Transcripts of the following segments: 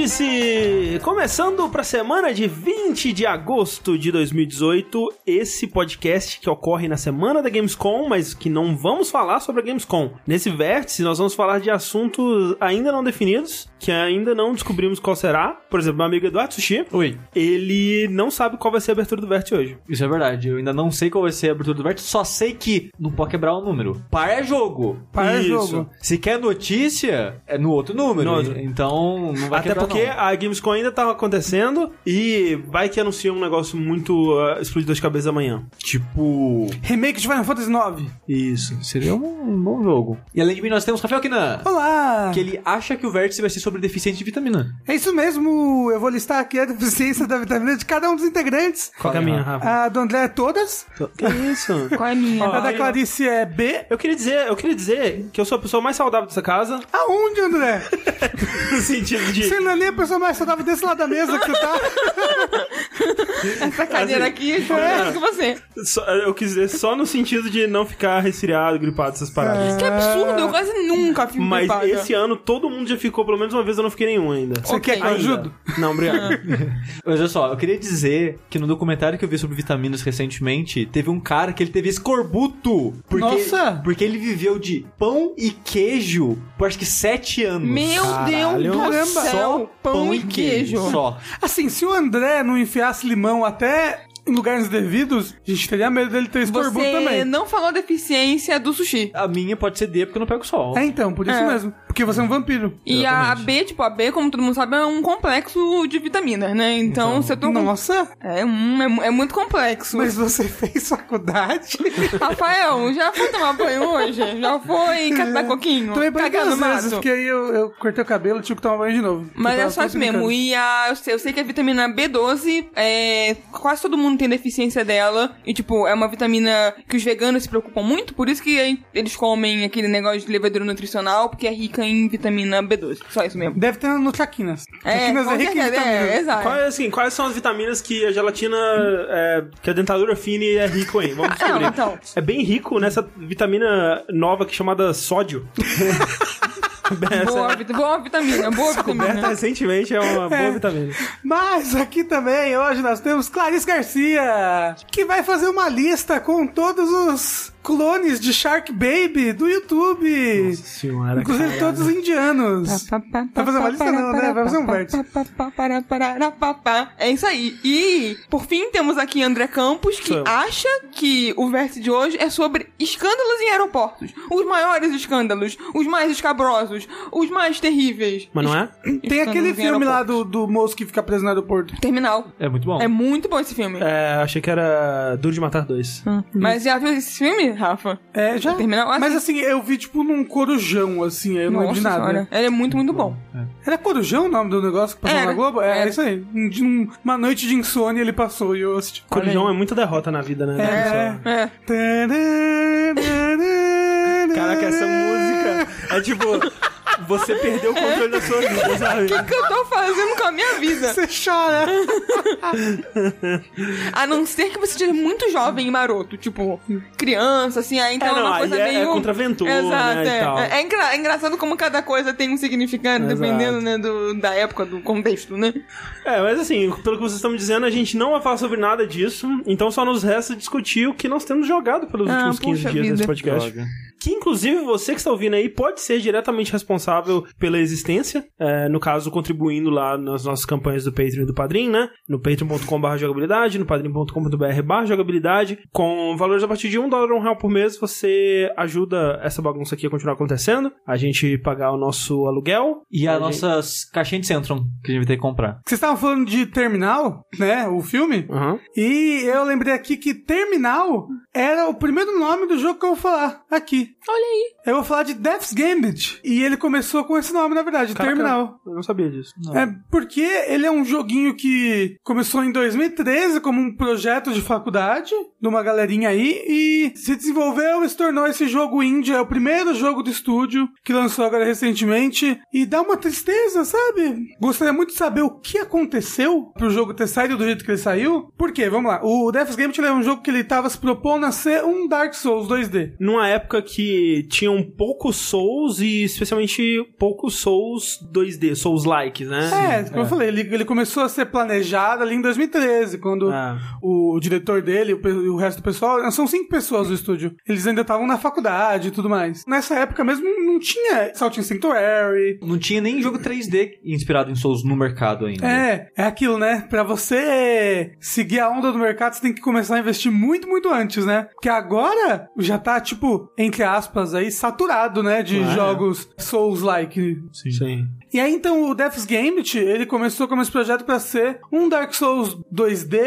Vértice! Começando para a semana de 20 de agosto de 2018, esse podcast que ocorre na semana da Gamescom, mas que não vamos falar sobre a Gamescom. Nesse Vértice, nós vamos falar de assuntos ainda não definidos, que ainda não descobrimos qual será. Por exemplo, meu amigo Eduardo Sushi, Oi, ele não sabe qual vai ser a abertura do Vértice hoje. isso é verdade. Eu ainda não sei qual vai ser a abertura do vértice, só sei que não pode quebrar o número. Par é jogo. Par é Isso. jogo. Se quer notícia, é no outro número. No outro. Então não vai Até quebrar porque não. a Gamescom ainda tá acontecendo e vai que anuncia um negócio muito uh, explodidor de cabeça amanhã. Tipo. Remake de Final Fantasy IX. Isso. Seria um, um bom jogo. E além de mim, nós temos Rafael Kinan. Olá! Que ele acha que o vértice vai ser sobre deficiente de vitamina. É isso mesmo, eu vou listar aqui a deficiência da vitamina de cada um dos integrantes. Qual que é a minha, Rafa? A do André é todas, Que isso? Qual é a minha? a da Clarice é B. Eu queria dizer, eu queria dizer que eu sou a pessoa mais saudável dessa casa, Aonde, André? no sentido de. Você não é nem a pessoa mais saudável desse lado da mesa que você tá. Essa cadeira Assim, aqui é melhor que você. só- eu quis dizer só no sentido de não ficar resfriado, gripado, essas paradas. Que absurdo, eu quase nunca fico Mas gripada. esse ano todo mundo já ficou pelo menos uma vez, eu não fiquei nenhum ainda. Você Ok. quer que eu ajude? Não, obrigado. Mas olha só, eu queria dizer que no documentário que eu vi sobre vitaminas recentemente, teve um cara que ele teve escorbuto. Porque, Nossa! Porque ele viveu de pão e queijo por acho que sete anos. Meu Caralho. Deus do Caramba. céu, pão e queijo. Só. Assim, se o André não enfiasse limão até em lugares devidos, a gente teria medo dele ter escorbuto Você também. não falou deficiência do sushi. A minha pode ser D porque eu não pego sol. É, então, por isso É. mesmo. Porque você é um vampiro. E a Exatamente. B, tipo, a B, como todo mundo sabe, é um complexo de vitaminas, né? Então, você toma... Nossa, É, um, é, é muito complexo. mas você fez faculdade? Rafael, já foi tomar banho hoje? Já foi catar coquinho? Tomei banho duas vezes, porque aí eu, eu cortei o cabelo, tive que tomar banho de novo. Mas é só isso mesmo. E a, eu, sei, eu sei que a vitamina B12, é, quase todo mundo tem deficiência dela. E, tipo, é uma vitamina que os veganos se preocupam muito. Por isso que eles comem aquele negócio de levedura nutricional, porque é rica em vitamina B12. Só isso mesmo. Deve ter no Traquinas. É, Traquinas é rico em vitamina. é, exato. Qual é, assim, quais são as vitaminas que a gelatina, é, que a dentadura fine é rico em? Vamos descobrir. É, então. É bem rico nessa vitamina nova que é chamada sódio. Boa, vit- boa vitamina, boa vitamina. recentemente é uma boa vitamina. Mas aqui também, hoje nós temos Clarice Garcia, que vai fazer uma lista com todos os clones de Shark Baby do YouTube. Senhora, Inclusive caralho. todos indianos. Vai fazer uma lista não, né? Vai fazer um vértice. É isso aí. E, por fim, temos aqui André Campos, que eu. acha que o vértice de hoje é sobre escândalos em aeroportos. Os maiores escândalos, os mais escabrosos, os mais terríveis. Mas não é? Tem aquele filme lá do, do moço que fica preso no aeroporto. Terminal. É muito bom. É muito bom esse filme. É, achei que era Duro de Matar dois. Mas já viu esse filme, Rafa? É, já. Terminal? Mas assim, eu vi tipo num corujão, assim, aí eu não Nossa nada. senhora. Ele é muito, muito bom. Era corujão o nome do negócio que passou Era, na Globo? É, era. isso aí. Um- de um- uma noite de insônia ele passou e eu assisti. Corujão é muita derrota na vida, né? É. É. Caraca, essa música é tipo. Você perdeu o controle da sua vida, sabe? O que, que eu tô fazendo com a minha vida? Você chora. A não ser que você seja muito jovem e maroto, tipo, criança, assim, aí então É, é, não, uma aí coisa é- é meio. contra a aventura, Exato, né, e é. tal. É, é engra- é engraçado como cada coisa tem um significado, Exato. dependendo, né, do, da época, do contexto, né? É, mas assim, pelo que vocês estão me dizendo, a gente não vai falar sobre nada disso, então só nos resta discutir o que nós temos jogado pelos Ah, últimos 15 puxa dias vida. desse podcast. Droga. Que inclusive você que está ouvindo aí pode ser diretamente responsável pela existência, é, no caso, contribuindo lá nas nossas campanhas do Patreon e do Padrim, né? No patreon.com.br jogabilidade, no padrim.com.br barra jogabilidade. Com valores a partir de um dólar ou um real por mês, você ajuda essa bagunça aqui a continuar acontecendo. A gente pagar o nosso aluguel. E as A nossas caixinhas de Centrum, que a gente vai ter que comprar. Vocês estavam falando de Terminal, né? O filme. Aham. E eu lembrei aqui que Terminal era o primeiro nome do jogo que eu vou falar aqui. Olha aí. Eu vou falar de Death's Gambit. E ele começou com esse nome, na verdade, Caraca, Terminal. Eu não sabia disso. É porque ele é um joguinho que começou em 2013 como um projeto de faculdade de uma galerinha aí e se desenvolveu e se tornou esse jogo indie. É o primeiro jogo do estúdio que lançou agora recentemente e dá uma tristeza, sabe? Gostaria muito de saber o que aconteceu pro jogo ter saído do jeito que ele saiu. Por quê? Vamos lá. O Death's Gambit é um jogo que ele tava se propondo a ser um Dark Souls 2D. Numa época que tinham poucos Souls e especialmente poucos Souls 2D, Souls-like, né? É, como eu falei, ele, ele começou a ser planejado ali em 2013, quando É. o, diretor dele o, e o resto do pessoal, são cinco pessoas do estúdio, eles ainda estavam na faculdade e tudo mais. Nessa época mesmo não tinha Salting Sanctuary. Não tinha nem jogo 3D inspirado em Souls no mercado ainda. É, é aquilo, né? Pra você seguir a onda do mercado, você tem que começar a investir muito, muito antes, né? Porque agora já tá, tipo, entre aspas, aí, saturado, né? De É. jogos Souls-like. Sim. E aí, então, o Death's Gambit, ele começou como esse projeto pra ser um Dark Souls 2D,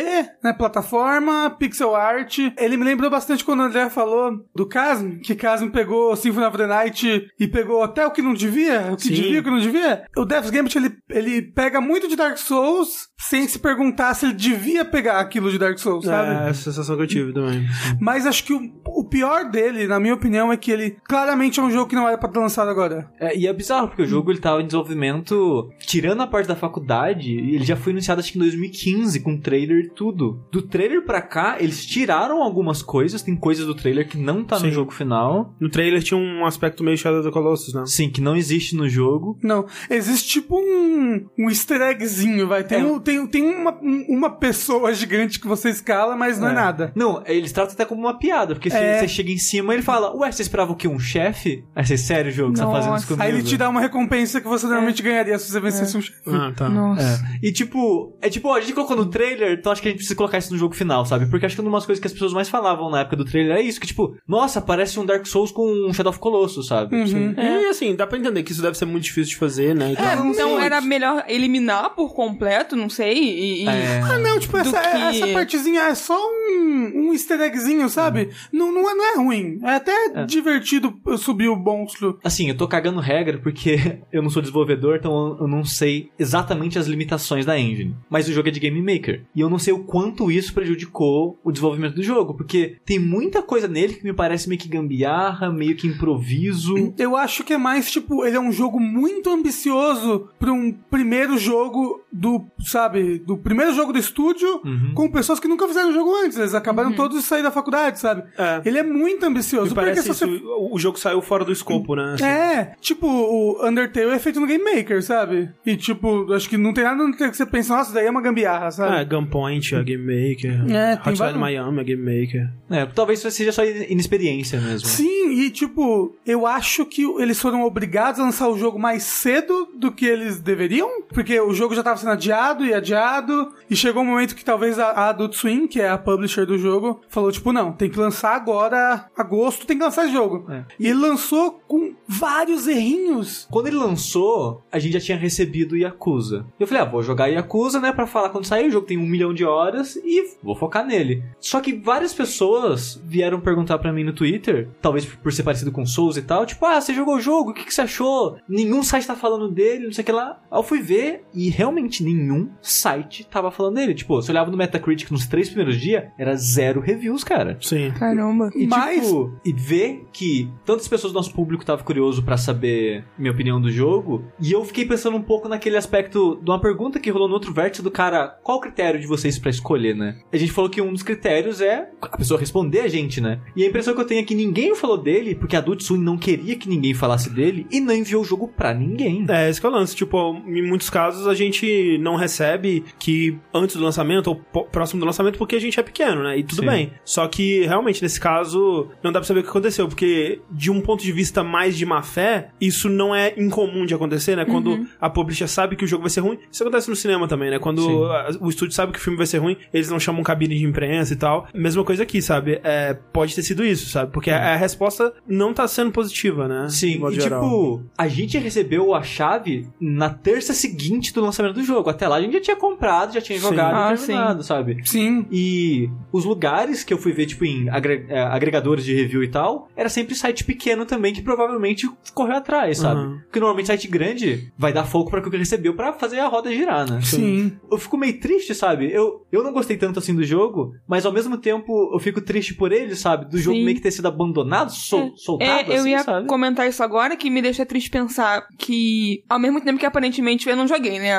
né, plataforma, pixel art. Ele me lembrou bastante quando o André falou do Casm, que Casm pegou Symphony of the Night e pegou até o que não devia, o que Sim. devia, o que não devia. O Death's Gambit, ele, ele pega muito de Dark Souls sem se perguntar se ele devia pegar aquilo de Dark Souls, sabe? É, essa sensação que eu tive também. Mas acho que o, o pior dele, na minha opinião, é que ele claramente é um jogo que não era pra ter lançado agora. É, e é bizarro, porque o jogo ele tava em desenvolvimento, tirando a parte da faculdade, ele já foi anunciado acho que em 2015, com trailer e tudo. Do trailer pra cá, eles tiraram algumas coisas, tem coisas do trailer que não tá Sim. no jogo final. No trailer tinha um aspecto meio Shadow of the Colossus, né? Sim, que não existe no jogo. Não, existe tipo um, um easter eggzinho, vai. Tem, É. um- tem, tem uma, um- uma pessoa gigante que você escala, mas não é, nada. Não, eles tratam até como uma piada, porque se É. você chega em cima, ele fala, ué, você esperava o quê? Um chefe? Aí você, sério, jogo, que você tá fazendo isso Nossa. comigo? Aí ele te dá uma recompensa que você normalmente ganharia se você vencesse um chefe. Ah, tá. Nossa. E tipo, é tipo, ó, a gente colocou no trailer, então acho que a gente precisa colocar isso no jogo final, sabe? Porque acho que uma das coisas que as pessoas mais falavam na época do trailer é isso, que tipo, nossa, parece um Dark Souls com um Shadow of Colossus, sabe? Uhum. É, e assim, dá pra entender que isso deve ser muito difícil de fazer, né? e. É, Então, então era melhor eliminar por completo, não sei, e... e- É. Ah, não, tipo, essa, que- essa partezinha é só um, um easter eggzinho, sabe? Não, não, é, não é ruim. É até divertido subir o monstro. Assim, eu tô cagando regra porque eu não sou desenvolvedor, então eu não sei exatamente as limitações da engine. Mas o jogo é de Game Maker. E eu não sei o quanto isso prejudicou o desenvolvimento do jogo, porque tem muita coisa nele que me parece meio que gambiarra, meio que improviso. Eu acho que é mais, tipo, ele é um jogo muito ambicioso pra um primeiro jogo do, sabe, do primeiro jogo do estúdio Uhum. com pessoas que nunca fizeram jogo antes. Eles acabaram todos de sair da faculdade, sabe? É. Ele é muito ambicioso. Me parece isso, o o jogo saiu fora do escopo, né? Assim. É, tipo, o Undertale é feito no Game Maker, sabe? E, tipo, acho que não tem nada que você pensa, nossa, daí é uma gambiarra, sabe? É, Gunpoint, a Game Maker. É, tem Hotline vários- Miami, a Game Maker. É, talvez seja só inexperiência mesmo. Sim, e tipo, eu acho que eles foram obrigados a lançar o jogo mais cedo do que eles deveriam, porque o jogo já tava sendo adiado e adiado, e chegou um momento que talvez a, Adult Swim, que é a publisher do jogo, falou tipo, não, tem que lançar agora, agosto, tem que lançar esse jogo. É. E ele lançou com vários errinhos. Quando ele lançou, a gente já tinha recebido Yakuza. Eu falei, ah, vou jogar Yakuza, né, pra falar quando sair. O jogo tem um milhão de horas e vou focar nele. Só que várias pessoas vieram perguntar pra mim no Twitter, talvez por ser parecido com Souls e tal, tipo, ah, você jogou o jogo, o que, que você achou? Nenhum site tá falando dele, não sei o que lá. Aí eu fui ver e realmente nenhum site tava falando dele. Tipo, você olhava no Metacritic nos três primeiros dias, era zero reviews, cara. Sim. Caramba. E, Mas- tipo, e ver que tantas pessoas do nosso público estavam curioso pra saber minha opinião do jogo, e eu fiquei pensando um pouco naquele aspecto de uma pergunta que rolou no outro vértice do cara, qual o critério de vocês pra escolher, né? A gente falou que um dos critérios é a pessoa responder a gente, né? E a impressão que eu tenho é que ninguém falou dele, porque a Adult Swim não queria que ninguém falasse dele, e não enviou o jogo pra ninguém. É, esse que é o lance. Tipo, em muitos casos a gente não recebe que antes do lançamento ou próximo do lançamento porque a gente é pequeno, né? E tudo Sim. bem. Só que, realmente, nesse caso, não dá pra saber o que aconteceu. Porque, de um ponto de vista mais de má fé, isso não é incomum de acontecer, né? Quando a publisher sabe que o jogo vai ser ruim. Isso acontece no cinema também, né? Quando a- o estúdio sabe que o filme vai ser ruim, eles não chamam cabine de imprensa e tal. Mesma coisa aqui, sabe? É, pode ter sido isso, sabe? Porque a, a resposta não tá sendo positiva, né? Sim, e geral. tipo, a gente recebeu a chave na terça seguinte do lançamento do jogo. Até lá a gente já tinha comprado, já tinha Sim. jogado Ah, e terminado, sabe? Sim. E os lugares que eu fui ver, tipo, em agre- é, agregadores de review e tal, era sempre site pequeno também que provavelmente correu atrás, sabe? Uhum. Porque normalmente site grande vai dar foco pra o que recebeu pra fazer a roda girar, né? Sim. Eu fico meio triste, sabe? Eu, eu não gostei tanto assim do jogo, mas ao mesmo tempo eu fico triste por ele, sabe? Do jogo Sim. meio que ter sido abandonado sol, soltado, É, eu assim, ia sabe? comentar isso agora, que me deixa triste pensar que, ao mesmo tempo que aparentemente eu não joguei, né?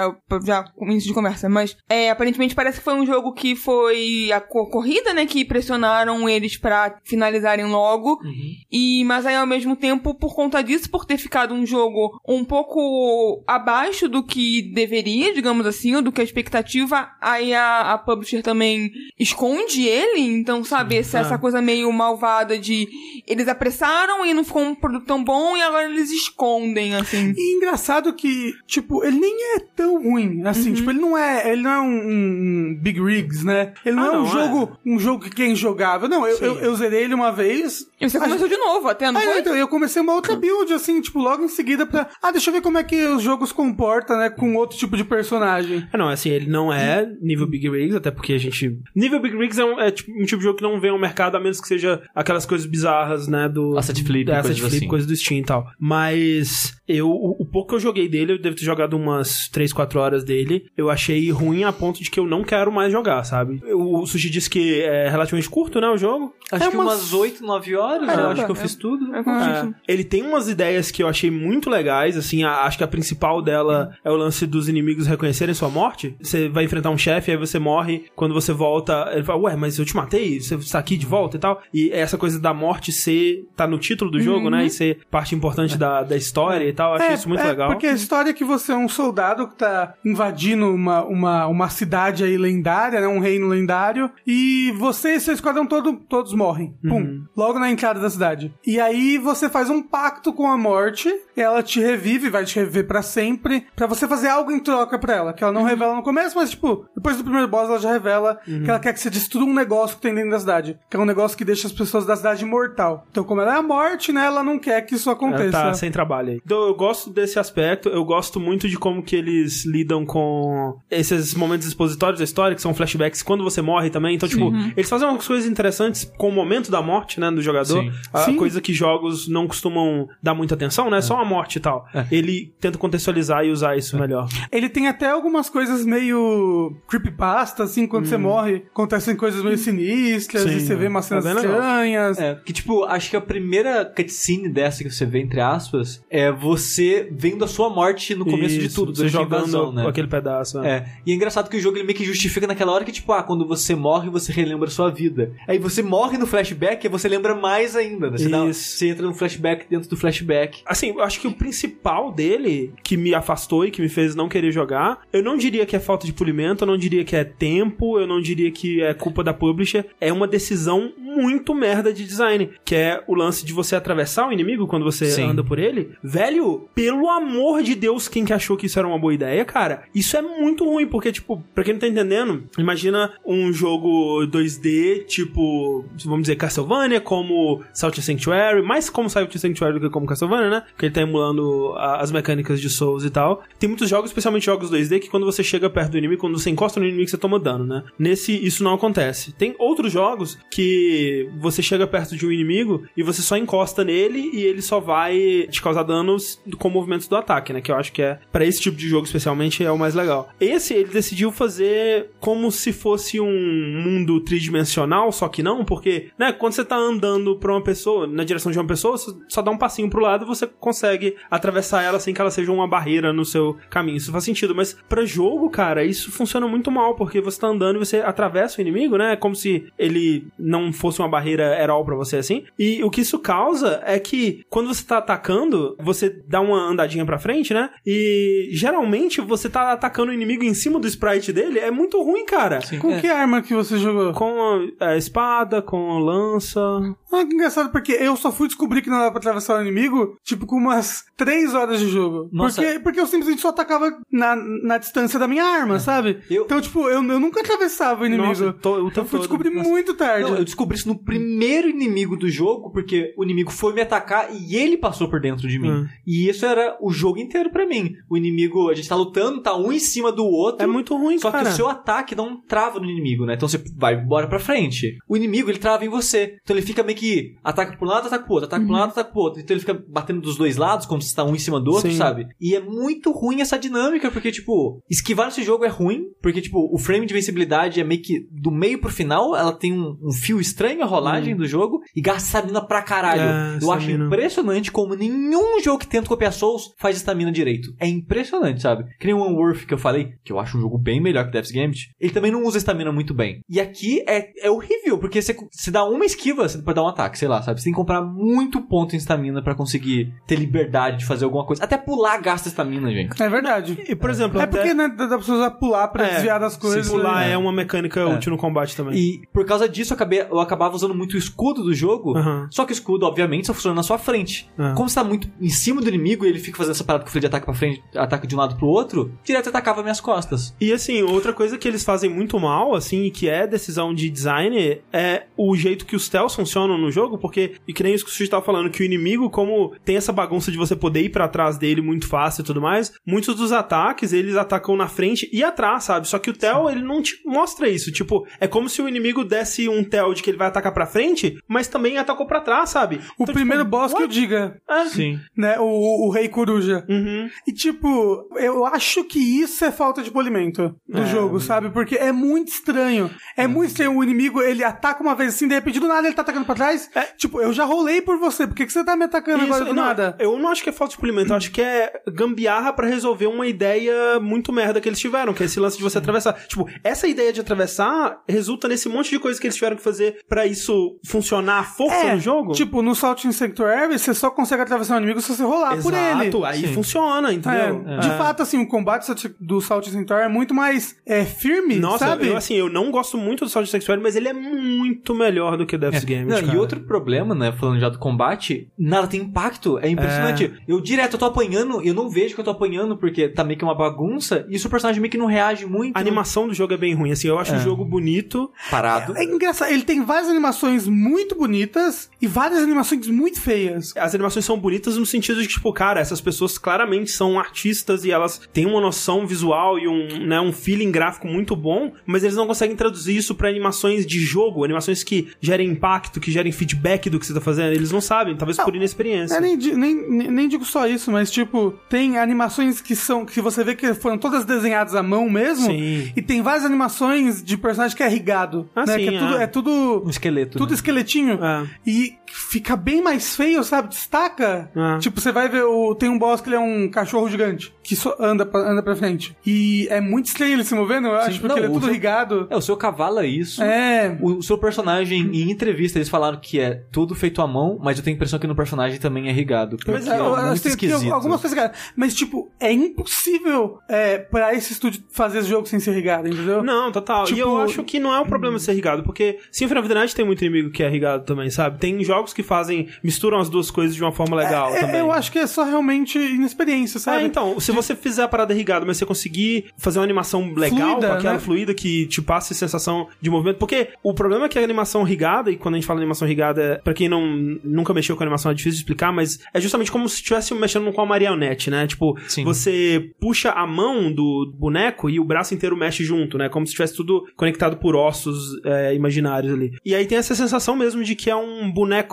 Já com início de conversa, mas é, aparentemente parece que foi um jogo que foi a co- corrida, né? Que pressionaram eles pra finalizarem logo. E, mas aí ao mesmo tempo, por conta disso, por ter ficado um jogo um pouco abaixo do que deveria, digamos assim, ou do que a expectativa, aí a, a publisher também esconde ele. Então, sabe, essa, essa coisa meio malvada de eles apressaram e não ficou um produto tão bom e agora eles escondem, assim. E engraçado que, tipo, ele nem é tão ruim. Assim, Uhum. tipo, ele não é. Ele não é um, um- Big Rigs, né? Ele não Ah, é um não, jogo. Um jogo que é injogável. Não, eu, eu, eu zerei ele uma vez. E você começou de novo, até, não Ah, foi? então, eu comecei uma outra build, assim, tipo, logo em seguida pra. Ah, deixa eu ver como é que os jogos comportam, né? Com outro tipo de personagem. É, não, assim, ele não é nível Big Rigs, até porque a gente. Nível Big Rigs é, um, é tipo, um tipo de jogo que não vem ao mercado, a menos que seja aquelas coisas bizarras, né? Do. Asset flip, é, asset coisas flip, assim. coisa do Steam e tal. Mas eu, o, o pouco que eu joguei dele, eu devo ter jogado umas 3, 4 horas dele. Eu achei ruim a ponto de que eu não quero mais jogar, sabe? O, Sushi disse que é relativamente curto, né? O jogo. Acho É que umas- umas 8, 9 horas, eu Caramba, acho que eu é- fiz tudo. É É, ele tem umas ideias que eu achei muito legais, assim, a- acho que a principal dela é o lance dos inimigos reconhecerem sua morte. Você vai enfrentar um chefe, aí você morre, quando você volta, ele fala, ué, mas eu te matei, você está aqui de volta e tal. E essa coisa da morte ser, tá no título do jogo, né, e ser parte importante da, da história e tal, eu achei isso muito é, legal. Porque a história é que você é um soldado que tá invadindo uma, uma, uma cidade aí lendária, né? Um reino lendário. E você e seu esquadrão todo, todos morrem. Pum. Uhum. Logo na entrada da cidade. E aí você faz um pacto com a morte. Ela te revive, vai te reviver pra sempre. Pra você fazer algo em troca pra ela. Que ela não Uhum. revela no começo, mas tipo, depois do primeiro boss ela já revela que ela quer que você destrua um negócio que tem dentro da cidade. Que é um negócio que deixa as pessoas da cidade imortal. Então, como ela é a morte, né? Ela não quer que isso aconteça. Ela tá sem trabalho aí. Então eu gosto desse aspecto, eu gosto muito de como que eles lidam com esses momentos expositórios da história, que são flashbacks quando você morre também. Então, tipo, eles fazem umas coisas interessantes com o momento da morte, né, do jogador. Sim. A Sim. coisa que jogos não costumam dar muita atenção, né? Só a morte e tal. Ele tenta contextualizar e usar isso melhor. Ele tem até algumas coisas meio creepypasta, assim, quando você morre, acontecem coisas meio sinistras, Hum. Sim, e você vê é. umas Tá cenas estranhas. É, que tipo, acho que a primeira cutscene dessa que você vê, entre aspas, é você vendo a sua morte no começo de Isso, tudo, você durante a jogando invasão, né? aquele pedaço. né? É, e é engraçado que o jogo ele meio que justifica naquela hora que, tipo, ah, quando você morre, você relembra a sua vida. Aí você morre no flashback e você lembra mais ainda, né? Você, dá- você entra no flashback dentro do flashback. Assim, eu acho que o principal dele, que me afastou e que me fez não querer jogar, eu não diria que é falta de polimento, eu não diria que é tempo, eu não diria que é culpa da publisher, é uma decisão muito merda de design, que é o lance de você atravessar o inimigo quando você Sim. anda por ele. Velho, pelo amor de Deus, quem que achou que isso era uma boa ideia, cara? Isso é muito ruim, porque, tipo, pra quem não tá entendendo, imagina um jogo 2D, tipo, vamos dizer, Castlevania, como Salt Sanctuary, mais como Salt Sanctuary do que como Castlevania, né? Porque ele tá emulando a- as mecânicas de Souls e tal. Tem muitos jogos, especialmente jogos 2D, que quando você chega perto do inimigo, quando você encosta no inimigo, você toma dano, né? Nesse, isso não acontece. Tem outros jogos que você chega perto de um inimigo e você só encosta nele e ele só vai te causar danos com movimentos do ataque, né? Que eu acho que é, pra esse tipo de jogo especialmente, é o mais legal. Esse, ele decidiu fazer como se fosse um mundo tridimensional, só que não, porque, né, quando você tá andando pra uma pessoa, na direção de uma pessoa, você só dá um passinho pro lado e você consegue atravessar ela sem que ela seja uma barreira no seu caminho. Isso faz sentido, mas pra jogo, cara, isso funciona muito mal, porque você tá andando e você atravessa o inimigo, né? É como se ele não fosse uma barreira herói pra você, assim. E o que isso causa é que quando você tá atacando, você dá uma andadinha pra frente, né? E geralmente você tá atacando o inimigo em cima do sprite dele, é muito ruim, cara. Com É. que arma que você jogou? Com a, a espada, com a lança. Ah, que engraçado, porque eu só fui descobrir que não dava pra atravessar o inimigo, tipo, com umas três horas de jogo. Nossa. Porque, porque eu simplesmente só atacava na, na distância da minha arma, sabe? Eu- Então, tipo, eu, eu nunca atravessava o inimigo. Nossa, o eu fui descobrir Nossa. muito tarde. Não, eu descobri isso no primeiro inimigo do jogo, porque o inimigo foi me atacar e ele passou por dentro de mim. Hum. E isso era o jogo inteiro pra mim. O inimigo, a gente tá lutando, tá um em cima do outro. É muito ruim, Só cara. que o seu ataque não trava no inimigo, né? Então você vai embora pra frente. O inimigo, ele trava em você. Então ele fica meio que que ataca por um lado, ataca pro outro, ataca por um lado, ataca pro outro. Então ele fica batendo dos dois lados, como se tá um em cima do outro, Sim. sabe? E é muito ruim essa dinâmica, porque, tipo, esquivar nesse jogo é ruim, porque, tipo, o frame de vencibilidade é meio que do meio pro final, ela tem um, um fio estranho a rolagem do jogo e gasta estamina pra caralho. É, Eu acho estamina. impressionante como nenhum jogo que tenta copiar Souls faz estamina direito. É impressionante, sabe? Que nem o Unworth que eu falei, que eu acho um jogo bem melhor que Death's Gambit. Ele também não usa estamina muito bem. E aqui é, é horrível, porque você, você dá uma esquiva, você pode dar um ataque, sei lá, sabe? Você tem que comprar muito ponto em estamina pra conseguir ter liberdade de fazer alguma coisa. Até pular gasta estamina, gente. É verdade. E, por exemplo, É até- porque né, dá pra você usar pular pra É, desviar das coisas. se pular né? é uma mecânica útil no combate também. E por causa disso eu, acabei, eu acabava usando muito o escudo do jogo. Só que o escudo, obviamente, só funciona na sua frente. Como você tá muito em cima do inimigo e ele fica fazendo essa parada que eu falei de ataque pra frente, ataque de um lado pro outro, direto atacava minhas costas. E assim, outra coisa que eles fazem muito mal, assim, e que é decisão de design, é o jeito que os stealths funcionam no jogo, porque, e que nem isso que o Sushi tava falando, que o inimigo, como tem essa bagunça de você poder ir pra trás dele muito fácil e tudo mais, muitos dos ataques, eles atacam na frente e atrás, sabe? Só que o Tel, ele não te mostra isso. Tipo, é como se o inimigo desse um Tel de que ele vai atacar pra frente, mas também atacou pra trás, sabe? O Então, primeiro tipo, boss que eu what? diga, É. Sim. né? O, o Rei Coruja. Uhum. E tipo, eu acho que isso é falta de polimento do É. jogo, sabe? Porque é muito estranho. É muito estranho. O inimigo, ele ataca uma vez assim, de repente do nada ele tá atacando pra trás. É, tipo, eu já rolei por você. Por que, que você tá me atacando Isso, agora do não, nada? Eu não acho que é falta de polimento, eu acho que é gambiarra pra resolver uma ideia muito merda que eles tiveram, que é esse lance de você atravessar. Tipo, essa ideia de atravessar resulta nesse monte de coisa que eles tiveram que fazer pra isso funcionar à força no jogo. Tipo, no Salt in Sanctuary, você só consegue atravessar o inimigo se você rolar por ele. Exato, aí Sim. funciona, entendeu? É, De fato, assim, o combate do Salt in Sanctuary é muito mais é, firme, Nossa, sabe? eu, assim, eu não gosto muito do Salto Sexual, mas ele é muito melhor do que Death's Game. Não, e outro problema, né, falando já do combate, nada tem impacto. É impressionante. Eu direto, eu tô apanhando, eu não vejo que eu tô apanhando porque tá meio que uma bagunça, e o seu personagem meio que não reage muito. A animação do jogo é bem ruim, assim, eu acho o jogo bonito. parado. É engraçado, ele tem várias animações muito bonitas e várias animações muito feias. As animações são bonitas no sentido de tipo, cara, essas pessoas claramente são artistas e elas têm uma noção visual e um, né, um feeling gráfico muito bom, mas eles não conseguem traduzir isso pra animações de jogo, animações que gerem impacto, que gerem feedback do que você tá fazendo. Eles não sabem, talvez por inexperiência. É, nem, nem, nem, digo só isso, mas tipo, tem animações que são. que você vê que foram todas desenhadas à mão mesmo. Sim. E tem várias animações de personagem que é rigado. Ah, né? sim, que é tudo, é. tudo. Um esqueleto. Tudo né? esqueletinho. É. E fica bem mais feio, sabe? Destaca. É. Tipo, você vai ver o. Tem um boss que ele é um cachorro gigante. Que só anda pra, anda pra frente. E é muito estranho ele se movendo, eu acho, porque Não, ele é o tudo seu- rigado. É, o seu cavalo é isso. É. O seu personagem, em entrevista, eles falaram que é tudo feito à mão, mas eu tenho a impressão que no personagem também é rigado. Mas é, é, eu- muito que tem- tem esquisito. algumas coisas rigadas. Mas, tipo, é impossível é, pra esse estúdio fazer esse jogo sem ser rigado, entendeu? Não, total. Tipo- E eu acho que não é um problema ser rigado, porque Symphony of the Night tem muito inimigo que é rigado também, sabe? Tem jogos que fazem, misturam as duas coisas de uma forma legal É, também. eu acho que é só realmente inexperiência, sabe? É, então, se você fizer a parada rigada, mas você conseguir fazer uma animação legal, Fluida, com aquela né? fluida que te passe sensação de movimento, porque o problema é que a animação rigada, e quando a gente fala animação rigada, pra quem não nunca mexeu com animação é difícil de explicar, mas é justamente como se estivesse mexendo com a marionete, né? Tipo, Sim. você puxa a mão do boneco e o braço inteiro mexe junto, né? Como se estivesse tudo conectado por ossos é, imaginários ali. E aí tem essa sensação mesmo de que é um boneco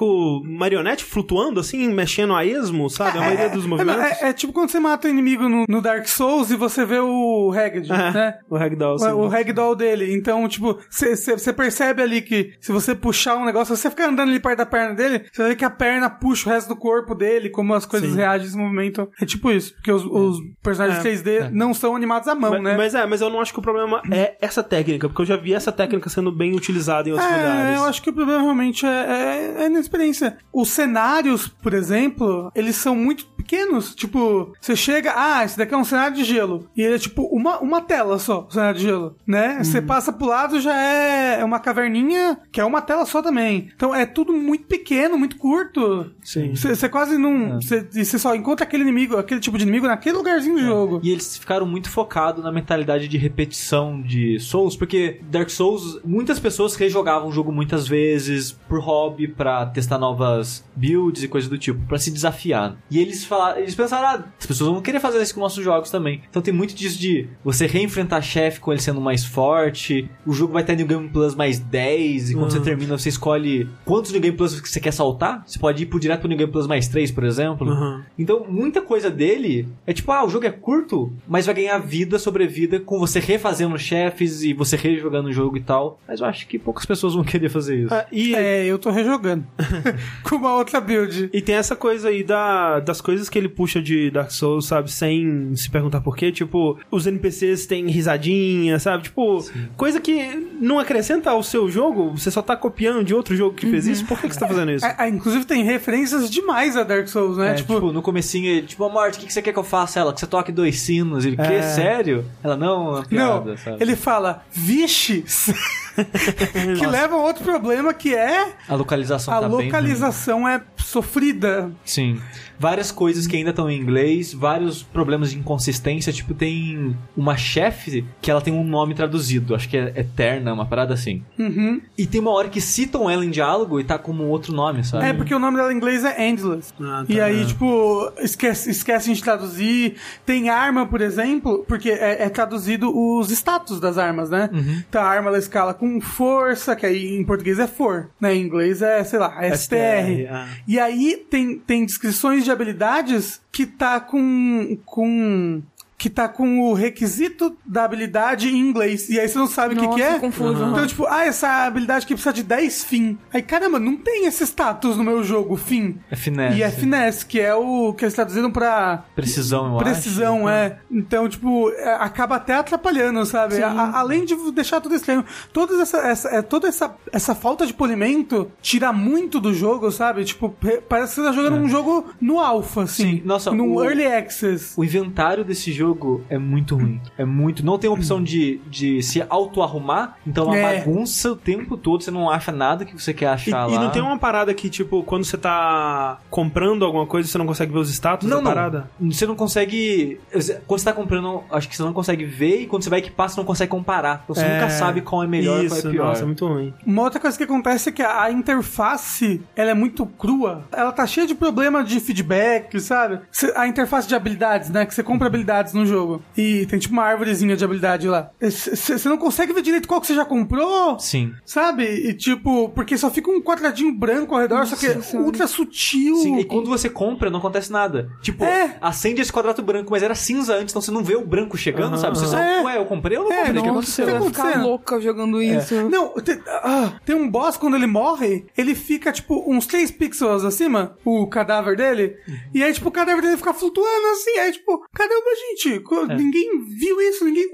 marionete flutuando, assim, mechendo a esmo, sabe? A maioria dos É, movimentos. é- é tipo quando você mata o inimigo no, no Dark Souls e você vê o Hagrid, É, né? O Ragdoll, sim. O, o ragdoll dele. Então, tipo, você percebe ali que se você puxar um negócio, se você ficar andando ali perto da perna dele, você ver que a perna puxa o resto do corpo dele, como as coisas Sim. reagem se movimentam. É tipo isso, porque os, os personagens É, 3D não são animados à mão, mas, né? mas é, mas eu não acho que o problema é essa técnica, porque eu já vi essa técnica sendo bem utilizada em outros É, lugares. eu acho que o problema realmente é, é, é inexperiência. Os cenários, por exemplo, eles são muito pequenos. Tipo, você chega, ah, esse daqui é um cenário de gelo. E ele é tipo uma, uma tela só, o cenário de gelo, né? Uhum. Você passa pro lado, já é uma caverninha, que é uma tela só também. Então é tudo muito pequeno, muito curto. Sim. Você quase não. Você e você só encontra aquele inimigo, aquele tipo de inimigo naquele lugarzinho do jogo. E eles ficaram muito focados na mentalidade de repetição de Souls, porque Dark Souls, muitas pessoas rejogavam o jogo muitas vezes por hobby, pra testar novas builds e coisas do tipo, pra se desafiar. E eles falaram, eles pensaram, ah, as pessoas vão querer fazer isso com nossos jogos também. Então tem muito disso de você reenfrentar chefe com ele sendo mais forte, o jogo vai ter New Game Plus mais 10, e quando Uhum. você termina, você escolhe quantos New Game Plus que você quer saltar. Você pode ir pro direto pro New Game Plus mais 3, por exemplo. Uhum. Então, muita coisa dele é tipo, ah, o jogo é curto, mas vai ganhar vida sobre vida com você refazendo chefes e você rejogando o jogo e tal. Mas eu acho que poucas pessoas vão querer fazer isso. Ah, e, É, eu tô rejogando. Com uma outra build. e tem essa coisa aí da, das coisas que ele puxa de Dark Souls, sabe? Sem se perguntar por quê. Tipo, os NPCs têm risadinha, sabe? Tipo, coisa que não acrescenta ao seu jogo. Você só tá copiando de outro jogo que fez isso. Por que, que você tá fazendo isso? Ah, ah, inclusive tem referências demais a Dark Souls, né? É, tipo, tipo, no comecinho, ele, tipo, a morte, o que, que você quer que eu faça? Ela, que você toque dois sinos. Ele, que? É. Sério? Ela, não, é uma piada, não, sabe? ele fala, vixe, que leva a outro problema que é A localização a tá bem localização é sofrida. Sim. Várias coisas que ainda estão em inglês, vários problemas de inconsistência. Tipo, tem uma chefe que ela tem um nome traduzido. Acho que é Eterna, uma parada assim. Uhum. E tem uma hora que citam ela em diálogo e tá como outro nome, sabe? É, porque o nome dela em inglês é Endless. Ah, tá. E aí, tipo, esquece, esquecem de traduzir. Tem arma, por exemplo, porque é, é traduzido os status das armas, né? Uhum. Então a arma ela escala com força, que aí em português é for, né? Em inglês é, sei lá, STR. ah. E aí tem, tem descrições de habilidades que tá com. com que tá com o requisito da habilidade em inglês. E aí você não sabe o que, que é. confuso. Então, tipo, ah, essa habilidade aqui precisa de 10 fim. Aí, caramba, não tem esse status no meu jogo, fim. É finesse. E é finesse, que é o que eles traduziram pra Precisão, eu precisão, acho. é. Então, tipo, é, acaba até atrapalhando, sabe? A- a- além de deixar tudo estranho, toda essa, essa, é, toda essa, essa falta de polimento tira muito do jogo, sabe? Tipo, re- parece que você tá jogando um jogo no alpha, assim. É. Sim, nossa, no o- early access. O inventário desse jogo é muito ruim. É muito. Não tem opção de, de se auto-arrumar, então é uma É. bagunça o tempo todo, você não acha nada que você quer E, achar e lá. não tem uma parada que, tipo, quando você tá comprando alguma coisa, você não consegue ver os status Não, da não. parada? Você não consegue. Quando você tá comprando, acho que você não consegue ver, e quando você vai equipar, você não consegue comparar. Então você É, nunca sabe qual é melhor e qual Isso, é pior. nossa, é muito ruim. Uma outra coisa que acontece é que a interface, ela é muito crua. Ela tá cheia de problema de feedback, sabe? A interface de habilidades, né? Que você compra habilidades no jogo. E tem tipo uma árvorezinha de habilidade lá. Você não consegue ver direito qual que você já comprou. Sim. Sabe? E tipo, porque só fica um quadradinho branco ao redor, só que é Nossa ultra sutil. Sim, e quando você compra, não acontece nada. Tipo, É. acende esse quadrado branco, mas era cinza antes, então você não vê o branco chegando, Aham, sabe? Você só, É. ué, eu comprei ou não É, comprei? O que nossa, aconteceu? Você Tá vai ficar acontecendo? louca jogando isso. Não, te- ah, tem um boss quando ele morre, ele fica tipo uns 3 pixels acima, o cadáver dele, e aí tipo o cadáver dele fica flutuando assim, aí tipo, caramba, gente, co- ninguém viu isso, ninguém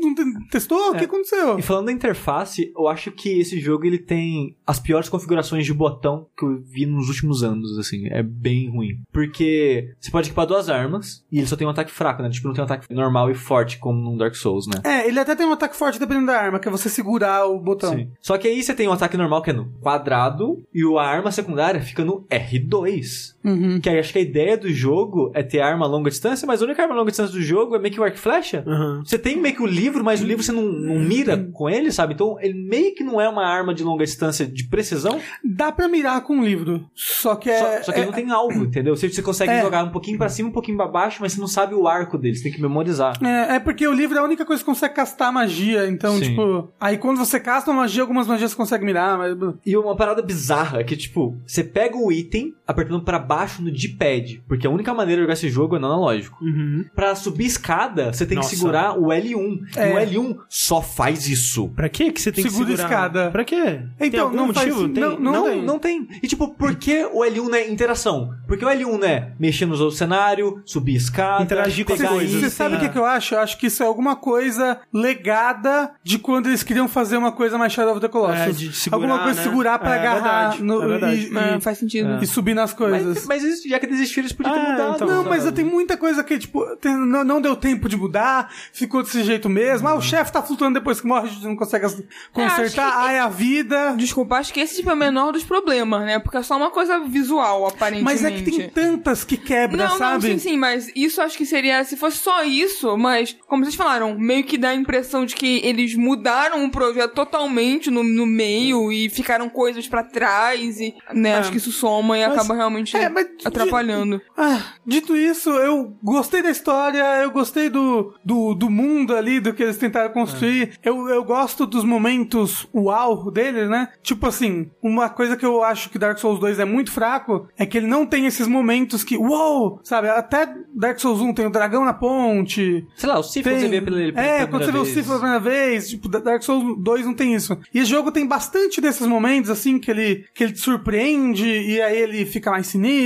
testou, o que aconteceu? E falando da interface, eu acho que esse jogo ele tem as piores configurações de botão que eu vi nos últimos anos, assim, é bem ruim. Porque você pode equipar duas armas e ele só tem um ataque fraco, né? Tipo, não tem um ataque normal e forte como num Dark Souls, né? É, ele até tem um ataque forte dependendo da arma, que é você segurar o botão. Sim. Só que aí você tem um ataque normal que é no quadrado e a arma secundária fica no R2. Uhum. Que aí acho que a ideia do jogo é ter arma a longa distância, mas a única arma a longa distância do jogo é meio que o arco e flecha. Aham. Você tem meio que o livro, mas o livro você não, não mira com ele, sabe? Então ele meio que não é uma arma de longa distância de precisão, Dá pra mirar com o livro, só que é... só, só que ele não tem alvo, entendeu? Você, você consegue É. jogar um pouquinho pra cima, um pouquinho pra baixo, mas você não sabe o arco dele, você tem que memorizar. É, é porque o livro é a única coisa que consegue castar magia, então, Sim. tipo... Aí quando você casta uma magia, algumas magias você consegue mirar, mas... E uma parada bizarra é que, tipo, você pega o item apertando pra baixo no D-pad, porque a única maneira de jogar esse jogo é no analógico. Uhum. Pra subir escada, você tem Nossa. que segurar o L1. É. E o L1 só faz isso. Pra que que você tem Segura que segurar? escada. Pra quê? tem Então, algum não faz- motivo? Tem? não- não- Não, tem. não tem. E tipo, por que o L1 não é interação? Porque o L1 não é mexer nos outros cenários, subir escada, Interagir com as coisas. Você sabe o que, que eu acho? Eu acho que isso é alguma coisa legada de quando eles queriam fazer uma coisa mais Shadow of the Colossus. É, de segurar, alguma coisa né? segurar pra É, agarrar verdade, no- é verdade. e, e- faz sentido. e subir nas coisas. Mas, mas isso- já que desistiram, eles podiam ter Ah, mudado. então, não, sabe? mas tem muita coisa que, tipo, tem- não, não deu tempo de mudar, ficou desse jeito mesmo. Ah, o chefe tá flutuando depois que morre, a gente não consegue as- consertar. que- Ah, é a vida. Desculpa, acho que esse tipo é o menor dos problemas, né? Porque é só uma coisa visual, aparentemente. Mas é que tem tantas que quebra, Não, não, sabe? sim, sim, mas isso acho que seria, se fosse só isso, mas, como vocês falaram, meio que dá a impressão de que eles mudaram o projeto totalmente no, no meio e ficaram coisas pra trás e, né, acho que isso soma e Mas- acaba realmente é, mas de- atrapalhando. Ah, dito isso, eu gostei da história, eu gostei do, do, do mundo ali, do que eles tentaram construir. Eu, eu gosto dos momentos uau dele, né? Tipo assim, uma coisa que eu acho que Dark Souls 2 é muito fraco é que ele não tem esses momentos que, uau, sabe? Até Dark Souls 1 tem o dragão na ponte. Sei lá, o Sif, Tem... você vê pela, pela é, quando você vê o. Sif pela primeira vez, tipo, Dark Souls 2 não tem isso. E esse jogo tem bastante desses momentos, assim, que ele, que ele te surpreende e aí ele fica mais sinistro.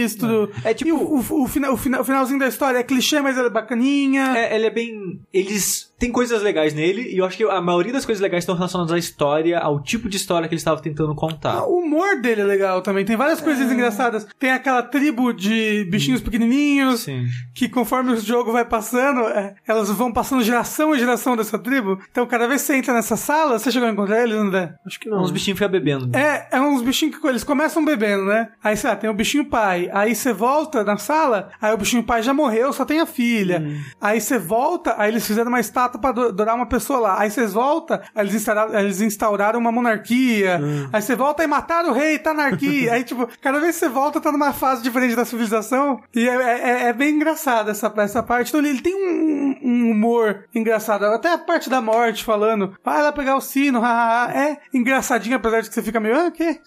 É, tipo- E o, o, final, o, final- o finalzinho da história é clichê, mas ele é bacaninha. É, ele é bem. Eles. Tem coisas legais nele, e eu acho que a maioria das coisas legais estão relacionadas à história, ao tipo de história que eles estavam tentando contar. O humor dele é legal também. Tem várias coisas engraçadas. Tem aquela tribo de bichinhos pequenininhos Sim. que conforme o jogo vai passando, é, elas vão passando geração em geração dessa tribo. Então cada vez que você entra nessa sala, você chegou a encontrar eles, André? Acho que não. Uns bichinhos ficam bebendo. É, é uns bichinhos que eles começam bebendo, né? Aí, sei lá, tem o bichinho pai. Aí você volta na sala, aí o bichinho pai já morreu, só tem a filha. Aí você volta, aí eles fizeram uma estátua pra do- adorar uma pessoa lá. Aí vocês voltam, aí eles instauraram, eles instauraram uma monarquia. Aí você volta e mataram o rei, tá anarquia. aí, tipo, cada vez que você volta, tá numa fase diferente da civilização. E é, é- é bem engraçado essa, essa parte. Então ele, tem um, um humor engraçado. Até a parte da morte falando, vai lá pegar o sino, hahaha. É engraçadinho, apesar de que você fica meio, ah, o quê?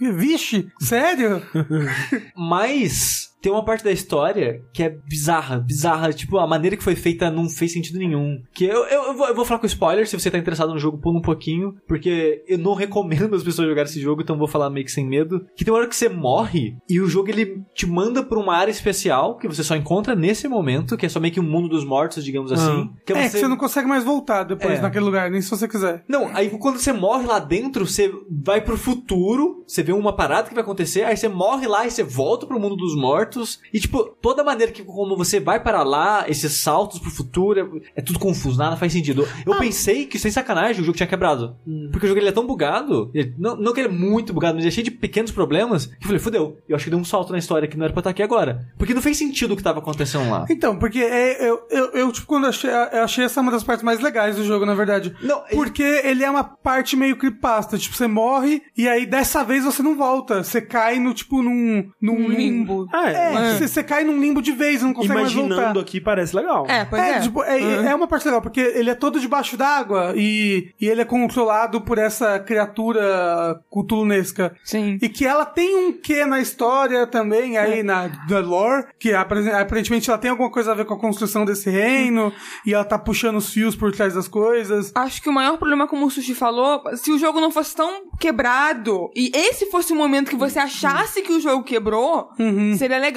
Vixe, sério? Mas tem uma parte da história que é bizarra, bizarra. Tipo, a maneira que foi feita não fez sentido nenhum. Que eu, eu, eu, vou, eu vou falar com spoiler, se você tá interessado no jogo, pula um pouquinho. Porque eu não recomendo as pessoas jogarem esse jogo, então eu vou falar meio que sem medo. Que tem uma hora que você morre e o jogo ele te manda pra uma área especial que você só encontra nesse momento, que é só meio que um mundo dos mortos, digamos assim. Que É, que você não consegue mais voltar depois É. naquele lugar, nem se você quiser. Não, aí quando você morre lá dentro, você vai pro futuro, você vê uma parada que vai acontecer, aí você morre lá e você volta pro mundo dos mortos. E, tipo, toda maneira que como você vai para lá, esses saltos pro futuro, é, é tudo confuso, nada faz sentido. Eu pensei que, sem sacanagem, o jogo tinha quebrado. Porque o jogo ele é tão bugado, ele- não, não que ele é muito bugado, mas ele é cheio de pequenos problemas, que eu falei, fudeu. Eu acho que deu um salto na história que não era pra estar aqui agora. Porque não fez sentido o que tava acontecendo lá. Então, porque é, eu, eu, eu, tipo, quando eu achei, eu achei essa uma das partes mais legais do jogo, na verdade. Não, Porque ele é uma parte meio creepypasta. Tipo, você morre e aí dessa vez você não volta. Você cai no, tipo, num. num Um limbo. Ah, É, é. você, você cai num limbo de vez, não consegue mais voltar. Imaginando aqui parece legal. É, pois É, é. tipo, é, é uma parte legal, porque ele é todo debaixo d'água e, e ele é controlado por essa criatura cthulhunesca. Sim. E que ela tem um quê na história também, aí na, na lore, que aparentemente ela tem alguma coisa a ver com a construção desse reino, e ela tá puxando os fios por trás das coisas. Acho que o maior problema, como o Sushi falou, se o jogo não fosse tão quebrado, e esse fosse o momento que você achasse que o jogo quebrou, Uhum. seria legal.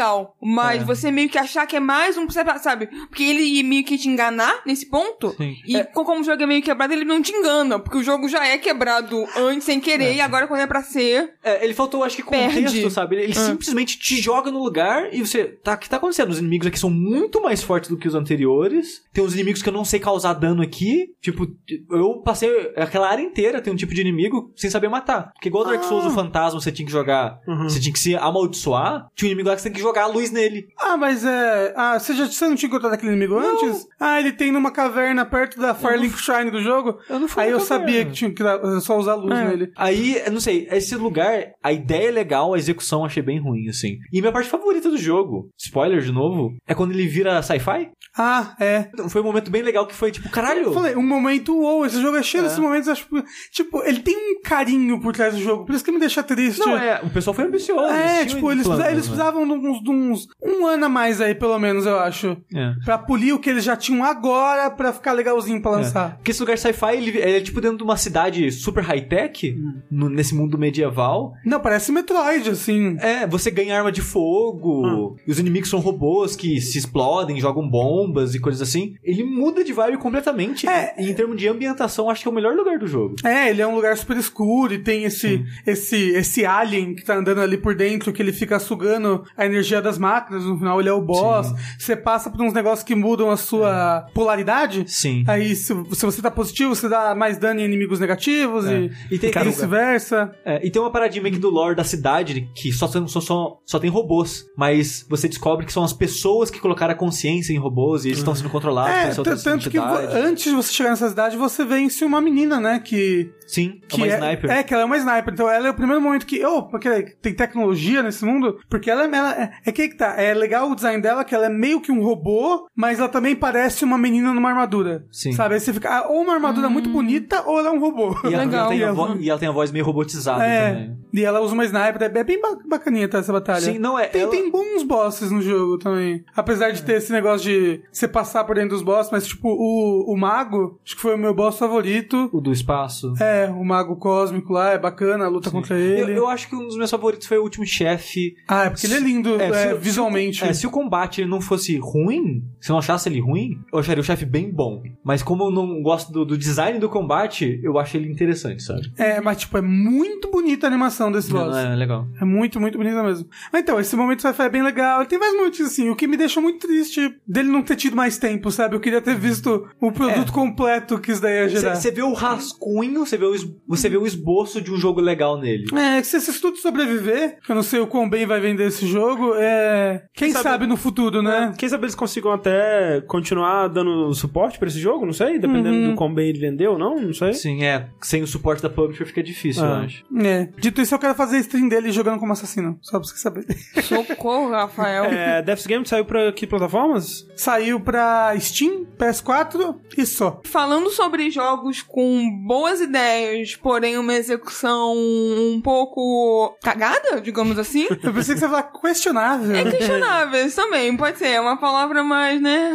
Mas É. você meio que achar que é mais um, sabe? Porque ele ia meio que te enganar nesse ponto. Sim. E co- como o jogo é meio quebrado, ele não te engana. Porque o jogo já é quebrado antes, sem querer, e agora quando é pra ser. É, ele faltou, acho que, contexto, Perde. sabe? Ele, ele simplesmente te joga no lugar e você. Tá, o que tá acontecendo? Os inimigos aqui são muito mais fortes do que os anteriores. Tem uns inimigos que eu não sei causar dano aqui. Tipo, eu passei aquela área inteira, tem um tipo de inimigo sem saber matar. Porque igual Dark Souls, o fantasma, você tinha que jogar. Você tinha que se amaldiçoar. Tinha um inimigo lá que você tem que jogar a luz nele. Ah, mas é. Ah, você já você não tinha encontrado aquele inimigo antes? Ah, ele tem numa caverna perto da Firelink Shrine do jogo. Eu não fui Aí eu caverna. sabia que tinha que dar- só usar luz É. nele. Aí, eu não sei, esse lugar, a ideia é legal, a execução eu achei bem ruim, assim. E minha parte favorita do jogo, spoiler de novo, é quando ele vira sci-fi. Ah, é. Foi um momento bem legal que foi tipo, caralho. Eu falei, um momento wow, esse jogo é cheio É. desses momentos, acho que, tipo, ele tem um carinho por trás do jogo, por isso que me deixa triste. Não, é, o pessoal foi ambicioso. É, tipo, eles, planos, eles né? precisavam de uns, de uns- um ano a mais aí, pelo menos, eu acho. É. Pra polir o que eles já tinham agora pra ficar legalzinho pra lançar. Porque esse lugar sci-fi, ele, ele é tipo dentro de uma cidade super high-tech, no- nesse mundo medieval. Não, parece Metroid, assim. É, você ganha arma de fogo, e os inimigos são robôs que se explodem, jogam bombas e coisas assim. Ele muda de vibe completamente. É. E em termos de ambientação, acho que é o melhor lugar do jogo. É, ele é um lugar super escuro e tem esse, esse, esse alien que tá andando ali por dentro, que ele fica sugando a energia energia das máquinas, no final ele é o boss. Você passa por uns negócios que mudam a sua polaridade. Sim. Aí, se, se você tá positivo, você dá mais dano em inimigos negativos É. e, E tem- e vice-versa. É, e tem uma paradinha meio que do lore da cidade que só, tem- só, só, só tem robôs. Mas você descobre que são as pessoas que colocaram a consciência em robôs e eles estão sendo controlados É, tanto que antes de você chegar nessa cidade, você vence uma menina, né? Que. Sim, é que uma sniper. É, que ela é uma sniper. Então ela é o primeiro momento que. Oh, porque tem tecnologia nesse mundo. Porque ela, ela é. É que que tá. É legal o design dela, que ela é meio que um robô, mas ela também parece uma menina numa armadura. Sim. Sabe? Aí você fica. ah, ou uma armadura muito bonita, ou ela é um robô. E ela, Legal. tem a E vo- ela- e ela tem a voz meio robotizada É, também. e ela usa uma sniper, é bem ba- bacaninha tá, essa batalha. Sim, não é. Tem, ela- tem bons bosses no jogo também. Apesar de ter esse negócio de você passar por dentro dos bosses, mas tipo, o, o mago, acho que foi o meu boss favorito. O do espaço. É, o mago cósmico lá, é bacana, a luta contra Eu, ele. eu acho que um dos meus favoritos foi o último chefe. Ah, é porque ele é lindo, é, se- se o- visualmente. é, se o combate não fosse ruim, se eu não achasse ele ruim, eu acharia o chefe bem bom. Mas como eu não gosto do, do design do combate, eu acho ele interessante, sabe? É, mas tipo, é muito bonita a animação desse boss. Não, é legal. É muito, muito bonita mesmo. Mas então, esse momento sci-fi é bem legal. Tem mais momentos assim, o que me deixa muito triste dele não ter tido mais tempo, sabe? Eu queria ter visto o produto completo que isso daí ia gerar. Você vê o rascunho, você vê o, você vê o esboço de um jogo legal nele. É, se esse estudo sobreviver, que eu não sei o quão bem vai vender esse jogo, é. Quem sabe- sabe, no futuro, né? Quem sabe eles consigam até continuar dando suporte pra esse jogo, não sei, dependendo Uhum. do quão bem ele vendeu ou não, não sei. Sim, é. Sem o suporte da publisher fica difícil, eu Ah. acho. É. Dito isso, eu quero fazer a stream dele jogando como assassino. Só pra você saber. Socorro, Rafael. É, Death's Game saiu pra que plataformas? Saiu pra Steam, PS4 e só. Falando sobre jogos com boas ideias, porém uma execução um pouco cagada, digamos assim. Eu pensei que você ia falar questionável. É questionáveis também, pode ser. É uma palavra mais, né,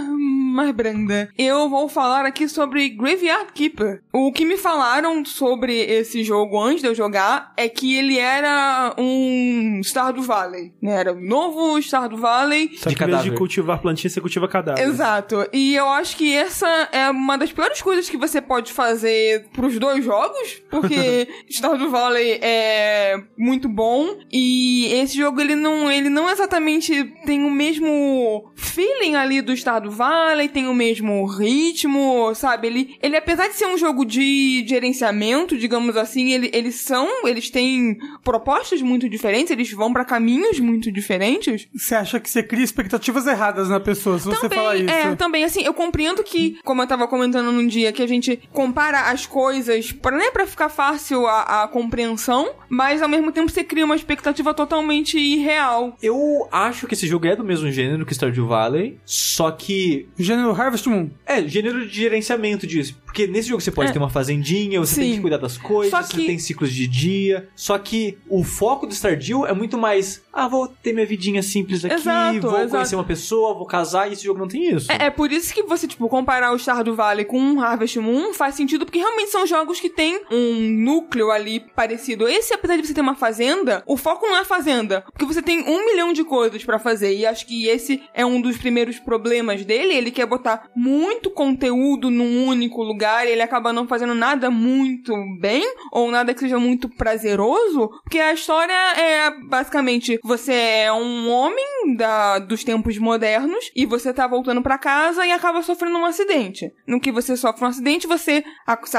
mais branda. Eu vou falar aqui sobre Graveyard Keeper. O que me falaram sobre esse jogo antes de eu jogar é que ele era um Stardew Valley, né? Era o novo Stardew Valley. Só De que em de cadáver. cultivar plantinha, você cultiva cadáver. Exato. E eu acho que essa é uma das piores coisas que você pode fazer pros dois jogos, porque Stardew Valley é muito bom e esse jogo ele não, ele não exatamente tem o mesmo feeling ali do Stardew Valley, tem o mesmo ritmo, sabe? Ele, ele apesar de ser um jogo de gerenciamento, digamos assim, ele, eles são, eles têm propostas muito diferentes, eles vão pra caminhos muito diferentes. Você acha que você cria expectativas erradas na pessoa se você falar isso? É, também, assim, eu compreendo que, como eu tava comentando num dia, que a gente compara as coisas pra, né, pra ficar fácil a, a compreensão, mas ao mesmo tempo você cria uma expectativa totalmente irreal. Eu acho que esse jogo é do mesmo gênero que Stardew Valley, só que Gênero Harvest Moon. é gênero de gerenciamento disso. Porque nesse jogo você pode É. ter uma fazendinha, você tem Sim. que cuidar das coisas, Só você que- tem ciclos de dia. Só que o foco do Stardew é muito mais, ah, vou ter minha vidinha simples aqui, Exato, vou exato. conhecer uma pessoa, vou casar, e esse jogo não tem isso. É, é por isso que você, tipo, comparar o Stardew Valley com um Harvest Moon faz sentido, porque realmente são jogos que têm um núcleo ali parecido. Esse, apesar de você ter uma fazenda, o foco não é a fazenda, porque você tem um milhão de coisas pra fazer, e acho que esse é um dos primeiros problemas dele, ele quer botar muito conteúdo num único lugar, e ele acaba não fazendo nada muito bem, ou nada que seja muito prazeroso, porque a história é, basicamente, você é um homem da, dos tempos modernos, e você tá voltando pra casa e acaba sofrendo um acidente. No que você sofre um acidente, você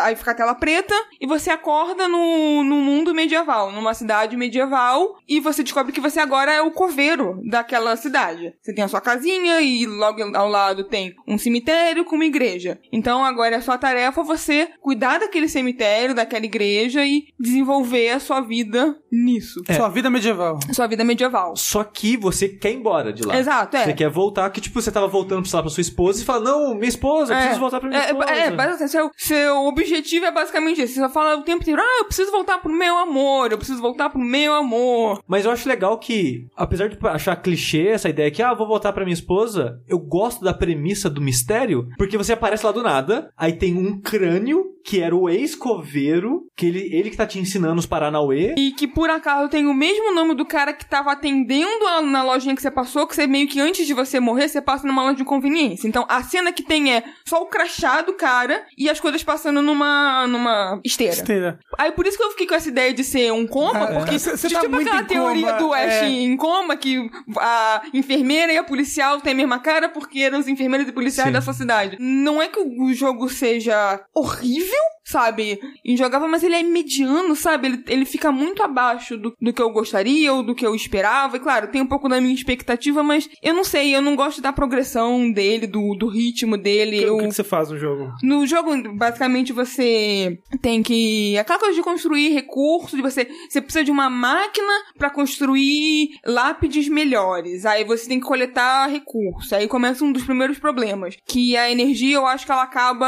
aí fica a tela preta e você acorda no, no mundo medieval, numa cidade medieval, e você descobre que você agora é o coveiro daquela cidade. Você tem a sua casinha e logo ao lado tem um cemitério com uma igreja. Então agora é a sua tarefa você cuidar daquele cemitério, daquela igreja e desenvolver a sua vida nisso. Sua vida medieval. Sua vida medieval. Só que você quer ir embora de lá. Exato, é. Você quer voltar, que tipo, você tava voltando sei lá, pra sua esposa e fala, não, minha esposa, eu preciso voltar pra minha é, esposa. É, basicamente, seu, seu objetivo é basicamente esse. Você só fala o tempo inteiro, ah, eu preciso voltar pro meu amor, eu preciso voltar pro meu amor. Mas eu acho legal que, apesar de achar clichê essa ideia que, ah, vou voltar pra minha esposa, eu gosto da premissa do mistério, porque você aparece lá do nada, aí tem um crânio que era o ex-coveiro, que ele, ele que tá te ensinando os Paranauê. E que por acaso tem o mesmo nome do cara que tava atendendo a- na lojinha que você passou, que você meio que antes de você morrer, você passa numa loja de conveniência. Então a cena que tem é só o crachá do cara e as coisas passando numa, numa esteira. Esteira. Aí por isso que eu fiquei com essa ideia de ser um coma, Ah, porque cê- cê tipo tá aquela muito em teoria coma, do Ash é. em coma, que a enfermeira e a policial têm a mesma cara porque eram os enfermeiros e policiais Sim. da sua cidade. Não é que o jogo seja horrível, Pew! Sabe? Injogável, mas ele é mediano, sabe? Ele, ele fica muito abaixo do, do que eu gostaria ou do que eu esperava. E claro, tem um pouco da minha expectativa, mas eu não sei, eu não gosto da progressão dele, do, do ritmo dele. O eu... que, que você faz no jogo? No jogo, basicamente, você tem que. Aquela coisa de construir recursos, de você. Você precisa de uma máquina pra construir lápides melhores. Aí você tem que coletar recursos. Aí começa um dos primeiros problemas. Que a energia, eu acho que ela acaba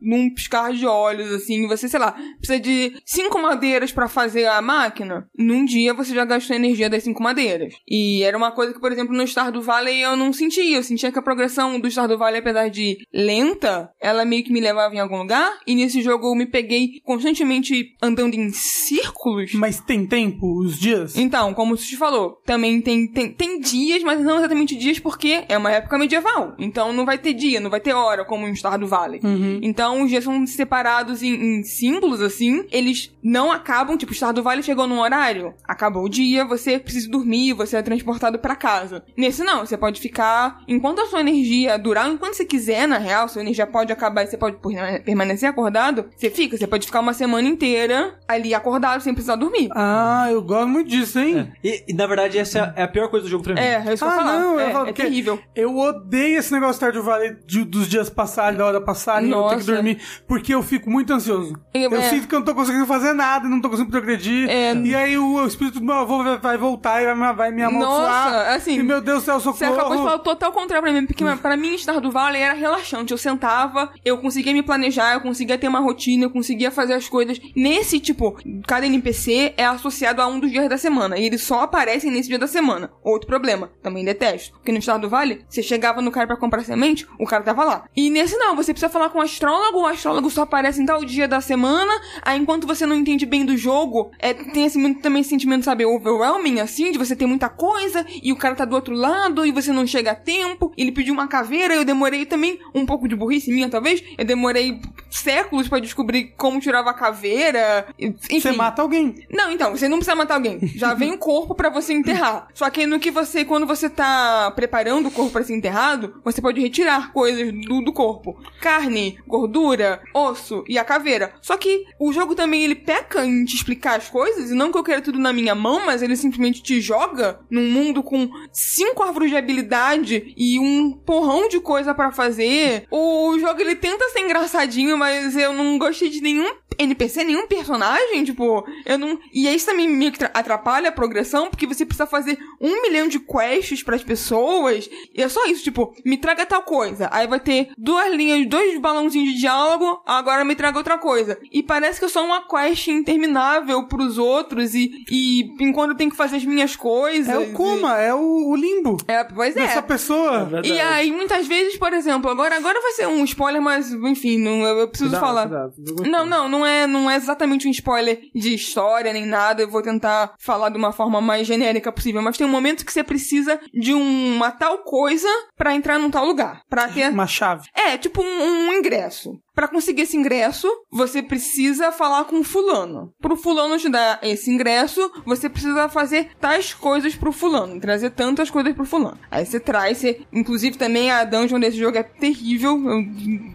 num piscar de olhos, assim. Você, sei lá, precisa de cinco madeiras pra fazer a máquina. Num dia você já gastou a energia das cinco madeiras. E era uma coisa que, por exemplo, no Stardew Valley eu não sentia. Eu sentia que a progressão do Stardew Valley, apesar de lenta, ela meio que me levava em algum lugar. E nesse jogo eu me peguei constantemente andando em círculos. Mas tem tempo, os dias? Então, como você te falou, também tem, tem, tem dias, mas não exatamente dias porque é uma época medieval. Então não vai ter dia, não vai ter hora, como em Stardew Valley. Então os dias são separados em, em símbolos, assim. Eles não acabam, tipo, Stardew Valley chegou num horário, acabou o dia, você precisa dormir, você é transportado pra casa. Nesse não, você pode ficar, enquanto a sua energia durar, enquanto você quiser, na real, sua energia pode acabar e você pode permane- permanecer acordado, você fica, você pode ficar uma semana inteira ali acordado sem precisar dormir. Ah, eu gosto muito disso, hein? E, e, na verdade, essa é a pior coisa do jogo pra mim. É, é isso que eu Ah, falar. não, eu é, ia falar é terrível. Eu odeio esse negócio de Stardew Valley de- dos dias passarem, da hora passarem, eu tenho que dormir, porque eu fico muito ansioso. É, Eu é. sinto que eu não tô conseguindo fazer nada, não tô conseguindo progredir. É. E aí o, espírito do meu avô vai, voltar e vai, me- vai me amaldiçoar. Nossa, assim, E meu Deus do céu, Você acabou de socorro. falar o total contrário pra mim, porque pra mim Stardew Valley era relaxante. Eu sentava, eu conseguia me planejar, eu conseguia ter uma rotina, eu conseguia fazer as coisas. Nesse, tipo, cada NPC é associado a um dos dias da semana, e eles só aparecem nesse dia da semana. Outro problema, também detesto. Porque no Stardew Valley, você chegava no cara pra comprar semente, o cara tava lá. E nesse não, você precisa falar com o astrólogo, o astrólogo só aparece em tal dia da semana, aí enquanto você não entende bem do jogo, é, tem esse, muito também esse sentimento, sabe, overwhelming, assim, de você ter muita coisa, e o cara tá do outro lado, e você não chega a tempo. Ele pediu uma caveira, eu demorei também, um pouco de burrice minha, talvez, eu demorei séculos pra descobrir como tirava a caveira. Enfim. Você mata alguém. Não, então, você não precisa matar alguém. Já vem o corpo pra você enterrar. Só que no que você, quando você tá preparando o corpo pra ser enterrado, você pode retirar coisas do, do corpo. Carne, gordura, osso e a caveira. Só que o jogo também, ele peca em te explicar as coisas, e não que eu queira tudo na minha mão, mas ele simplesmente te joga num mundo com cinco árvores de habilidade e um porrão de coisa pra fazer. O jogo, ele tenta ser engraçadinho, mas eu não gostei de nenhum NPC, nenhum personagem, tipo, eu não. E isso também meio que tra- atrapalha a progressão, porque você precisa fazer um milhão de quests pras pessoas. E é só isso, tipo, me traga tal coisa. Aí vai ter duas linhas, dois balãozinhos de diálogo, agora me traga outra coisa. E parece que é só uma quest interminável pros outros, e, e enquanto eu tenho que fazer as minhas coisas. É o coma, é o, o limbo E... É, pois é. dessa pessoa. verdade. E aí, muitas vezes, por exemplo, agora, agora vai ser um spoiler, mas enfim, não, eu, eu preciso Cuidado, falar. Não, não, não é, não é exatamente um spoiler de história nem nada. Eu vou tentar falar de uma forma mais genérica possível. Mas tem um momento que você precisa de uma tal coisa pra entrar num tal lugar. Pra ter. Uma chave. É, tipo um, um ingresso. Pra conseguir esse ingresso, você precisa falar com fulano. Pro fulano te dar esse ingresso, você precisa fazer tais coisas pro fulano. Trazer tantas coisas pro fulano. Aí você traz, você... inclusive também a dungeon desse jogo é terrível. Eu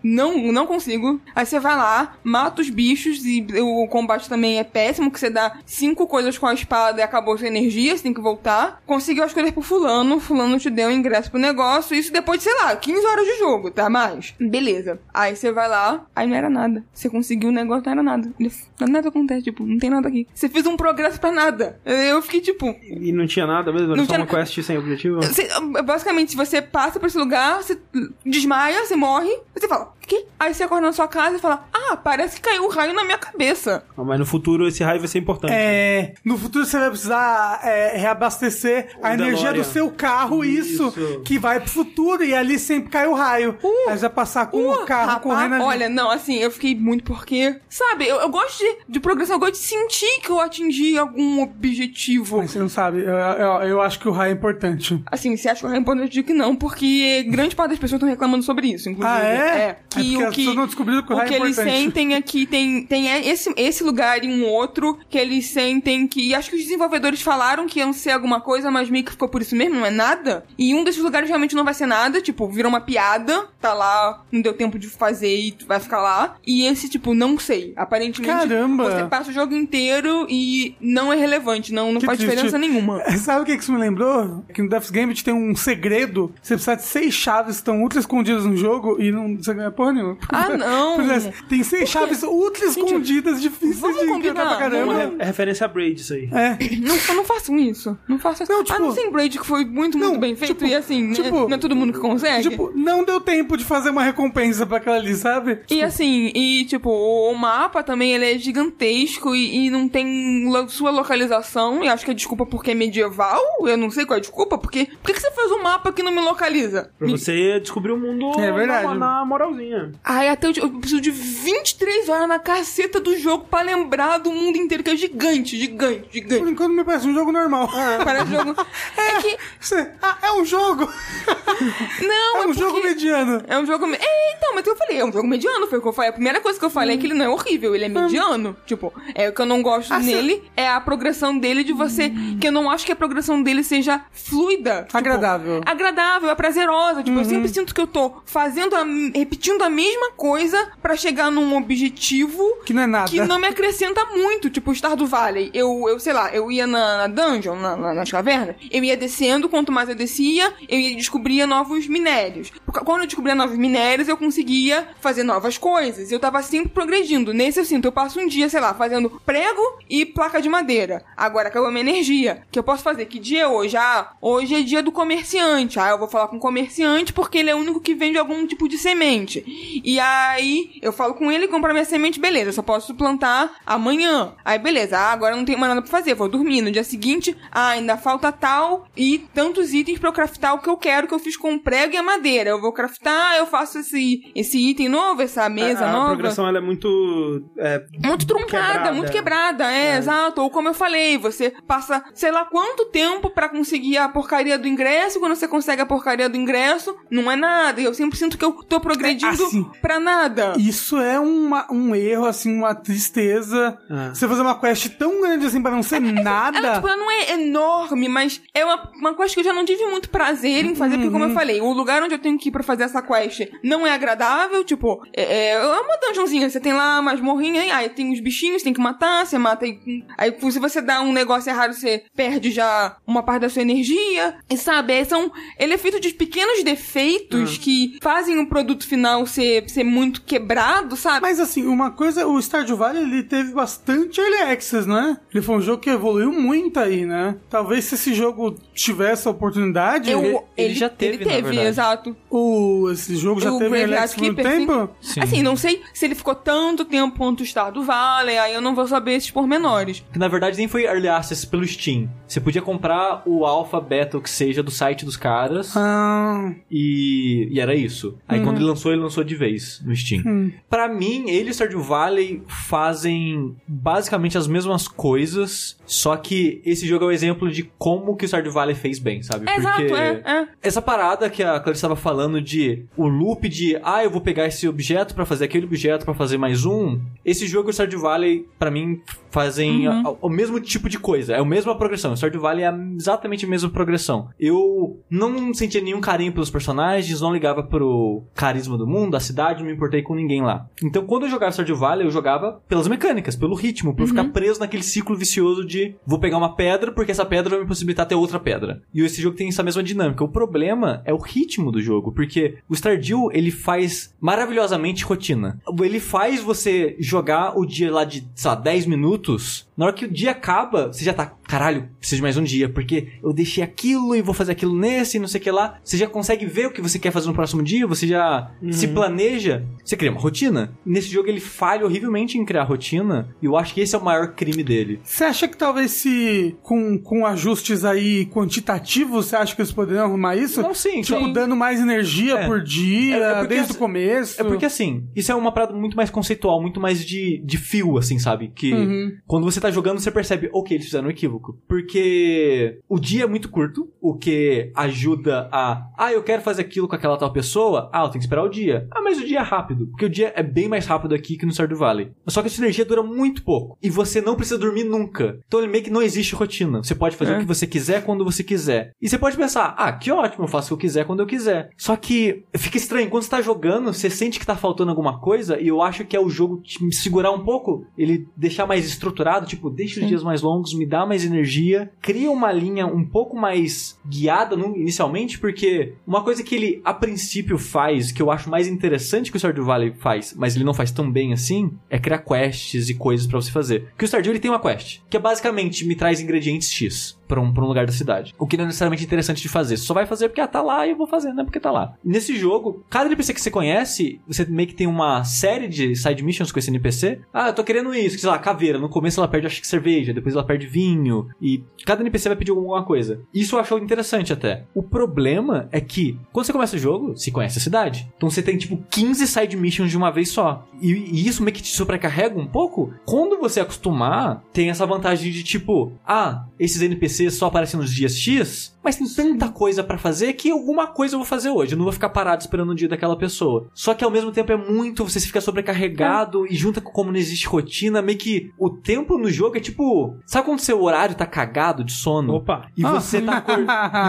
não, não consigo. Aí você vai lá, mata os bichos e o combate também é péssimo, que você dá cinco coisas com a espada e acabou sua energia, você tem que voltar. Conseguiu as coisas pro fulano, fulano te deu o ingresso pro negócio, isso depois de, sei lá, 15 horas de jogo, tá? Mais. Beleza. Aí você vai lá, aí não era nada. Você conseguiu o negócio, não era nada. Ele- Nada acontece, tipo, não tem nada aqui. Você fez um progresso pra nada. Eu fiquei tipo, E não tinha nada mesmo? Era Não só tinha uma quest sem objetivo? você- basicamente, você passa por esse lugar, você desmaia, você morre, você fala, que? Aí você acorda na sua casa e fala, ah, parece que caiu um raio na minha cabeça. Ah, Mas no futuro esse raio vai ser importante. É, no futuro você vai precisar é, reabastecer a O energia DeLorean. do seu carro, isso, Isso. que vai pro futuro e ali sempre cai o raio. Uh, Aí você vai passar com Uh, o carro rapaz, correndo ali. Olha, não, assim, eu fiquei muito porque. Sabe, eu, eu gosto de, de progressão, eu gosto de sentir que eu atingi algum objetivo. Mas você não sabe, eu, eu, eu acho que o raio é importante. Assim, você acha que eu respondo, eu digo que não, porque grande parte das pessoas estão reclamando sobre isso, inclusive. Ah, é? É, É que o as que, o que é eles sentem é que tem, tem esse, esse lugar e um outro que eles sentem que. E acho que os desenvolvedores falaram que iam ser alguma coisa, mas meio que ficou por isso mesmo, não é nada. E um desses lugares realmente não vai ser nada, tipo, virou uma piada, tá lá, não deu tempo de fazer e vai ficar lá. E esse, tipo, não sei. Aparentemente, Caramba! você passa o jogo inteiro e não é relevante, não, não Que faz triste. diferença nenhuma. Sabe o que que isso me lembrou? Que no Death's Gambit tem um segredo. Você precisa de seis chaves que estão ultra escondidas no jogo e não você ganha porra nenhuma. Ah, não. É, Tem seis chaves ultra escondidas, difíceis de encontrar pra caramba. vamos- É referência a Braid isso aí. É. Não, não façam isso. Não façam isso. Não, ah, tipo- não tem Braid que foi muito, muito Não, bem feito tipo- e assim, né, tipo- não é todo mundo que consegue. Tipo, não deu tempo de fazer uma recompensa pra aquela ali, sabe? E assim, e tipo, o mapa também ele é gigantesco e, e não tem lo- sua localização. E acho que é desculpa porque é medieval. Eu não sei qual é a desculpa. Porque, por que, que você fez um mapa que não me localiza? Pra Me- você descobrir o mundo É verdade. na, na moralzinha. Ai, até eu, eu preciso de 23 horas na caceta do jogo pra lembrar do mundo inteiro, que é gigante, gigante, Por gigante. enquanto me parece um jogo normal. Parece jogo. É que. Você- ah, é um jogo! Não, É um é jogo porque- mediano. É um jogo. É, então, mas eu falei, é um jogo mediano, foi o que eu falei. A primeira coisa que eu falei é que ele não é horrível, ele é mediano. Tipo, é o que eu não gosto Ah, nele é a progressão dele de você. Que eu não acho que a progressão dele seja fluida. Tipo, Agradável. agradável, é prazerosa. Tipo, eu sempre Uhum. sinto que eu tô fazendo, a, repetindo a mesma coisa pra chegar num objetivo Que não é nada. que não me acrescenta muito. Tipo, o Star do Valley. Eu, eu sei lá, eu ia na, na dungeon, na, na- nas cavernas, eu ia descendo, quanto mais eu descia, eu ia descobria novos minérios. Porque Quando eu descobria novos minérios, eu conseguia fazer novas coisas. Eu tava sempre progredindo. Nesse eu sinto, eu passo um dia, sei lá, fazendo prego e placa de madeira. Agora acabou a minha energia. O que eu posso fazer? Que dia é hoje? Ah, hoje é dia do comerciante. Ah, eu vou falar com o comerciante porque ele é o único que vende algum tipo de semente. E aí eu falo com ele, compra minha semente, beleza, eu só posso plantar amanhã. Aí beleza, ah, agora não tenho mais nada pra fazer, vou dormir. No dia seguinte, ah, ainda falta tal e tantos itens pra eu craftar o que eu quero, que eu fiz com o prego e a madeira. Eu vou craftar, eu faço esse, esse item novo, essa mesa a, a nova. progressão ela é muito. é, Muito truncada, quebrada. muito quebrada, é, exato. Ou como eu falei, você passa sei lá quanto tempo pra conseguir a porcaria do ingresso, e quando você consegue a porcaria do ingresso, não é nada. E eu sempre sinto que eu tô progredindo assim, pra nada. Isso é uma- um erro, assim, uma tristeza. Ah. Você fazer uma quest tão grande assim pra não ser nada. Ela, tipo, ela não é enorme, mas é uma, uma quest que eu já não tive muito prazer em fazer, porque, como Uhum. eu falei, o lugar onde eu tenho que ir pra fazer essa quest não é agradável, tipo, é, é uma dungeonzinha, você tem lá umas morrinhas, aí tem os bichinhos, tem que matar, você mata, e, aí se você dá um negócio errado, você perde já uma parte da sua energia, e sabe, é, são, ele é feito de pequenos defeitos que fazem o produto final ser, ser muito quebrado, sabe? Mas assim, uma coisa, o Stardew Valley ele teve bastante early access, né? Ele foi um jogo que evoluiu muito aí, né? Talvez se esse jogo tivesse a oportunidade, Eu- ele- ele já teve, ele na teve, verdade. exato. o, esse jogo já O teve early access por tempo? Sim. Assim, não sei se ele ficou tanto tempo quanto o Star do Valley, aí eu não vou saber esses pormenores. Que na verdade nem foi Early Access pelo Steam. Você podia comprar o Alpha, Beta, o que seja, do site dos caras. Ah, E, e era isso. Aí quando ele lançou, ele lançou de vez no Steam. Pra mim, ele e Stardew Valley fazem basicamente as mesmas coisas, só que esse jogo é o exemplo de como que o Stardew Valley fez bem, sabe? Exato, é, é. Essa parada que a Clarice estava falando de o loop de, ah, eu vou pegar esse objeto pra fazer aquele objeto pra fazer mais um. Esse jogo e o Stardew Valley, pra mim, fazem a- a- o mesmo tipo de coisa. É a mesma progressão. O Stardew Valley é exatamente a mesma progressão. Eu não sentia nenhum carinho pelos personagens, não ligava pro carisma do mundo, a cidade, não me importei com ninguém lá. Então, quando eu jogava Stardew Valley, eu jogava pelas mecânicas, pelo ritmo, por ficar preso naquele ciclo vicioso de vou pegar uma pedra porque essa pedra vai me possibilitar ter outra pedra. E esse jogo tem essa mesma dinâmica. O problema é o ritmo do jogo, porque o Stardew, ele faz maravilhosamente rotina. Ele faz você jogar o dia lá de, sei lá, 10 minutos Na hora que o dia acaba, você já tá, caralho, preciso de mais um dia, porque eu deixei aquilo e vou fazer aquilo nesse e não sei o que lá. Você já consegue ver o que você quer fazer no próximo dia, você já se planeja, você cria uma rotina. Nesse jogo ele falha horrivelmente em criar rotina, e eu acho que esse é o maior crime dele. Você acha que talvez se com, com ajustes aí quantitativos, você acha que eles poderiam arrumar isso? Não, sim, Tipo, só- dando mais energia É. por dia, É- é porque desde assim- o começo. É porque assim, isso é uma parada muito mais conceitual, muito mais de, de fio, assim, sabe? Que Uhum. quando você tá jogando, você percebe, ok, eles fizeram um equívoco. Porque o dia é muito curto, o que ajuda a. Ah, eu quero fazer aquilo com aquela tal pessoa. Ah, eu tenho que esperar o dia. Ah, mas o dia é rápido. Porque o dia é bem mais rápido aqui que no Stardew Valley. Só que a sua energia dura muito pouco. E você não precisa dormir nunca. Então ele meio que não existe rotina. Você pode fazer É. o que você quiser quando você quiser. E você pode pensar, ah, que ótimo, eu faço o que eu quiser quando eu quiser. Só que fica estranho. Quando você tá jogando, você sente que tá faltando alguma coisa. E eu acho que é o jogo te segurar um pouco. Ele deixar mais estruturado. Tipo, deixa os dias mais longos, me dá mais energia. Cria uma linha um pouco mais guiada no- inicialmente. Porque uma coisa que ele, a princípio, faz, que eu acho mais interessante que o Stardew Valley faz, mas ele não faz tão bem assim, é criar quests e coisas pra você fazer. Porque o Stardew ele tem uma quest, que é basicamente me traz ingredientes X pra um, pra um lugar da cidade. O que não é necessariamente interessante de fazer. Você só vai fazer porque ah, tá lá e eu vou fazer, né? Porque tá lá. Nesse jogo, cada NPC que você conhece, você meio que tem uma série de side missions com esse NPC. Ah, eu tô querendo isso, sei lá, caveira. No começo ela perde, acho que cerveja, depois ela perde vinho. E cada NPC vai pedir alguma coisa. Isso eu acho interessante até. O problema é que, quando você começa o jogo, você conhece a cidade. Então você tem, tipo, 15 side missions de uma vez só. E, e isso meio que te sobrecarrega um pouco. Quando você acostumar, tem essa vantagem de, tipo, ah, esses NPCs só aparecem nos dias X, mas tem tanta coisa pra fazer que alguma coisa eu vou fazer hoje. Eu não vou ficar parado esperando o dia daquela pessoa. Só que ao mesmo tempo é muito, você fica sobrecarregado e junta com como não existe rotina, meio que o tempo no jogo é tipo. Sabe quando seu horário tá cagado de sono? Opa. E você tá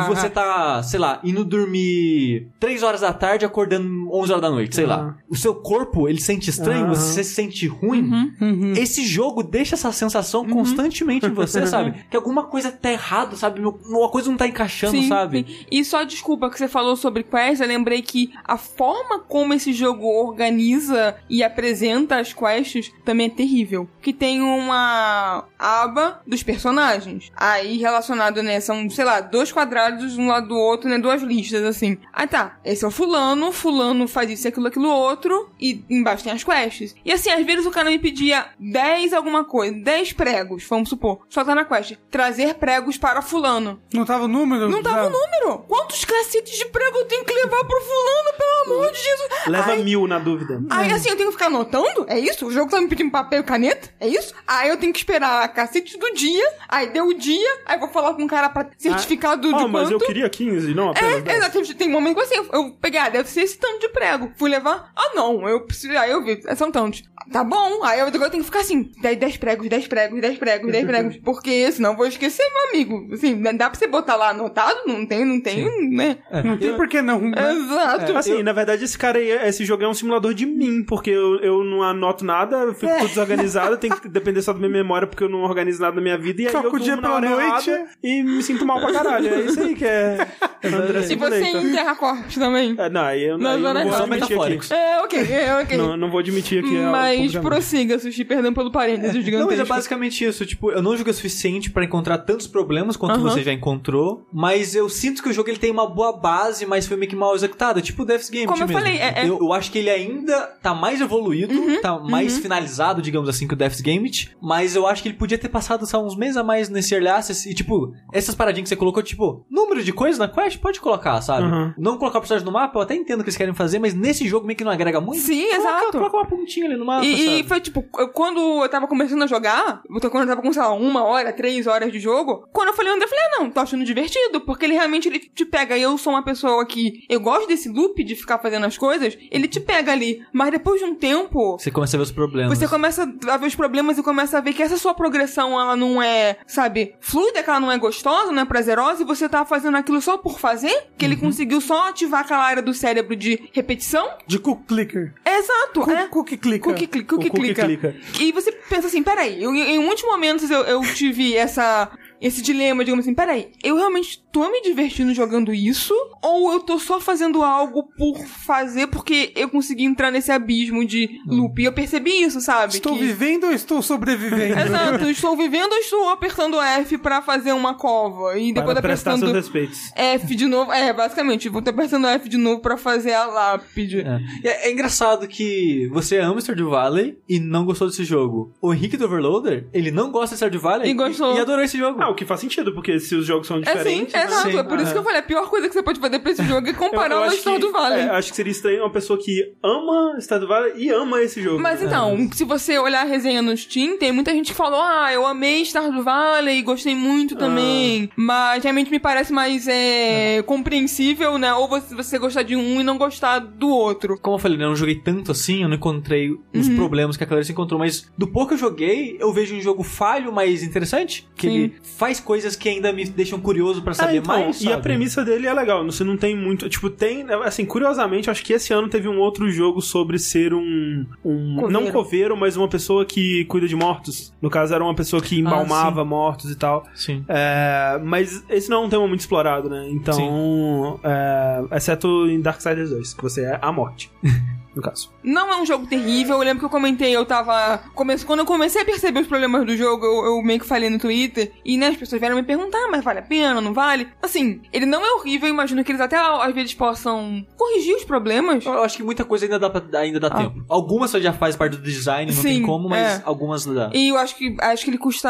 e você tá, sei lá, indo dormir 3 horas da tarde, acordando 11 horas da noite, sei lá. O seu corpo, ele sente estranho, Aham. você se sente ruim. Uhum. Esse jogo deixa essa sensação constantemente em você, sabe? Que alguma coisa tá errado, sabe? Uma coisa não tá encaixando, Sim, sabe? sim. E só desculpa que você falou sobre quests, eu lembrei que a forma como esse jogo organiza e apresenta as quests também é terrível. Que tem uma aba dos personagens. Aí relacionado, né, são, sei lá, dois quadrados um lado do outro, né, duas listas assim. Aí tá, esse é o fulano, fulano faz isso, aquilo, aquilo outro, e embaixo tem as quests. E assim, às vezes o cara me pedia 10 alguma coisa, 10 pregos, vamos supor. Só tá na quest, trazer pregos para fulano. Não tava o número? Não tava o número. Quantos cacetes de prego eu tenho que levar pro fulano, pelo amor de Jesus? Leva Aí, mil na dúvida. aí assim, eu tenho que ficar anotando? É isso? O jogo tá me pedindo papel e caneta? É isso? Aí eu tenho que esperar a cacete do dia. Aí deu o dia. Aí vou falar com o cara pra certificado de Ah, mas eu quanto. queria 15, não apenas É, 10. exatamente. Tem um momento assim, eu- peguei, ah, deve ser esse tanto de prego. Fui levar, ah, não, eu preciso. Aí eu vi, são tantos. Tá bom, aí eu, agora eu tenho que ficar assim: 10, 10 pregos, 10 pregos, 10 pregos, 10 pregos. Porque senão eu vou esquecer, meu amigo. Assim, dá pra você botar lá anotado? Não tem, não tem, né? Não tem por que não. né? Exato. Assim, na verdade, esse cara aí, esse jogo é um simulador de mim, porque eu, eu não anoto nada, eu fico tudo desorganizado, tem que depender só da minha memória, porque eu não organizo nada na minha vida, e aí Troca eu o dia pela noite. e me sinto mal pra caralho. É isso aí que é André E você em Terra Corpus também. É, não, aí eu, Não, aí eu não é vou só admitir aqui. metafóricos. É, ok, é, ok. Não, não vou admitir aqui. é, Mas prossiga, Sushi, perdão pelo parênteses Não, mas é gigantesco. basicamente isso. Tipo, eu não joguei o suficiente pra encontrar tantos problemas quanto Aham. você já encontrou. Mas eu sinto que o jogo ele tem uma boa base, mas foi meio que mal executado. Tipo o Death's Game Como eu mesmo. falei, é- é- Eu, eu acho que ele ainda tá mais evoluído, tá mais finalizado, digamos assim, que o Death's Gambit. Mas eu acho que ele podia ter passado só uns meses a mais nesse Early Access. E, tipo, essas paradinhas que você colocou, tipo, número de coisas na quest, pode colocar, sabe? Uhum. Não colocar o personagem no mapa, eu até entendo o que eles querem fazer, mas nesse jogo meio que não agrega muito. Sim, Coloca- exato. Coloca uma pontinha ali no mapa, E, e sabe? foi tipo, eu- quando eu tava começando a jogar, quando eu tava com, sei lá, uma hora, três horas de jogo, quando eu falei André, eu falei, ah, não, tô achando divertido, porque ele realmente ele te pega. E eu sou uma pessoa que eu gosto desse loop de ficar fazendo as coisas, ele te pega ali. Mas depois de um tempo, Você começa a ver os problemas. Você começa a ver os problemas e começa a ver que essa sua progressão, ela não é, sabe, fluida, que ela não é gostosa, não é prazerosa, e você tá fazendo aquilo só por fazer, que ele conseguiu só ativar aquela área do cérebro de repetição. De cook clicker. Exato, Cu- é. Cookie clicker. Cookie, cli- cookie cookie clicker. clicker. E você pensa assim, peraí, eu, em muitos momentos eu, eu tive essa esse dilema, digamos assim, peraí, eu realmente tô me divertindo jogando isso? Ou eu tô só fazendo algo por fazer porque eu consegui entrar nesse abismo de loop? E eu percebi isso, sabe? Estou Que- vivendo ou estou sobrevivendo? Exato, estou vivendo ou estou apertando F pra fazer uma cova? E depois Para apertando respeitos. F de novo. É, basicamente, vou estar apertando F de novo pra fazer a lápide. É. E é, é engraçado que você ama Stardew Valley e não gostou desse jogo. O Henrique do Overloader, ele não gosta de Stardew Valley E gostou. e adorou esse jogo. Ah, o que faz sentido, porque se os jogos são É sim, diferentes. é exato. Sim. É por isso Ah. que eu falei, a pior coisa que você pode fazer pra esse jogo é comparar o Stardew do Valley. é, acho que seria estranho uma pessoa que ama Stardew Valley e ama esse jogo. Mas então, se você olhar a resenha no Steam, tem muita gente que falou: Ah, eu amei Stardew Valley, gostei muito também. Mas realmente me parece mais é, compreensível, né? Ou você, você gostar de um e não gostar do outro. Como eu falei, né, eu não joguei tanto assim, eu não encontrei os Uhum. problemas que a Clarice encontrou, mas do pouco que eu joguei, eu vejo um jogo falho, mas interessante. Que Sim. ele faz coisas que ainda me deixam curioso pra Ah, saber então, mais. E a premissa dele é legal. Você não tem muito. Tipo, tem. Assim, curiosamente, acho que esse ano teve um outro jogo sobre ser um. um Coveiro. não coveiro, mas uma pessoa que cuida de mortos. No caso, era uma pessoa que embalmava mortos e tal. Sim. É, mas esse não é um tema muito explorado, né? Então. é, exceto em Darksiders 2, que você é a morte. no caso. Não é um jogo terrível. Eu lembro que eu comentei, eu tava. Come... Quando eu comecei a perceber os problemas do jogo, eu, eu meio que falei no Twitter. E né, as pessoas vieram me perguntar, "Ah, mas vale a pena, não vale? Assim, ele não é horrível, eu imagino que eles até às vezes possam corrigir os problemas. Eu acho que muita coisa ainda dá, pra, ainda dá Ah. tempo. Algumas só já faz parte do design, não tem Sim, como, mas é. algumas dá. E eu acho que acho que ele custa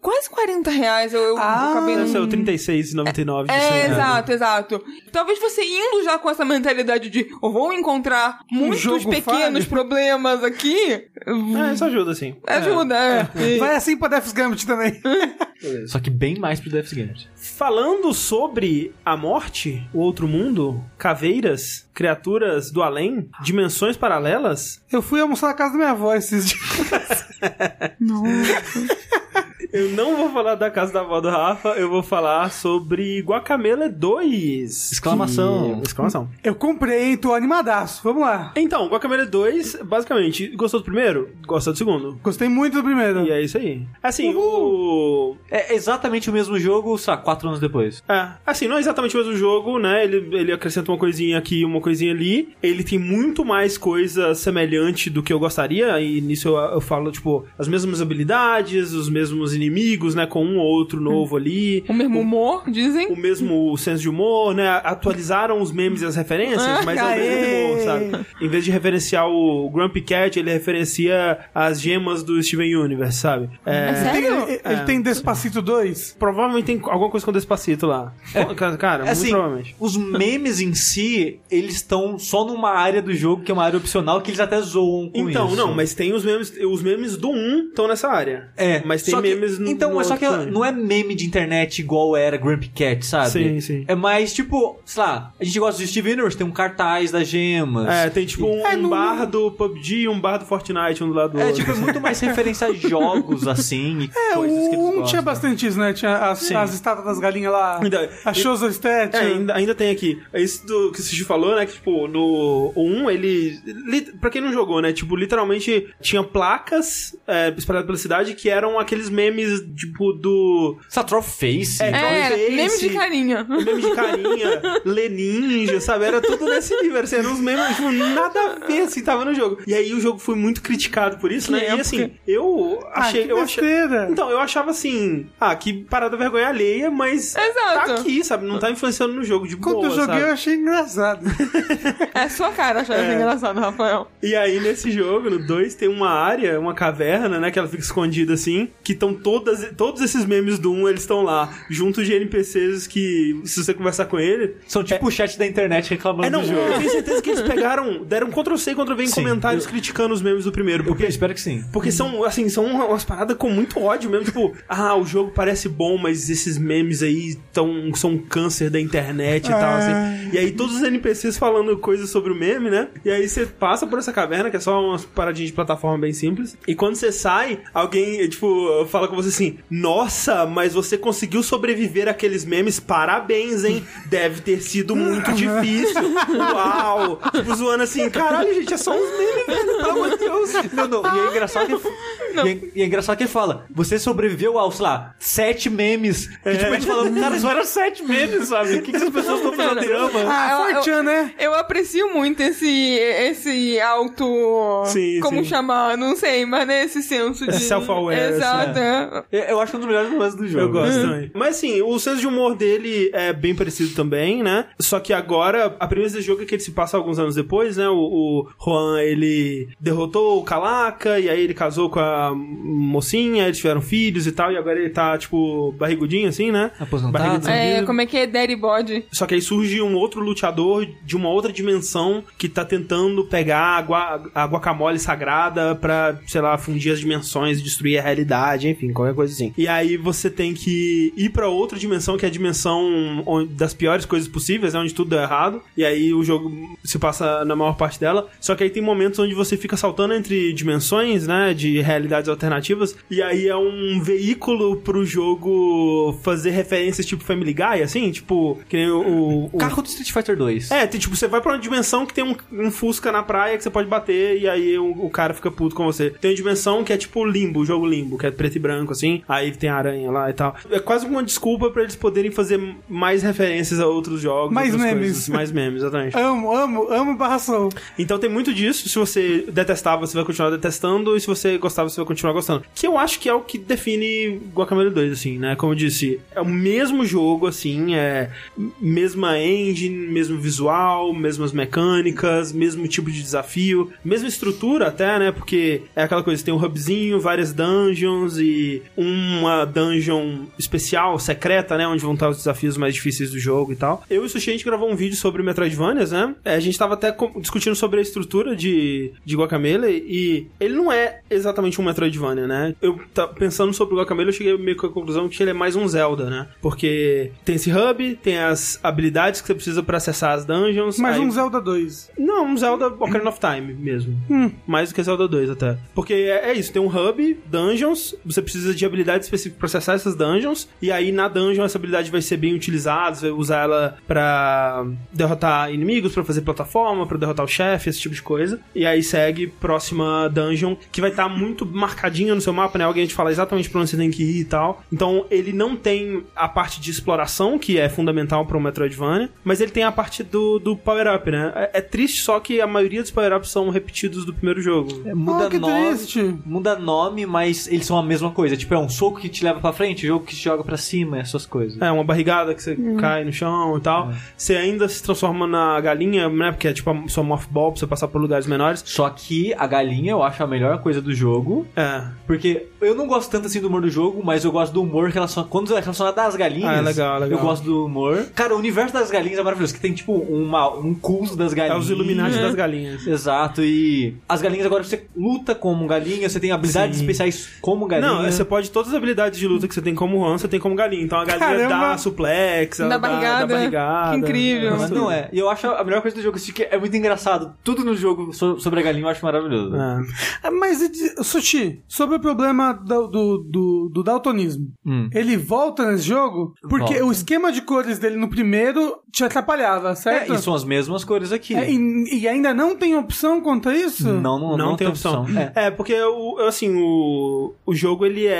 quase 40 reais. Eu, eu Ah, acabei não. 36,99 de É, cem reais. exato, exato. Talvez você indo já com essa mentalidade de eu vou encontrar muitos jogo pequenos falho. problemas aqui. É, isso ajuda, sim. Ajuda, é. E- Vai assim pra Death's Gambit também. Só que bem mais pro Death's Gambit. Falando sobre a morte, o outro mundo, caveiras, criaturas do além, dimensões paralelas, Eu fui almoçar na casa da minha avó esses dias. eu não vou falar da casa da avó do Rafa, eu vou falar sobre Guacamele 2. Exclamação. Que- Exclamação. Eu comprei? Tô animadaço. Vamos lá. Então, Guacamele 2, basicamente, gostou do primeiro? Gostou do segundo? Gostei muito do primeiro. E é isso aí. Assim, o. É exatamente o mesmo jogo, sei lá, quatro anos depois. É, assim, não é exatamente o mesmo jogo, né? Ele, ele acrescenta uma coisinha aqui, uma coisinha ali. Ele tem muito mais coisa semelhante do que eu gostaria, e nisso eu, eu falo, tipo, as mesmas habilidades, os mesmos inimigos, né? Com um ou outro novo ali. O mesmo humor, dizem. O mesmo senso de humor, né? Atualizaram os memes e as referências, mas é o mesmo humor, sabe? Em vez de referenciar o Grumpy Cat, ele referencia as gemas do Steven Universe, sabe? É, É sério? Tem- ele ele tem Despacito 2? provavelmente tem alguma coisa com Despacito lá. Cara, muito assim, provavelmente. os memes em si, eles estão só numa área do jogo, que é uma área opcional, que eles até zoam com Então, isso. não, mas tem os memes, os memes do 1 estão nessa área. É, mas tem só memes no Então, no é só que não é meme de internet igual era Grumpy Cat, sabe? Sim, sim. É mais tipo, sei lá, a gente gosta do Steve Universe, tem um cartaz das gemas. É, tem tipo um, É, um no- bar do PUBG e um bar do Fortnite um do lado do É, outro. tipo, é muito mais referência a jogos, assim, e É, coisas que eles 1 gostam. tinha bastante isso, né? Tinha as, Sim. as estátuas das galinhas lá. Ainda- a Shows of Stat. É, ainda, ainda tem aqui. É isso do, que o Sushi falou, né? Que, tipo, no o 1, ele. Li, pra quem não jogou, né? Tipo, literalmente tinha placas é, espalhadas pela cidade que eram aqueles memes, tipo, do. Satrol Face. É, É, Face. meme de carinha. Meme de carinha, Leninja, sabe? Era tudo nesse nível. Assim, eram uns memes, tipo, nada a ver, assim, tava no jogo. E aí o jogo foi muito criticado por isso, Que né? E assim, eu achei. ah, que eu achei então, eu achava assim, ah, que parada vergonha alheia, mas Exato. tá aqui, sabe? Não tá influenciando no jogo de Quando boa, eu joguei, sabe? eu achei engraçado. É sua cara achar isso engraçado, Rafael. E aí, nesse jogo, no 2, tem uma área, uma caverna, né? Que ela fica escondida assim. Que estão todas, todos esses memes do 1, eles estão lá. Junto de NPCs que, se você conversar com ele. São tipo o chat da internet reclamando É, não, do jogo. eu tenho certeza que eles pegaram, deram Ctrl-C e Ctrl-V em Sim, comentários eu- criticando os memes do primeiro. Eu Porque, espero que sim. porque são, assim, são umas paradas com muito ódio mesmo. Tipo, ah, o jogo parece bom, mas esses memes aí tão, são um câncer da internet e tal, assim. E aí todos os NPCs falando coisas sobre o meme, né? E aí você passa por essa caverna, que é só umas paradinhas de plataforma bem simples. E quando você sai, alguém, tipo, fala com você assim: Nossa, mas você conseguiu sobreviver àqueles memes, parabéns, hein? Deve ter sido muito difícil. Uau! Tipo, zoando assim, caralho, gente, é só uns memes, velho, pelo amor de Deus. Não, não, e é engraçado que Não. E, é, e é engraçado que ele fala, você sobreviveu ao, sei lá, sete memes. Que, tipo, a gente fala, cara, só eram sete memes, sabe? O que, que essas pessoas estão fazendo drama? Ah, eu- Fortran, né? Eu aprecio muito esse, esse auto. Sim, como sim. chamar? Não sei, mas né, esse senso de. Esse self-aware, Exato. É. Eu, acho que é um dos melhores momentos do jogo. Eu gosto também. Mas assim, o senso de humor dele é bem parecido também, né? Só que agora, a premissa do jogo é que ele se passa alguns anos depois, né? O, o Juan, ele derrotou o Calaca, e aí ele casou com a mocinha, eles tiveram filhos e tal, e agora ele tá, tipo, barrigudinho assim, né? Aposentado? É, como é que é Daddy Body? Só que aí surge um outro luteador de uma outra dimensão que tá tentando pegar a, gua a guacamole sagrada pra, sei lá, fundir as dimensões, destruir a realidade, enfim, qualquer coisa assim. E aí você tem que ir pra outra dimensão, que é a dimensão das piores coisas possíveis, né, onde tudo deu errado. E aí o jogo se passa na maior parte dela. Só que aí tem momentos onde você fica saltando entre dimensões, né, de realidades alternativas. E aí é um veículo pro jogo fazer referências tipo Family Guy, assim, tipo, que nem o- o, o Carro do Street Fighter 2. é, tem, tipo, você vai pra uma dimensão que tem um, um Fusca na praia que você pode bater e aí o, o cara fica puto com você. Tem uma dimensão que é tipo limbo, o jogo limbo, que é preto e branco, assim. Aí tem aranha lá e tal. É quase uma desculpa pra eles poderem fazer mais referências a outros jogos. Mais memes. coisas. Mais memes, exatamente. Amo, amo, amo barração. Então tem muito disso. Se você detestar, você vai continuar detestando. E se você gostar, você vai continuar gostando. Que eu acho que é o que define Guacamole 2, assim, né? Como eu disse, é o mesmo jogo, assim, é mesma engine, mesmo visual, mesmas mecânicas, mesmo tipo de desafio, mesma estrutura até, né? Porque é aquela coisa, tem um hubzinho, várias dungeons e uma dungeon especial, secreta, né? Onde vão estar os desafios mais difíceis do jogo e tal. Eu e o Sushi, a gente gravou um vídeo sobre Metroidvanias, né? É, a gente tava até discutindo sobre a estrutura de, de Guacamele e ele não é exatamente um Metroidvania, né? Eu pensando sobre o Guacamele, eu cheguei meio com a conclusão que ele é mais um Zelda, né? Porque tem esse hub, tem as habilidades que você precisa pra acessar as dungeons. Mais aí- um Zelda 2. não, um Zelda Ocarina of Time mesmo. Hum. Mais do que Zelda 2 até. Porque é, é isso, tem um hub, dungeons, você precisa de habilidade específica pra acessar essas dungeons, e aí na dungeon essa habilidade vai ser bem utilizada, você vai usar ela pra derrotar inimigos, pra fazer plataforma, pra derrotar o chefe, esse tipo de coisa. E aí segue próxima dungeon, que vai estar muito marcadinha no seu mapa, né? Alguém te fala exatamente pra onde você tem que ir e tal. Então ele não tem a parte de exploração, que é fundamental para um Metroidvania, mas ele tem a parte do, do power-up, né? É, é triste só que a maioria dos power-ups são repetidos do primeiro jogo. É, muda que nome. triste. Muda nome, mas eles são a mesma coisa. Tipo, é um soco que te leva pra frente, jogo que te joga pra cima, essas coisas. É, uma barrigada que você cai no chão e tal. Você ainda se transforma na galinha, né? Porque é tipo a sua morph ball pra você passar por lugares menores. Só que a galinha eu acho a melhor coisa do jogo. É. Porque eu não gosto tanto assim do humor do jogo, mas eu gosto do humor relacion... quando é relacionado às galinhas. Ah, é legal, legal. Eu gosto do humor. Cara, o universo das galinhas é maravilhoso, que tem tipo uma, um culto das É galinhas. os Illuminati das galinhas. Exato, e as galinhas agora você luta como galinha, você tem habilidades Sim. especiais como galinha. Não, você pode todas as habilidades de luta que você tem como Juan, você tem como galinha. Então a galinha Caramba. dá suplex, ela Dá barrigada. dá barrigada. Que incrível. Mas não é. E eu acho a melhor coisa do jogo assim, que é muito engraçado. Tudo no jogo so- sobre a galinha eu acho maravilhoso. É. Ah, Mas, e de- Sushi, sobre o problema do, do, do, do daltonismo. Hum. Ele volta nesse jogo porque Volta. o esquema de cores dele no primeiro te atrapalhava, É, certo? e são as mesmas cores aqui. É, e, e ainda não tem opção contra isso? Não, não, Não, tem opção. É. porque o, assim, o, o jogo ele é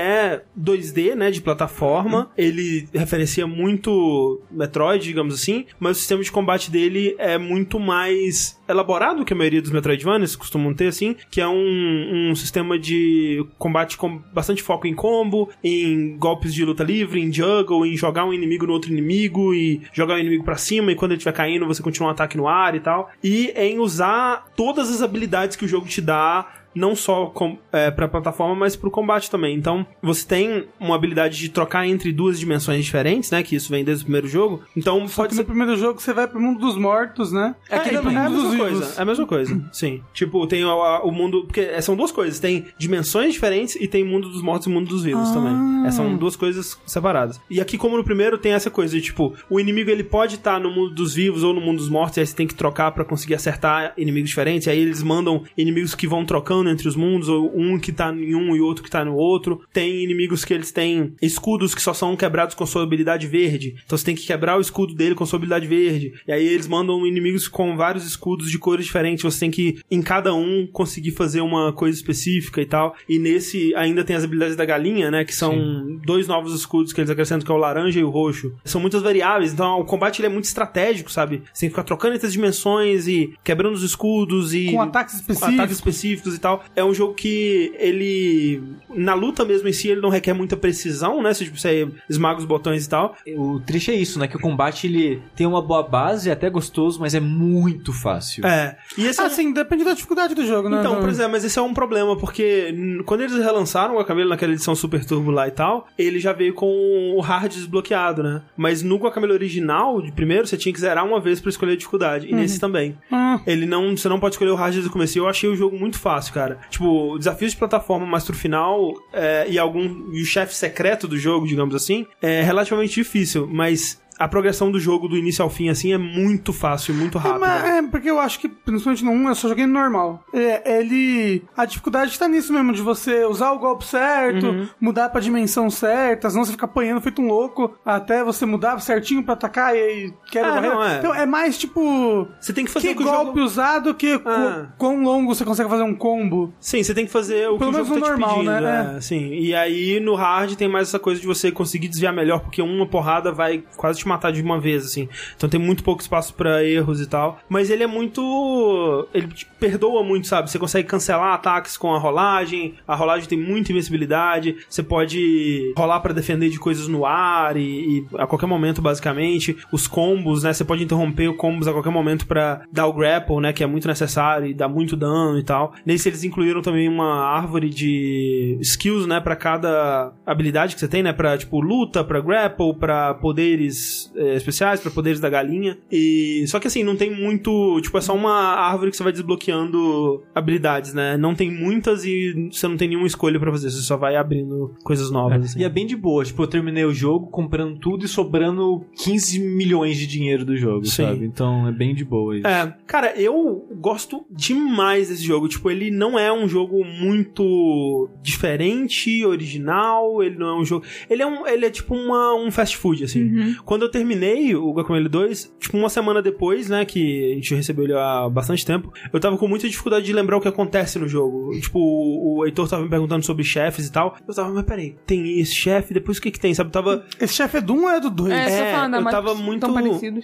2D, né, de plataforma. Ele referencia muito Metroid, digamos assim, mas o sistema de combate dele é muito mais elaborado que a maioria dos Metroidvanias costumam ter, assim, que é um, um sistema de combate com bastante foco em combo, em golpes de luta livre, em juggle, em jogar um inimigo no outro inimigo e jogar o inimigo pra cima e quando ele estiver caindo você continua um ataque no ar e tal. E em usar todas as habilidades que o jogo te dá não só é, pra plataforma, mas pro combate também. Então, você tem uma habilidade de trocar entre duas dimensões diferentes, né? Que isso vem desde o primeiro jogo. Então, Só pode que ser no primeiro jogo você vai pro mundo dos mortos, né? é, é, também. é a mesma coisa. vivos. É a mesma coisa, sim. Tipo, tem o, a- o mundo. Porque são duas coisas. Tem dimensões diferentes e tem mundo dos mortos e mundo dos vivos Ah. também. É, são duas coisas separadas. E aqui, como no primeiro, tem essa coisa de tipo, o inimigo ele pode estar no mundo dos vivos ou no mundo dos mortos, e aí você tem que trocar pra conseguir acertar inimigos diferentes. E aí eles mandam inimigos que vão trocando trocando entre os mundos, ou um que tá em um e outro que tá no outro. Tem inimigos que eles têm escudos que só são quebrados com sua habilidade verde. Então você tem que quebrar o escudo dele com sua habilidade verde. E aí eles mandam inimigos com vários escudos de cores diferentes. Você tem que, em cada um, conseguir fazer uma coisa específica e tal. E nesse ainda tem as habilidades da galinha, né? Que são dois novos escudos que eles acrescentam, que é o laranja e o roxo. São muitas variáveis, então o combate ele é muito estratégico, sabe? Você tem que ficar trocando entre as dimensões e quebrando os escudos e. Com ataques com específicos. ataques específicos e tal. É um jogo que ele. Na luta mesmo em si, ele não requer muita precisão, né? Se tipo, você esmaga os botões e tal. O triste é isso, né? Que o combate ele tem uma boa base, é até gostoso, mas é muito fácil. É. E esse é um- Assim, depende da dificuldade do jogo, né? Então, por exemplo, mas esse é um problema, porque quando eles relançaram o Guacamele naquela edição Super Turbo lá e tal, ele já veio com o hard desbloqueado, né? Mas no Guacamele original, de primeiro, você tinha que zerar uma vez pra escolher a dificuldade. E nesse também. Ah, Ele não. Você não pode escolher o hard desde o começo. E Eu achei o jogo muito fácil, cara. Tipo, desafios de plataforma mais pro final é, e algum. E o chefe secreto do jogo, digamos assim, é relativamente difícil, mas. A progressão do jogo do início ao fim, assim, é muito fácil, muito É, rápido. mas- é, porque eu acho que, principalmente no 1, eu só joguei no normal. É, ele. A dificuldade tá nisso mesmo, de você usar o golpe certo, Uhum. mudar pra dimensão certa, senão você fica apanhando feito um louco, até você mudar certinho pra atacar e aí quebra Ah, não, é. Então é mais tipo. Você tem que fazer Que o golpe jogo... usado, que qu- Ah. quão longo você consegue fazer um combo. Sim, você tem que fazer o Pelo que o jogo tá te normal, pedindo, né? é, sim. E aí no hard tem mais essa coisa de você conseguir desviar melhor, porque uma porrada vai quase te matar de uma vez, assim. Então tem muito pouco espaço pra erros e tal. Mas ele é muito. Ele te perdoa muito, sabe? Você consegue cancelar ataques com a rolagem. A rolagem tem muita invencibilidade. Você pode rolar pra defender de coisas no ar e, e a qualquer momento, basicamente. Os combos, né? Você pode interromper o combos a qualquer momento pra dar o grapple, né? Que é muito necessário e dá muito dano e tal. Nesse eles incluíram também uma árvore de skills, né? Pra cada habilidade que você tem, né? Pra, tipo, luta, pra grapple, pra poderes eh, especiais, pra poderes da galinha. E só que assim, não tem muito. Tipo, é só uma árvore que você vai desbloqueando habilidades, né? Não tem muitas e você não tem nenhuma escolha pra fazer. Você só vai abrindo coisas novas. assim. E é bem de boa. Tipo, eu terminei o jogo comprando tudo e sobrando 15 milhões de dinheiro do jogo, Sim. sabe? Então é bem de boa isso. É, cara, eu gosto demais desse jogo. Tipo, ele não é um jogo muito diferente, original. Ele não é um jogo. Ele é um. Ele é tipo uma, um fast food, assim. Uhum. Quando eu terminei o Guacamole 2, tipo, uma semana depois, né, que a gente recebeu ele há bastante tempo, eu tava com muita dificuldade de lembrar o que acontece no jogo. Tipo, o, Heitor tava me perguntando sobre chefes e tal. Eu tava, mas peraí, tem esse chefe, depois o que que tem, sabe? Eu tava. Esse chefe é do 1 ou é do 2? É, É, falando, eu mas tava muito.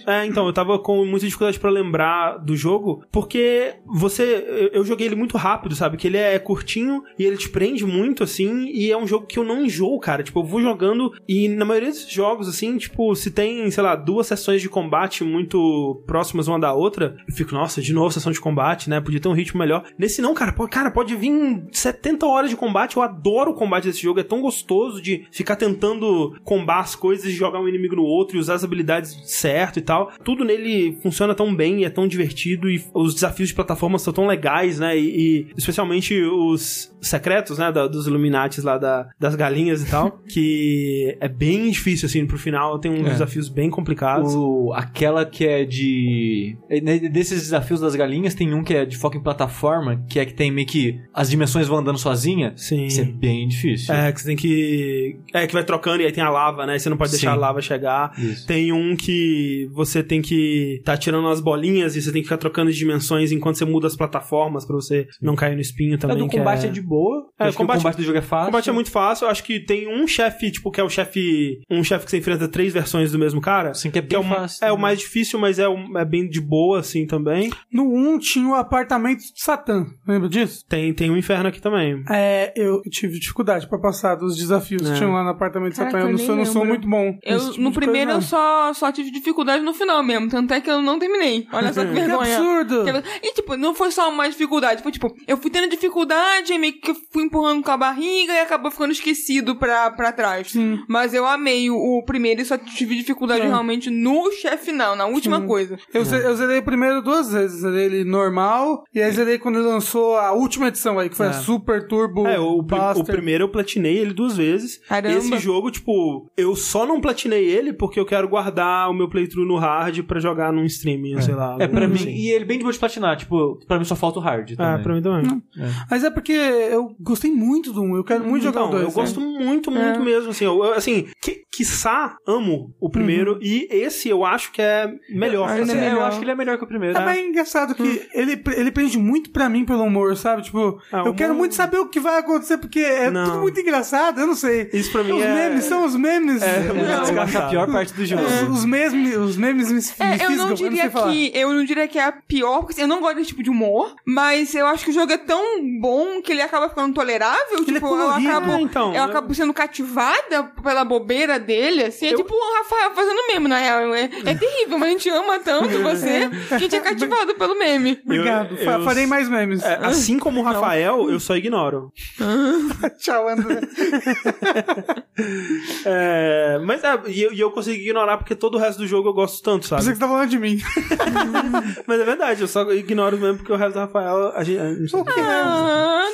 É, então, eu tava com muita dificuldade pra lembrar do jogo, porque você. Eu, eu joguei ele muito rápido, sabe? Que ele é curtinho e ele te prende muito, assim, e é um jogo que eu não enjoo, cara. Tipo, eu vou jogando e na maioria desses jogos, assim, tipo, se tem, sei lá, duas sessões de combate muito próximas uma da outra, eu fico, nossa, de novo sessão de combate, né? Podia ter um ritmo melhor. Nesse não, cara, pode, cara, pode vir 70 horas de combate. Eu adoro o combate desse jogo, é tão gostoso de ficar tentando combar as coisas e jogar um inimigo no outro e usar as habilidades certo e tal. Tudo nele funciona tão bem e é tão divertido e os desafios de plataforma são tão legais, né? E, e especialmente os secretos, né? da- dos Illuminatis lá da- das galinhas e tal, que é bem difícil, assim, pro final. Tem uns É. desafios bem complicados. O, aquela que é de. é, né, Desses desafios das galinhas, tem um que é de foco em plataforma, que é que tem meio que as dimensões vão andando sozinha. Sim. Isso é bem difícil. É, que você tem que. É, que vai trocando e aí tem a lava, né? Você não pode deixar Sim. a lava chegar. Isso. Tem um que você tem que tá tirando as bolinhas e você tem que ficar trocando de dimensões enquanto você muda as plataformas pra você não cair no espinho É, também. do que combate é... de boa. É, Acho que combate- o combate do jogo é O fácil. combate é muito fácil. Eu acho que tem um chefe, tipo, que é o chefe. Um chefe que você enfrenta três versões do mesmo cara. Assim, que é Que bem é o, fácil. é o mais difícil, mas é, o- é bem de boa, assim, também. No 1 tinha o apartamento de Satã. Lembra disso? Tem, tem um inferno aqui também. É, eu tive dificuldade pra passar dos desafios É. que tinham lá no apartamento de Satã. Eu eu não sou, não sou muito bom. Eu, tipo no primeiro eu só, só tive dificuldade no final mesmo. Tanto é que eu não terminei. Olha só que não. Que vergonha. absurdo! E, tipo, não foi só uma dificuldade. Foi, tipo, eu fui tendo dificuldade, meio que eu fui empurrando com a barriga e acabou ficando esquecido pra, pra trás. Sim. Mas eu amei o, o primeiro e só tive dificuldade Não. realmente no chefe final, na última coisa. Eu, ze- eu zerei primeiro duas vezes. Zerei ele normal e aí zerei quando ele lançou a última edição aí, que foi a É. Super Turbo É, o, pri- o Buster. primeiro eu platinei ele duas vezes. Caramba. Esse jogo, tipo, eu só não platinei ele porque eu quero guardar o meu playthrough no hard pra jogar num streaming, sei lá. É, pra algo mim, assim. e ele bem de boa de platinar, tipo, pra mim só falta o hard também. Ah, pra mim também. Mas é porque eu gostei muito do 1. Eu quero muito jogar o Então, 2. eu gosto muito, muito É. mesmo, assim, eu, eu, assim, que, quiçá amo o primeiro e esse eu acho que é melhor. Assim. É, eu melhor. acho que ele é melhor que o primeiro. É bem engraçado que ele, ele prende muito pra mim pelo humor, sabe? Tipo, Ah, eu o quero humor- muito saber o que vai acontecer, porque é Não. tudo muito engraçado, eu não sei. Isso pra mim os é... memes, são os memes. É, É, eu acho a pior parte do jogo. os, memes, os memes me, me É, eu fisgam, não diria sei falar. que eu não diria que é a pior, porque assim, eu não gosto desse tipo de humor, mas eu acho que o jogo é tão bom que ele acaba ficando tolerável, Ele é tipo, eu colorido, acabo, né? Então, eu eu- acabo sendo cativada pela bobeira dele, assim, é Eu- tipo o Rafael fazendo meme, na real, é, é terrível, mas a gente ama tanto você, que a gente é cativado pelo meme. Obrigado, Eu- eu- farei mais memes. É, assim como o Rafael, eu só ignoro. Tchau, André. É, mas é, e eu, e eu consegui ignorar porque todo o resto do jogo eu gosto tanto, sabe? Você que tá falando de mim. Mas é verdade, eu só ignoro mesmo porque o resto do Rafael. A gente, a gente O que, né? Ah.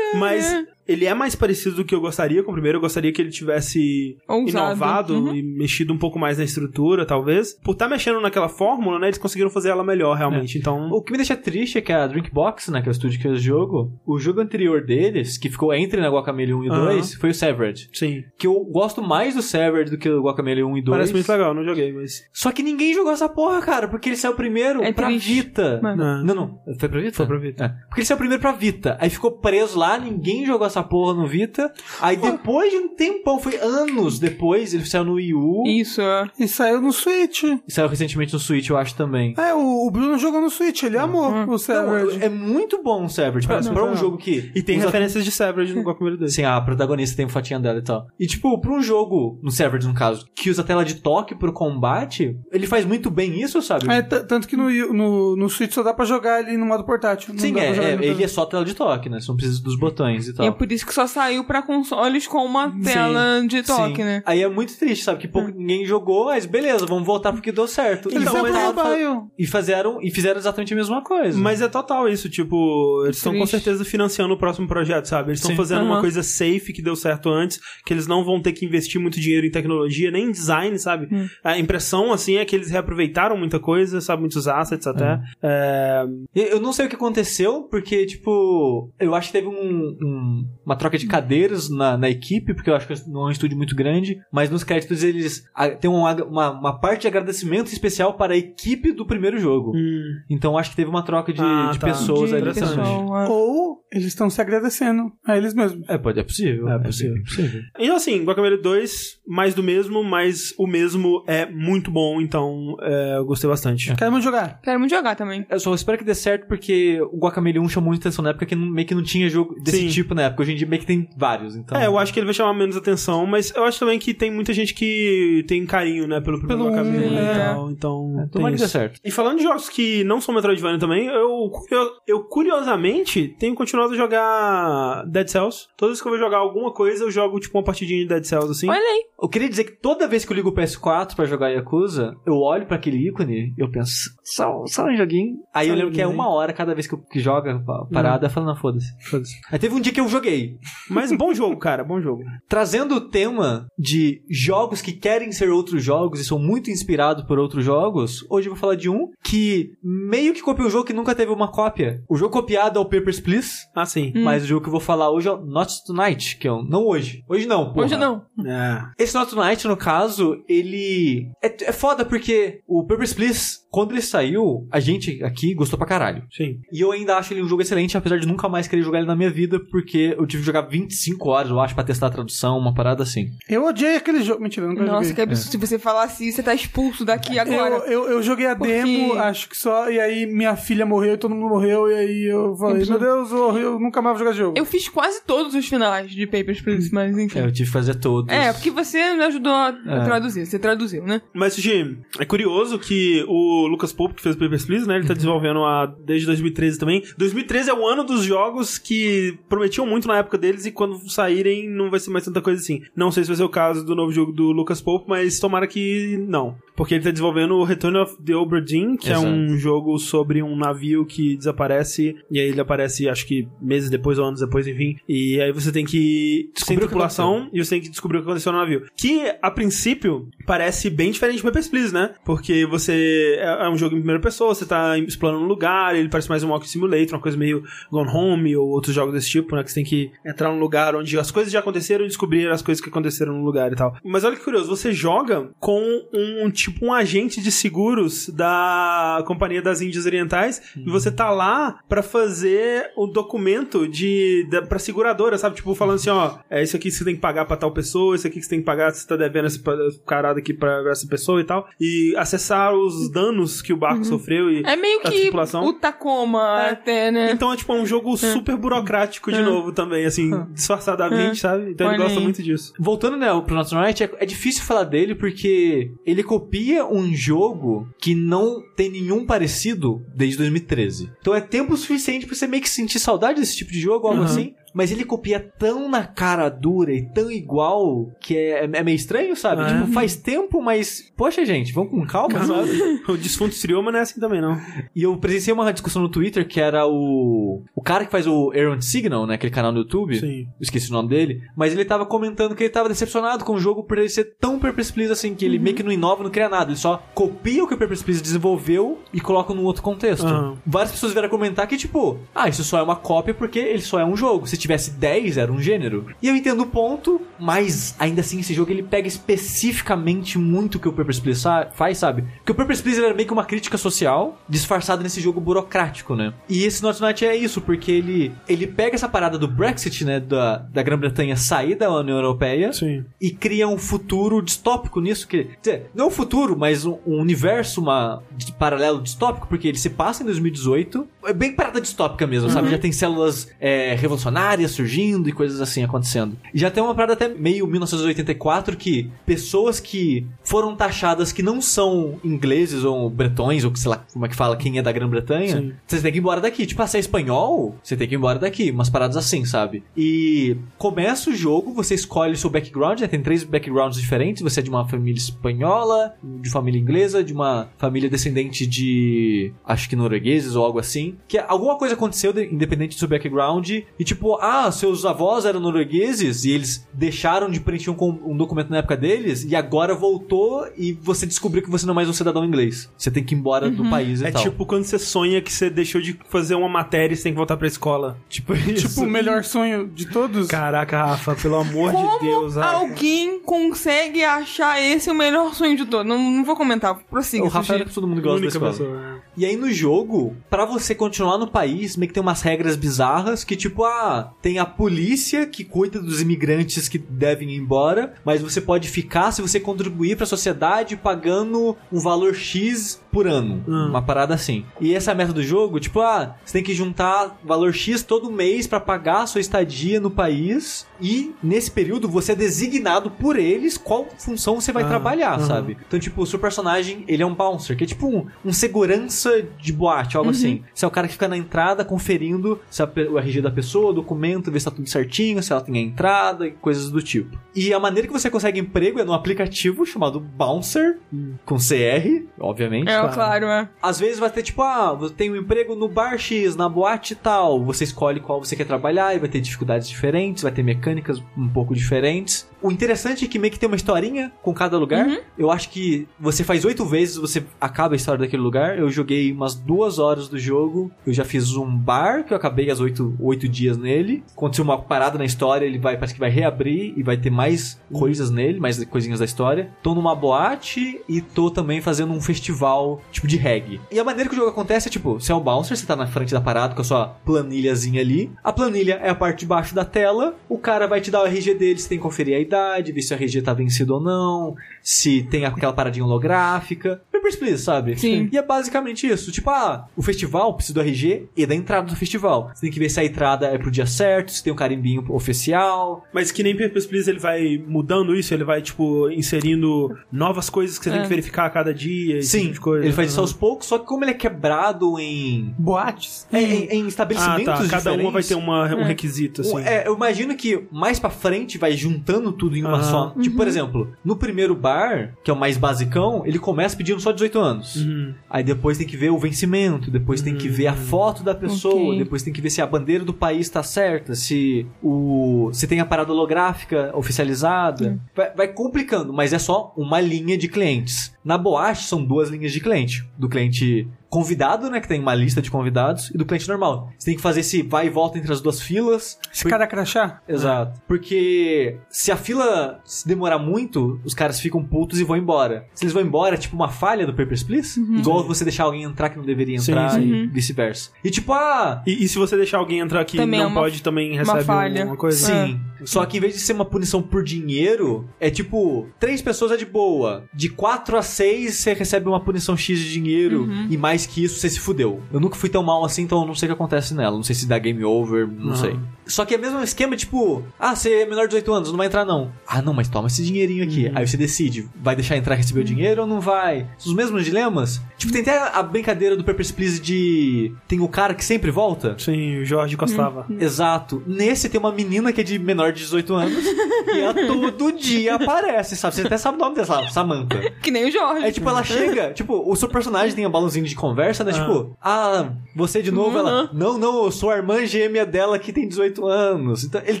Mas ele é mais parecido do que eu gostaria com o primeiro. Eu gostaria que ele tivesse Ousado. inovado Uhum. e mexido um pouco mais na estrutura, talvez. Por estar mexendo naquela fórmula, né? Eles conseguiram fazer ela melhor, realmente. Então. O que me deixa triste é que a Drinkbox, né, que é o estúdio que fez o jogo, o jogo anterior deles, que ficou entre na Guacamelee 1 e Aham. 2, foi o Severed. Sim. Que eu gosto mais do Severed do que o Guacamelee 1 e 2. Parece muito legal, não joguei, mas. Só que ninguém jogou essa porra, cara, porque ele saiu primeiro É pra triste. Vita. Mano. Não. Não, não. Foi pra Vita? Foi pra Vita. É. Porque ele saiu primeiro pra Vita. Aí ficou preso lá, ninguém jogou essa porra no Vita. Aí depois de um tempão, foi anos depois, ele saiu no Wii U. Isso, é. E saiu no Switch. E saiu recentemente no Switch, eu acho também. É, o, o Bruno jogou no Switch, ele amou o Não, Severed. é muito bom o Severed. Pra, Não, pra um não. jogo que. E tem usa- referências de Severed no Guacamole 2. Sim, a protagonista tem fotinha dela e tal. E, tipo, pra um jogo, no Severed no caso, que usa tela de toque pro combate, ele faz muito bem isso, sabe? É, tanto que no, no, no Switch só dá pra jogar ele no modo portátil. não Sim, dá pra é, jogar é, ele é só tela de toque, né? Você não precisa dos botões e E tal. É por isso que só saiu pra consoles com uma tela de toque, Sim. né? Aí é muito triste, sabe? Que pouco, ninguém jogou, mas beleza, vamos voltar porque deu certo. Ele Então, mas mobile. e fizeram e fizeram exatamente a mesma coisa. Mas é total isso, tipo, eles estão com certeza financiando o próximo projeto, sabe? Eles estão Sim. fazendo uma Aham. coisa safe que deu certo antes, que eles não vão ter que investir muito dinheiro em tecnologia, nem em design, sabe? A impressão, assim, é que eles reaproveitaram muita coisa, sabe? Muitos assets até. É, Eu eu não sei o que aconteceu, porque, tipo, eu acho que teve um, um- uma troca de cadeiras na, na equipe, porque eu acho que não é um estúdio muito grande, mas nos créditos eles tem uma, uma, uma parte de agradecimento especial para a equipe do primeiro jogo. hum, Então acho que teve uma troca de, Ah, de tá. pessoas De aí interessante. é. Ou eles estão se agradecendo a eles mesmos. É, pode, é possível. É possível. bem possível. Então, assim, Guacamole 2, mais do mesmo, mas o mesmo é muito bom, então é, eu gostei bastante. Quero muito jogar. Quero muito jogar também. Eu só espero que dê certo porque o Guacamole 1 chamou muita atenção na época que não- meio que não tinha jogo desse Sim. tipo na época. Hoje em dia meio que tem vários, então... É, eu acho que ele vai chamar menos atenção, mas eu acho também que tem muita gente que tem carinho, né, pelo primeiro Pelo Guacamole um, e é. tal, então... tem Tomara que dê isso. certo. E falando de jogos que não são Metroidvania também, eu, eu, eu, curiosamente tenho continuado a jogar Dead Cells. Toda vez que eu vou jogar alguma coisa, eu jogo tipo uma partidinha de Dead Cells assim. Olha aí. Eu queria dizer que toda vez que eu ligo o PS4 pra jogar Yakuza, eu olho pra aquele ícone e eu penso, só, só um joguinho. Aí Só eu lembro que é uma hora cada vez que, eu, que joga a parada, falando, não, foda-se. Foda-se. Aí teve um dia que eu joguei. Mas bom jogo, cara, bom jogo. Trazendo o tema de jogos que querem ser outros jogos e são muito inspirados por outros jogos, hoje eu vou falar de um que meio que copia um jogo que nunca teve uma cópia. O jogo copiado é o Papers, Please, Ah, sim. mas o jogo que eu vou falar hoje é o Not Tonight, que é um... Não hoje. Hoje não, porra. Hoje não. É. Esse Not Tonight, no caso, ele. É, é foda porque o Papers, Please, quando ele saiu, a gente aqui gostou pra caralho. Sim. E eu ainda acho ele um jogo excelente, apesar de nunca mais querer jogar ele na minha vida, porque eu tive que jogar 25 horas, eu acho, pra testar a tradução, uma parada assim. Eu odiei aquele jogo. Mentira, eu nunca Nossa, joguei. que absurdo. Se você falasse isso, você tá expulso daqui agora. Eu, eu, eu joguei a Porque- demo, acho que só, e aí minha filha morreu e todo mundo morreu, e aí eu falei, meu Deus, eu, eu nunca mais vou jogar jogo. Eu fiz quase todos os finais de Papers, Please, mas enfim. É, eu tive que fazer todos. É, porque você me ajudou a É. traduzir. Você traduziu, né? Mas, Sushi, é curioso que o Lucas Pope, que fez o Papers, Please, né? Ele tá desenvolvendo a, desde 2013 também. 2013 é o ano dos jogos que prometiam muito na época deles e quando saírem não vai ser mais tanta coisa assim. Não sei se vai ser o caso do novo jogo do Lucas Pope, mas tomara que não. Porque ele tá desenvolvendo o Return of the Obra Dinn, que Exato. é um jogo sobre um navio que desaparece e aí ele aparece, acho que meses depois ou anos depois, enfim. E aí você tem que sem tripulação e você tem que descobrir o que aconteceu no navio. Que, a princípio, parece bem diferente de Papers, Please, né? Porque você é é um jogo em primeira pessoa, você tá explorando um lugar, ele parece mais um Walking Simulator, uma coisa meio Gone Home ou outros jogos desse tipo, né? Que você tem que entrar num lugar onde as coisas já aconteceram e descobrir as coisas que aconteceram no lugar e tal. Mas olha que curioso, você joga com um tipo um agente de seguros da Companhia das Índias Orientais e você tá lá pra fazer o documento de da, pra seguradora, sabe? Tipo, falando assim, ó, é isso aqui que você tem que pagar pra tal pessoa, isso aqui que você tem que pagar, você tá devendo essa pa- carada aqui pra essa pessoa e tal. E acessar os danos que o barco sofreu e É meio a que tripulação. o Tacoma, É. até, né? Então é tipo um jogo super burocrático de É. novo também, assim, disfarçadamente, É. sabe? Então ele Olha gosta aí. muito disso. Voltando, né, pro Not Right, é, é difícil falar dele porque ele copia um jogo que não tem nenhum parecido desde 2013. Então é tempo suficiente pra você meio que sentir saudade desse tipo de jogo, algo Uhum. assim. Mas ele copia tão na cara dura e tão igual que é, é meio estranho, sabe? É. Tipo, faz tempo, mas. Poxa, gente, vamos com calma, sabe? o defunto Trioma não é assim também, não. E eu presenciei uma discussão no Twitter que era o. O cara que faz o Errant Signal, né? Aquele canal no YouTube. Sim. Esqueci o nome dele. Mas ele tava comentando que ele tava decepcionado com o jogo por ele ser tão Purpose Please assim, que ele meio que não inova, não cria nada. Ele só copia o que o Purpose Please desenvolveu e coloca num outro contexto. Aham. Várias pessoas vieram comentar que, tipo, ah, isso só é uma cópia porque ele só é um jogo. Se tivesse 10, era um gênero. E eu entendo o ponto, mas ainda assim, esse jogo ele pega especificamente muito o que o Purpose Please faz, sabe? Porque o Purpose Please ele era meio que uma crítica social disfarçada nesse jogo burocrático, né? E esse Not Night é isso, porque ele, ele pega essa parada do Brexit, né? Da, da Grã-Bretanha sair da União Europeia Sim. e cria um futuro distópico nisso, que quer dizer, não um futuro, mas um, um universo uma, de paralelo distópico, porque ele se passa em 2018, é bem parada distópica mesmo, sabe? Já tem células é, revolucionárias surgindo e coisas assim acontecendo. E já tem uma parada até meio 1984 que pessoas que foram taxadas que não são ingleses ou bretões, ou que sei lá como é que fala, quem é da Grã-Bretanha, você tem que ir embora daqui. Tipo, ah, você é espanhol, você tem que ir embora daqui. Umas paradas assim, sabe? E começa o jogo, você escolhe o seu background, né? Tem três backgrounds diferentes. Você é de uma família espanhola, de família inglesa, de uma família descendente de. acho que noruegueses ou algo assim. Que alguma coisa aconteceu, de- independente do seu background. E tipo, ah, seus avós eram noruegueses e eles deixaram de preencher um, um documento na época deles e agora voltou e você descobriu que você não é mais um cidadão inglês. Você tem que ir embora do país e É tal. tipo quando você sonha que você deixou de fazer uma matéria e você tem que voltar pra escola. Tipo isso. Tipo, o melhor sonho de todos. Caraca, Rafa, pelo amor Como de Deus. Rafa. alguém consegue achar esse o melhor sonho de todos? Não, não vou comentar, prossiga. O Rafael é Sushi. que todo mundo gosta da escola. pessoa. né? E aí no jogo, pra você continuar no país, meio que tem umas regras bizarras que tipo, ah, tem a polícia que cuida dos imigrantes que devem ir embora, mas você pode ficar se você contribuir pra sociedade pagando um valor X por ano. Hum. Uma parada assim. E essa é a meta do jogo, tipo, ah, você tem que juntar valor X todo mês pra pagar a sua estadia no país e nesse período você é designado por eles qual função você vai Ah, trabalhar, aham. sabe? Então, tipo, o seu personagem, ele é um bouncer, que é tipo um, um segurança de boate, algo assim. Você é o cara que fica na entrada conferindo se a o RG da pessoa, o documento, ver se tá tudo certinho, se ela tem a entrada e coisas do tipo. E a maneira que você consegue emprego é num aplicativo chamado Bouncer, com CR, obviamente. É, Claro. claro, é. Às vezes vai ter tipo, ah, você tem um emprego no bar X, na boate tal. Você escolhe qual você quer trabalhar e vai ter dificuldades diferentes, vai ter mecânicas um pouco diferentes. O interessante é que meio que tem uma historinha com cada lugar. Eu acho que você faz oito vezes, você acaba a história daquele lugar. Eu joguei umas duas horas do jogo. Eu já fiz um bar, que eu acabei as oito, oito dias nele. Aconteceu uma parada na história, ele vai, parece que vai reabrir e vai ter mais coisas nele, mais coisinhas da história. Tô numa boate e tô também fazendo um festival, tipo, de reggae. E a maneira que o jogo acontece é, tipo, você é o bouncer, você tá na frente da parada com a sua planilhazinha ali. A planilha é a parte de baixo da tela. O cara vai te dar o RG dele, você tem que conferir a idade, ver se o RG tá vencido ou não, se tem aquela paradinha holográfica. Papers, Please, sabe? Sim. E é basicamente isso. Tipo, ah, o festival precisa precisa do RG e da entrada do festival. Você tem que ver se a entrada é pro dia certo, se tem um carimbinho oficial. Mas que nem Papers, Please, ele vai mudando isso, ele vai, tipo, inserindo novas coisas que você tem É. que verificar a cada dia, esse Sim, tipo de coisa. ele faz isso Aham. aos poucos, só que como ele é quebrado em... Boates. é, em, em Ah, estabelecimentos tá. Cada uma vai ter uma, um requisito, assim. É, eu imagino que mais pra frente vai juntando tudo em uma Aham. só. Tipo, por exemplo, no primeiro bar, que é o mais basicão, ele começa pedindo só 18 anos. Uhum. Aí depois tem que ver o vencimento, depois tem que ver a foto da pessoa, Ok. depois tem que ver se a bandeira do país tá certa, se o se tem a parada holográfica oficializada. Vai, vai complicando, mas é só uma linha de clientes. Na Boate são duas linhas de cliente. Do cliente convidado, né, que tem uma lista de convidados, e do cliente normal. Você tem que fazer esse vai e volta entre as duas filas. Esse cara crachá? Exato. Porque se a fila se demorar muito, os caras ficam putos e vão embora. Se eles vão embora, é tipo uma falha do Papers, Please. Igual você deixar alguém entrar que não deveria Sim, entrar sim. e vice-versa. E tipo, ah... E, e se você deixar alguém entrar aqui e Também não é uma- pode, também recebe falha. uma coisa? Sim. Só que em vez de ser uma punição por dinheiro, é tipo, três pessoas é de boa. De quatro a seis, você recebe uma punição X de dinheiro. E mais que isso, você se fudeu. Eu nunca fui tão mal assim, então eu não sei o que acontece nela. Não sei se dá game over, não Não. sei. Só que é mesmo esquema, tipo, ah, você é menor de 18 anos, não vai entrar não. Ah, não, mas toma esse dinheirinho aqui. Aí você decide, vai deixar entrar e receber o dinheiro ou não vai? Os mesmos dilemas. Tipo, tem até a brincadeira do Papers, Please de... Tem o cara que sempre volta. Sim, o Jorge Costava. Exato. Nesse tem uma menina que é de menor de 18 anos e ela todo dia aparece, sabe? Você até sabe o nome dela, Samantha. Que nem o Jorge. É tipo, ela chega, tipo, o seu personagem tem um balãozinho de conversa, né? Tipo, ah, você de novo, ela. Não, não, eu sou a irmã gêmea dela que tem 18 anos. Então, ele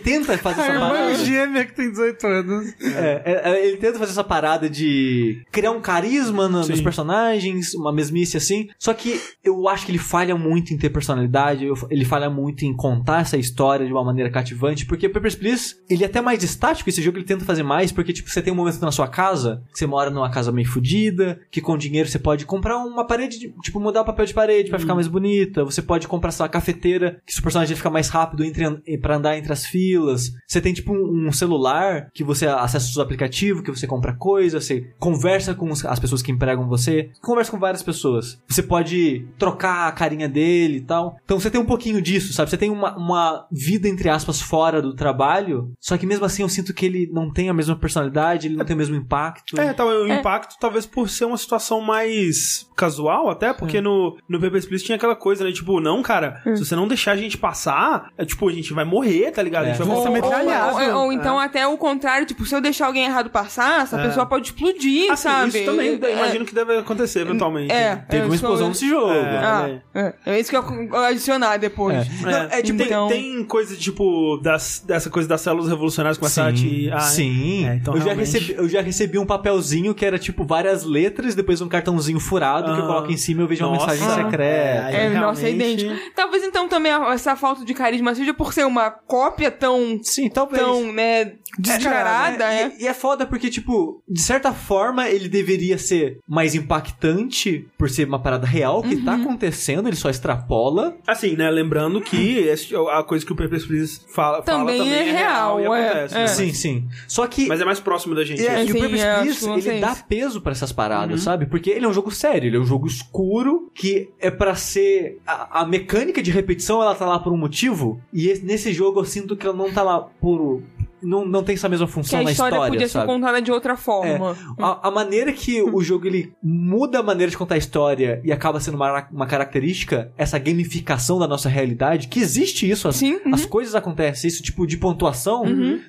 tenta fazer A essa irmã parada. gêmea que tem 18 anos. É, é, é, ele tenta fazer essa parada de criar um carisma no- nos personagens, uma mesmice assim. Só que eu acho que ele falha muito em ter personalidade, ele falha muito em contar essa história de uma maneira cativante, porque Papers, Please, ele é até mais estático, esse jogo ele tenta fazer mais, porque tipo, você tem um momento na sua casa, que você mora numa casa meio fodida, que com dinheiro você pode comprar uma parede, de- tipo, mudar o papel de parede pra ficar mais bonita, você pode comprar sua cafeteira, que seu personagem fica mais rápido entre, pra andar entre as filas, você tem tipo um, um celular que você acessa os aplicativos, que você compra coisa, você conversa com as pessoas que empregam você, conversa com várias pessoas. Você pode trocar a carinha dele e tal. Então você tem um pouquinho disso, sabe? Você tem uma, uma vida, entre aspas, fora do trabalho, só que mesmo assim eu sinto que ele não tem a mesma personalidade, ele não tem o mesmo impacto. É, tá, o É. impacto talvez por ser uma situação mais casual, até, porque no, no Papers, Please tinha aquela coisa, né? Tipo, não, cara, se você não deixar a gente passar, é tipo, a gente vai morrer, tá ligado? A gente É. vai Ou- ou- metralhado. Ou, ou então até o contrário, tipo, se eu deixar alguém errado passar, essa É. pessoa pode explodir, Assim, sabe? Isso também É, imagino que deve acontecer eventualmente. É, Teve é, uma explosão nesse jogo. É. Ah, é, é isso que eu vou adicionar depois. É. Não, é, tipo, Então- tem, tem coisa tipo das, dessa coisa das células revolucionárias começar a te. ah, sim. é, então eu, já recebi, eu já recebi um papelzinho que era tipo várias letras, depois um cartãozinho furado que eu Ah. coloco em cima e eu vejo uma Nossa. mensagem secreta. aí É, nossa, é idêntico. Talvez então também essa falta de carisma seja por ser uma cópia tão, Sim, talvez. tão, né, descarada, É, é. E, e é foda porque, tipo, de certa forma ele deveria ser mais impactante por ser uma parada real que Uhum. tá acontecendo, ele só extrapola. Assim, né? Lembrando que esse- a coisa que o Papers, Please fala Também fala também é real, e é, acontece. é. né? Sim, sim. Só que. Mas é mais próximo da gente. É, isso. e o sim, é, acho Please, ser ele dá peso pra essas paradas, Uhum. sabe? Porque ele é um jogo sério, ele é um jogo escuro que é pra ser. A, a mecânica de repetição ela tá lá por um motivo, e esse- nesse jogo eu sinto que ela não tá lá por. Não, não tem essa mesma Que função a na história, história, podia sabe? ser contada de outra forma. A, a maneira que o jogo ele muda a maneira de contar a história e acaba sendo uma, uma característica, essa gamificação da nossa realidade, que existe isso, as, Sim, uhum. as coisas acontecem, isso tipo de pontuação.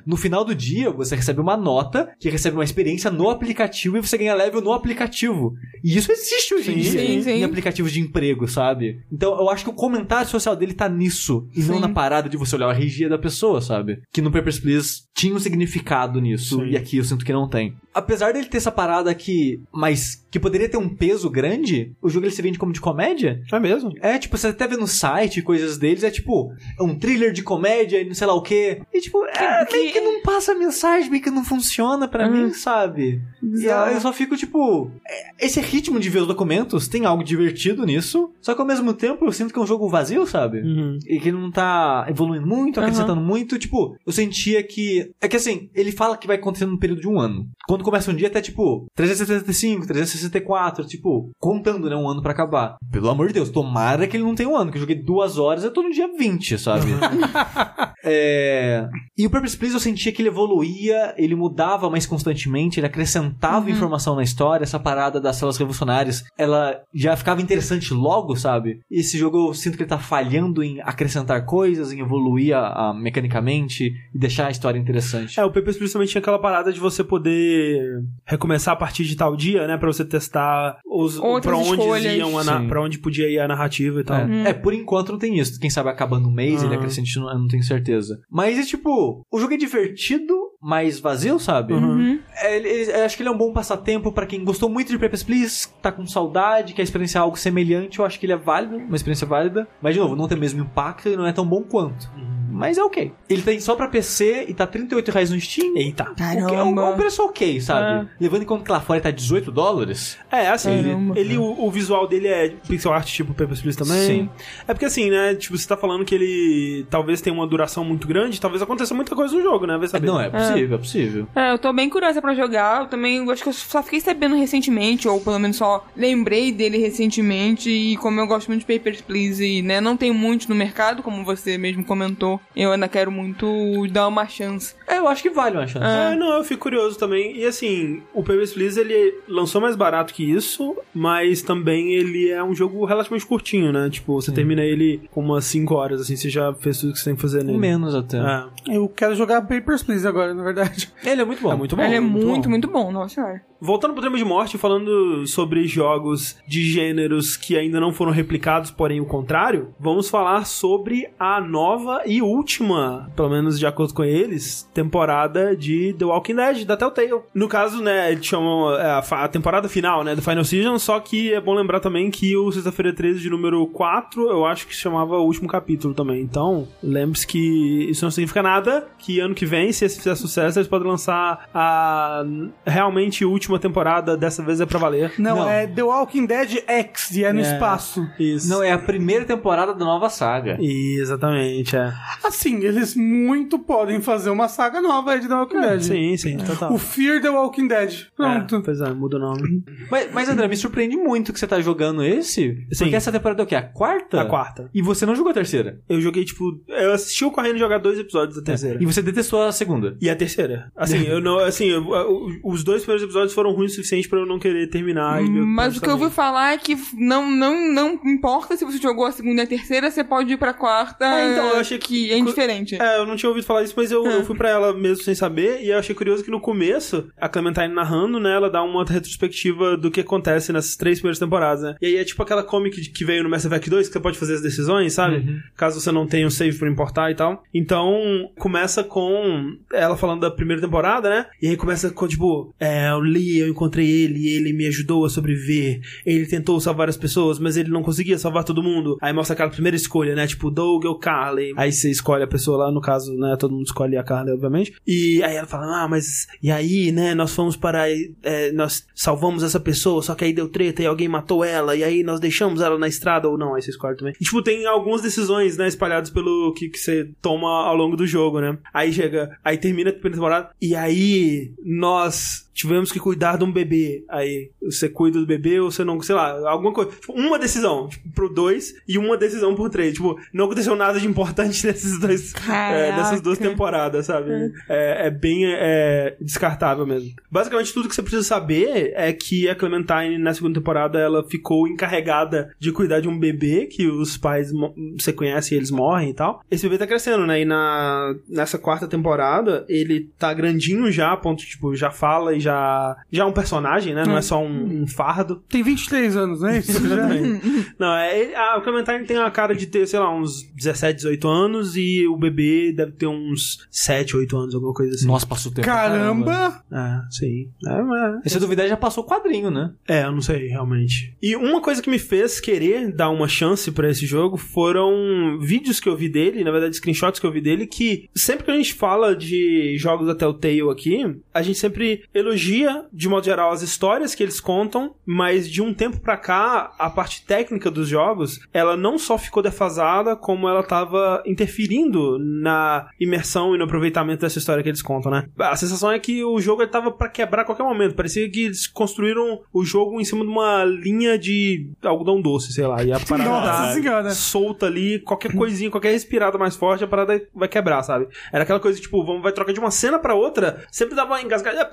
No final do dia, você recebe uma nota que recebe uma experiência no aplicativo e você ganha level no aplicativo. E isso existe hoje em dia sim, sim. em aplicativos de emprego, sabe? Então eu acho que o comentário social dele tá nisso e não Sim. na parada de você olhar a regia da pessoa, sabe? Que no Papers, Please tinha um significado nisso Sim. e aqui eu sinto que não tem. Apesar dele ter essa parada aqui, mas que poderia ter um peso grande, o jogo ele se vende como de comédia. É mesmo? É, tipo, você até vê no site coisas deles, é tipo, é um thriller de comédia e não sei lá o quê. E tipo, é, que- meio que não passa mensagem, meio que não funciona pra Hum. mim, sabe? E Bizarro. aí eu só fico, tipo, é, esse ritmo de ver os documentos tem algo divertido nisso, só que ao mesmo tempo eu sinto que é um jogo vazio, sabe? Uhum. E que não tá evoluindo muito, acrescentando muito. Tipo, eu sentia que É que assim, ele fala que vai acontecer num período de um ano. Quando começa um dia, até tipo 375, 364, tipo, contando, né? Um ano pra acabar. Pelo amor de Deus, tomara que ele não tenha um ano, que eu joguei duas horas, eu tô no dia 20, sabe? é... E o Purpose Please eu sentia que ele evoluía, ele mudava mais constantemente, ele acrescentava informação na história, essa parada das células revolucionárias, ela já ficava interessante logo, sabe? E esse jogo eu sinto que ele tá falhando em acrescentar coisas, em evoluir a, a- mecanicamente e deixar a história interessante. É, o Please também tinha aquela parada de você poder recomeçar a partir de tal dia, né? Pra você testar os, Outras pra onde escolhas. iam a na- pra onde podia ir a narrativa e tal. É. É, por enquanto não tem isso. Quem sabe acabando um mês ele Ah. acrescente, não- eu não tenho certeza. Mas é tipo, o jogo é divertido, mas vazio, sabe? Uhum. É, ele- acho que ele é um bom passatempo pra quem gostou muito de Papers, Please, tá com saudade, quer experienciar algo semelhante, eu acho que ele é válido, uma experiência válida. Mas, de novo, não tem o mesmo impacto e não é tão bom quanto. Mas é ok. Ele tem só pra PC e tá 38 reais no Steam. Eita. O que é um, Caramba. é um preço ok, sabe? Levando em conta que lá fora ele tá 18 dólares. É, assim, ele, Caramba. ele- o, o visual dele é pixel art tipo Papers, Please também. Sim. É porque assim, né, tipo, você tá falando que ele talvez tenha uma duração muito grande, talvez aconteça muita coisa no jogo, né? Vai saber. Não, é possível, é possível. É, eu tô bem curiosa pra jogar. Eu também acho que eu só fiquei sabendo recentemente, ou pelo menos só lembrei dele recentemente. E como eu gosto muito de Papers, Please, e, né, não tem muito no mercado, como você mesmo comentou, eu ainda quero muito dar uma chance. É, eu acho que vale uma chance. É, não, eu fico curioso também. E assim, o Papers, Please, ele lançou mais barato que isso, mas também ele é um jogo relativamente curtinho, né? Tipo, você termina ele com umas 5 horas, assim, você já fez tudo que você tem que fazer nele. Menos até. É. Eu quero jogar Papers, Please agora, na verdade. Ele é muito bom. É muito bom. Ele é muito muito, bom. muito bom, nossa senhora. Voltando pro tema de morte, falando sobre jogos de gêneros que ainda não foram replicados, porém o contrário, vamos falar sobre a nova e última, pelo menos de acordo com eles, temporada de The Walking Dead, da Telltale. No caso, né, eles chamam é, a, temporada final, né, do Final Season, só que é bom lembrar também que o Sexta-feira 13 de número 4, eu acho que se chamava o último capítulo também. Então, lembre-se que isso não significa nada, que ano que vem, se esse fizer sucesso, eles podem lançar a realmente última temporada, dessa vez é pra valer. Não, Não. é The Walking Dead X, e é no É. espaço. Isso. Não, é a primeira temporada da nova saga. Exatamente, é. Assim, eles muito podem fazer uma saga nova aí de The Walking Dead. Sim, sim, total. O Fear the Walking Dead. Pronto. É, pois é, muda o nome. Mas, mas, André, me surpreende muito que você tá jogando esse. Sim. Porque essa temporada é o quê? A quarta? A quarta. E você não jogou a terceira. Eu joguei, tipo, eu assisti o Correndo jogar dois episódios da terceira. E você detestou a segunda. E a terceira. Assim, eu não. Assim, eu- eu- os dois primeiros episódios foram ruins o suficiente pra eu não querer terminar. Mas o que eu ouvi falar é que não, não, não importa se você jogou a segunda e a terceira, você pode ir pra quarta. É, então, eu achei que é indiferente. É, eu não tinha ouvido falar isso, mas eu, eu fui pra ela mesmo sem saber, e eu achei curioso que no começo, a Clementine narrando, né, ela dá uma retrospectiva do que acontece nessas três primeiras temporadas, né? E aí é tipo aquela comic que veio no Mass Effect 2, que você pode fazer as decisões, sabe? Caso você não tenha um save pra importar e tal. Então, começa com ela falando da primeira temporada, né? E aí começa com, tipo, é, o Lee, eu encontrei ele, e ele me ajudou a sobreviver. Ele tentou salvar as pessoas, mas ele não conseguia salvar todo mundo. Aí mostra aquela primeira escolha, né? Tipo, Doug ou Carly. Aí você escolhe a pessoa lá, no caso, né? Todo mundo escolhe a Carly, obviamente. E aí ela fala, ah, mas e aí, né? Nós fomos para. é, nós salvamos essa pessoa, só que aí deu treta e alguém matou ela. E aí nós deixamos ela na estrada ou não. Aí você escolhe também. E, tipo, tem algumas decisões, né? Espalhadas pelo que, que você toma ao longo do jogo, né? Aí chega, aí termina a primeira temporada. E aí nós tivemos que cuidar de um bebê. Aí você cuida do bebê ou você não, sei lá, alguma coisa. Tipo, uma decisão, tipo, pro dois e uma decisão pro três. Tipo, não aconteceu nada de importante nesses dois, é, nessas duas temporadas, sabe? É, é bem é, descartável mesmo. Basicamente, tudo que você precisa saber é que a Clementine, na segunda temporada, ela ficou encarregada de cuidar de um bebê que os pais você conhece e eles morrem e tal. Esse bebê tá crescendo, né? E na, nessa quarta temporada, ele tá grandinho já, a ponto, tipo, já fala e já, já é um personagem, né? Não é só um, um fardo. Tem 23 anos, não é isso? Já- Exatamente. Não, é, ele- a Clementine tem a cara de ter, sei lá, uns 17, 18 anos e o bebê deve ter uns 7, 8 anos, alguma coisa assim. Nossa, passou tempo. pra Caramba! É, sim. É, mas- E se duvidar, já passou o quadrinho, né? é, eu não sei, realmente. E uma coisa que me fez querer dar uma chance pra esse jogo foram vídeos que eu vi dele, na verdade, screenshots que eu vi dele, que sempre que a gente fala de jogos da Telltale aqui, a gente sempre elogia, de modo geral, as histórias que eles contam, mas de um tempo pra cá, a parte técnica dos jogos, ela não só ficou defasada, como ela tava interferindo na imersão e no aproveitamento dessa história que eles contam, né? A sensação é que o jogo tava pra quebrar a qualquer momento. Parecia que eles construíram o jogo em cima de uma linha de algodão doce, sei lá. E a parada Nossa tá solta ali, qualquer coisinha, qualquer respirada mais forte, a parada vai quebrar, sabe? Era aquela coisa, tipo, vamos, vai trocar de uma cena pra outra, sempre dava engasgada.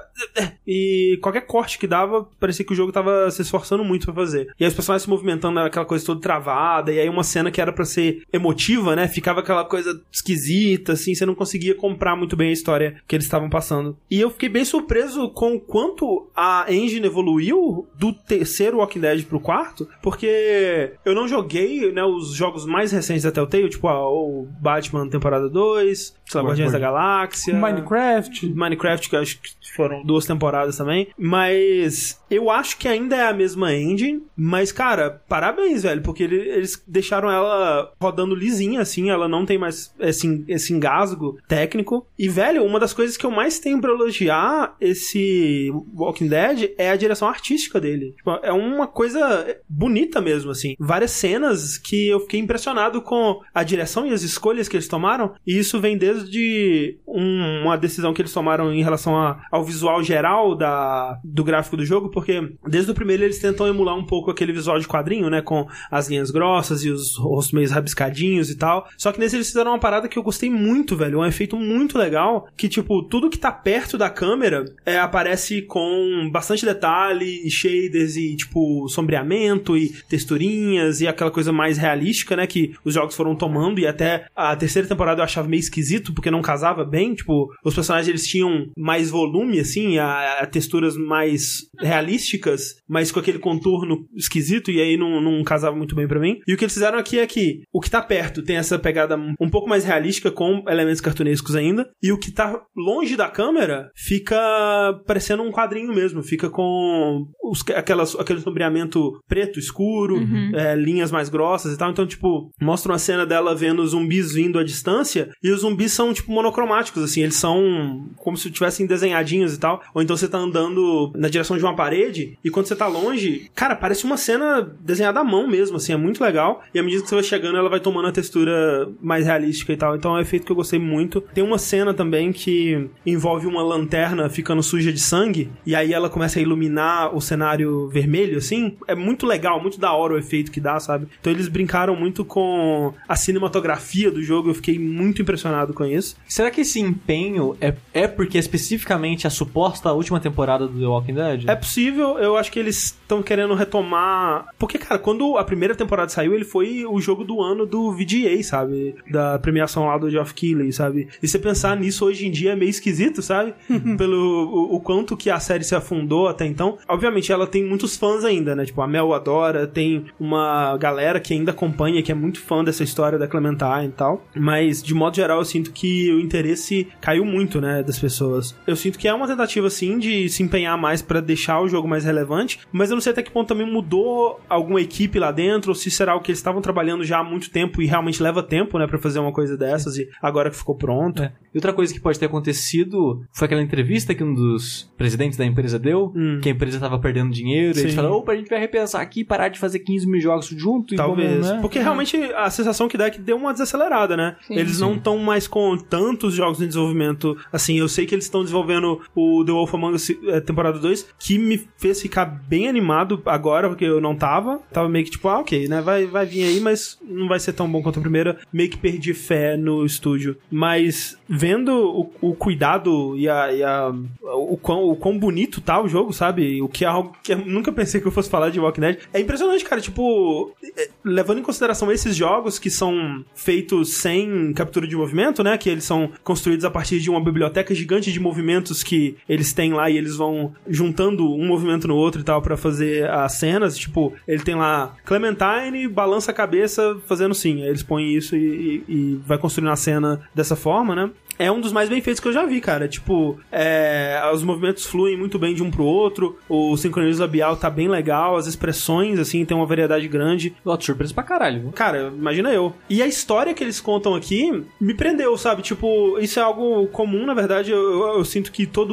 E qualquer corte que dava, parecia que o jogo tava se esforçando muito pra fazer. E aí os personagens se movimentando, era aquela coisa toda travada, e aí uma cena que era pra ser emotiva, né? Ficava aquela coisa esquisita, assim, você não conseguia comprar muito bem a história que eles estavam passando. E eu fiquei bem surpreso com o quanto a engine evoluiu do terceiro Walking Dead pro quarto, porque eu não joguei, né, os jogos mais recentes da Telltale, tipo ah, o Batman temporada 2, sei lá, Guardiões da Galáxia, Minecraft. Minecraft, que acho que foram duas temporadas também. Mas eu acho que ainda é a mesma engine. Mas, cara, parabéns, velho, porque ele- eles deixaram ela rodando lisinha, assim. Ela não tem mais esse, esse engasgo técnico. E, velho, uma das coisas que eu mais tenho pra elogiar esse Walking Dead é a direção artística dele. Tipo, é uma coisa bonita mesmo, assim. Várias cenas que eu fiquei impressionado com a direção e as escolhas que eles tomaram. E isso vem desde um- uma decisão que eles tomaram em relação a- ao visual geral da, do gráfico do jogo, porque desde o primeiro eles tentam emular um pouco aquele visual de quadrinho, né? Com as linhas grossas e os rostos meio rabiscadinhos e tal. Só que nesse eles fizeram uma parada que eu gostei muito, velho. Um efeito muito legal. Que, tipo, tudo que tá perto da câmera é, aparece com bastante detalhe, shaders e, tipo, sombreamento e texturinhas e aquela coisa mais realística, né? Que os jogos foram tomando e até a terceira temporada eu achava meio esquisito porque não casava bem. Tipo, os personagens eles tinham mais volume, assim, a, a texturas mais realísticas, mas com aquele contorno esquisito e aí não, não casava muito bem pra mim. E o que eles fizeram aqui é que o que tá perto tem essa pegada um pouco mais realística com elementos cartunescos ainda, e o que tá longe da câmera fica parecendo um quadrinho mesmo, fica com os, aquelas, aquele sombreamento preto, escuro, é, linhas mais grossas e tal. Então, tipo, mostra uma cena dela vendo zumbis vindo à distância, e os zumbis são, tipo, monocromáticos, assim, eles são como se tivessem desenhadinhos e tal. Ou então você tá andando na direção de uma parede, e quando você tá longe, cara, parece uma cena desenhada à mão mesmo, assim, é muito legal. E à medida que você vai chegando, ela vai tomando a textura mais realística e tal. Então é um efeito que eu gostei muito. Tem uma cena também que envolve uma lanterna ficando suja de sangue, e aí ela começa a iluminar o cenário vermelho, assim. É muito legal, muito da hora o efeito que dá, sabe? Então eles brincaram muito com a cinematografia do jogo, eu fiquei muito impressionado com isso. Será que esse empenho é, é porque especificamente a suposta última temporada do The Walking Dead? É possível, eu acho que eles estão querendo retomar. Porque, cara, quando a primeira temporada saiu, ele foi o jogo do ano do VGA, sabe? Da premiação lá do Geoff Keighley, sabe? E você pensar nisso hoje em dia é meio esquisito, sabe? Pelo o, o quanto que a série se afundou até então. Obviamente, ela tem muitos fãs ainda, né? Tipo, a Mel adora, tem uma galera que ainda acompanha, que é muito fã dessa história da Clementine e tal. Mas, de modo geral, eu sinto que o interesse caiu muito, né? Das pessoas. Eu sinto que é uma tentativa, sim, de se empenhar mais pra deixar o jogo mais relevante, mas eu não sei até que ponto também mudou alguma equipe lá dentro, ou se será o que eles estavam trabalhando já há muito tempo e realmente leva tempo, né, pra fazer uma coisa dessas e agora que ficou pronto. É. E outra coisa que pode ter acontecido foi aquela entrevista que um dos presidentes da empresa deu, Hum. que a empresa tava perdendo dinheiro, e eles Sim. falaram, opa, a gente vai repensar aqui, parar de fazer 15 mil jogos junto e Talvez. vamos, né? Porque realmente a sensação que dá é que deu uma desacelerada, né? Sim. eles não estão mais com tantos jogos em desenvolvimento. Assim, eu sei que eles estão desenvolvendo o The Wolf Among Us eh, temporada 2, que me fez ficar bem animado agora, porque eu não tava. Tava meio que tipo, ah, ok, né? Vai, vai vir aí, mas não vai ser tão bom quanto a primeira. Meio que perdi fé no estúdio. Mas vendo o, o cuidado e a. E a o, quão, o quão bonito tá o jogo, sabe? O que é algo que eu nunca pensei que eu fosse falar de Walking Dead. É impressionante, cara. Tipo, eh, levando em consideração esses jogos que são feitos sem captura de movimento, né? Que eles são construídos a partir de uma biblioteca gigante de movimentos que eles têm lá e eles vão juntando um movimento no outro e tal pra fazer as cenas. Tipo, ele tem lá Clementine, balança a cabeça fazendo sim. Aí eles põem isso e, e- e vai construindo a cena dessa forma, né? É um dos mais bem feitos que eu já vi, cara. Tipo, é, os movimentos fluem muito bem de um pro outro, o sincronismo labial tá bem legal, as expressões, assim, tem uma variedade grande. Ó, tô surpreso pra caralho, viu? Cara, imagina eu. E a história que eles contam aqui me prendeu, sabe? Tipo, isso é algo comum, na verdade. Eu, eu- eu sinto que toda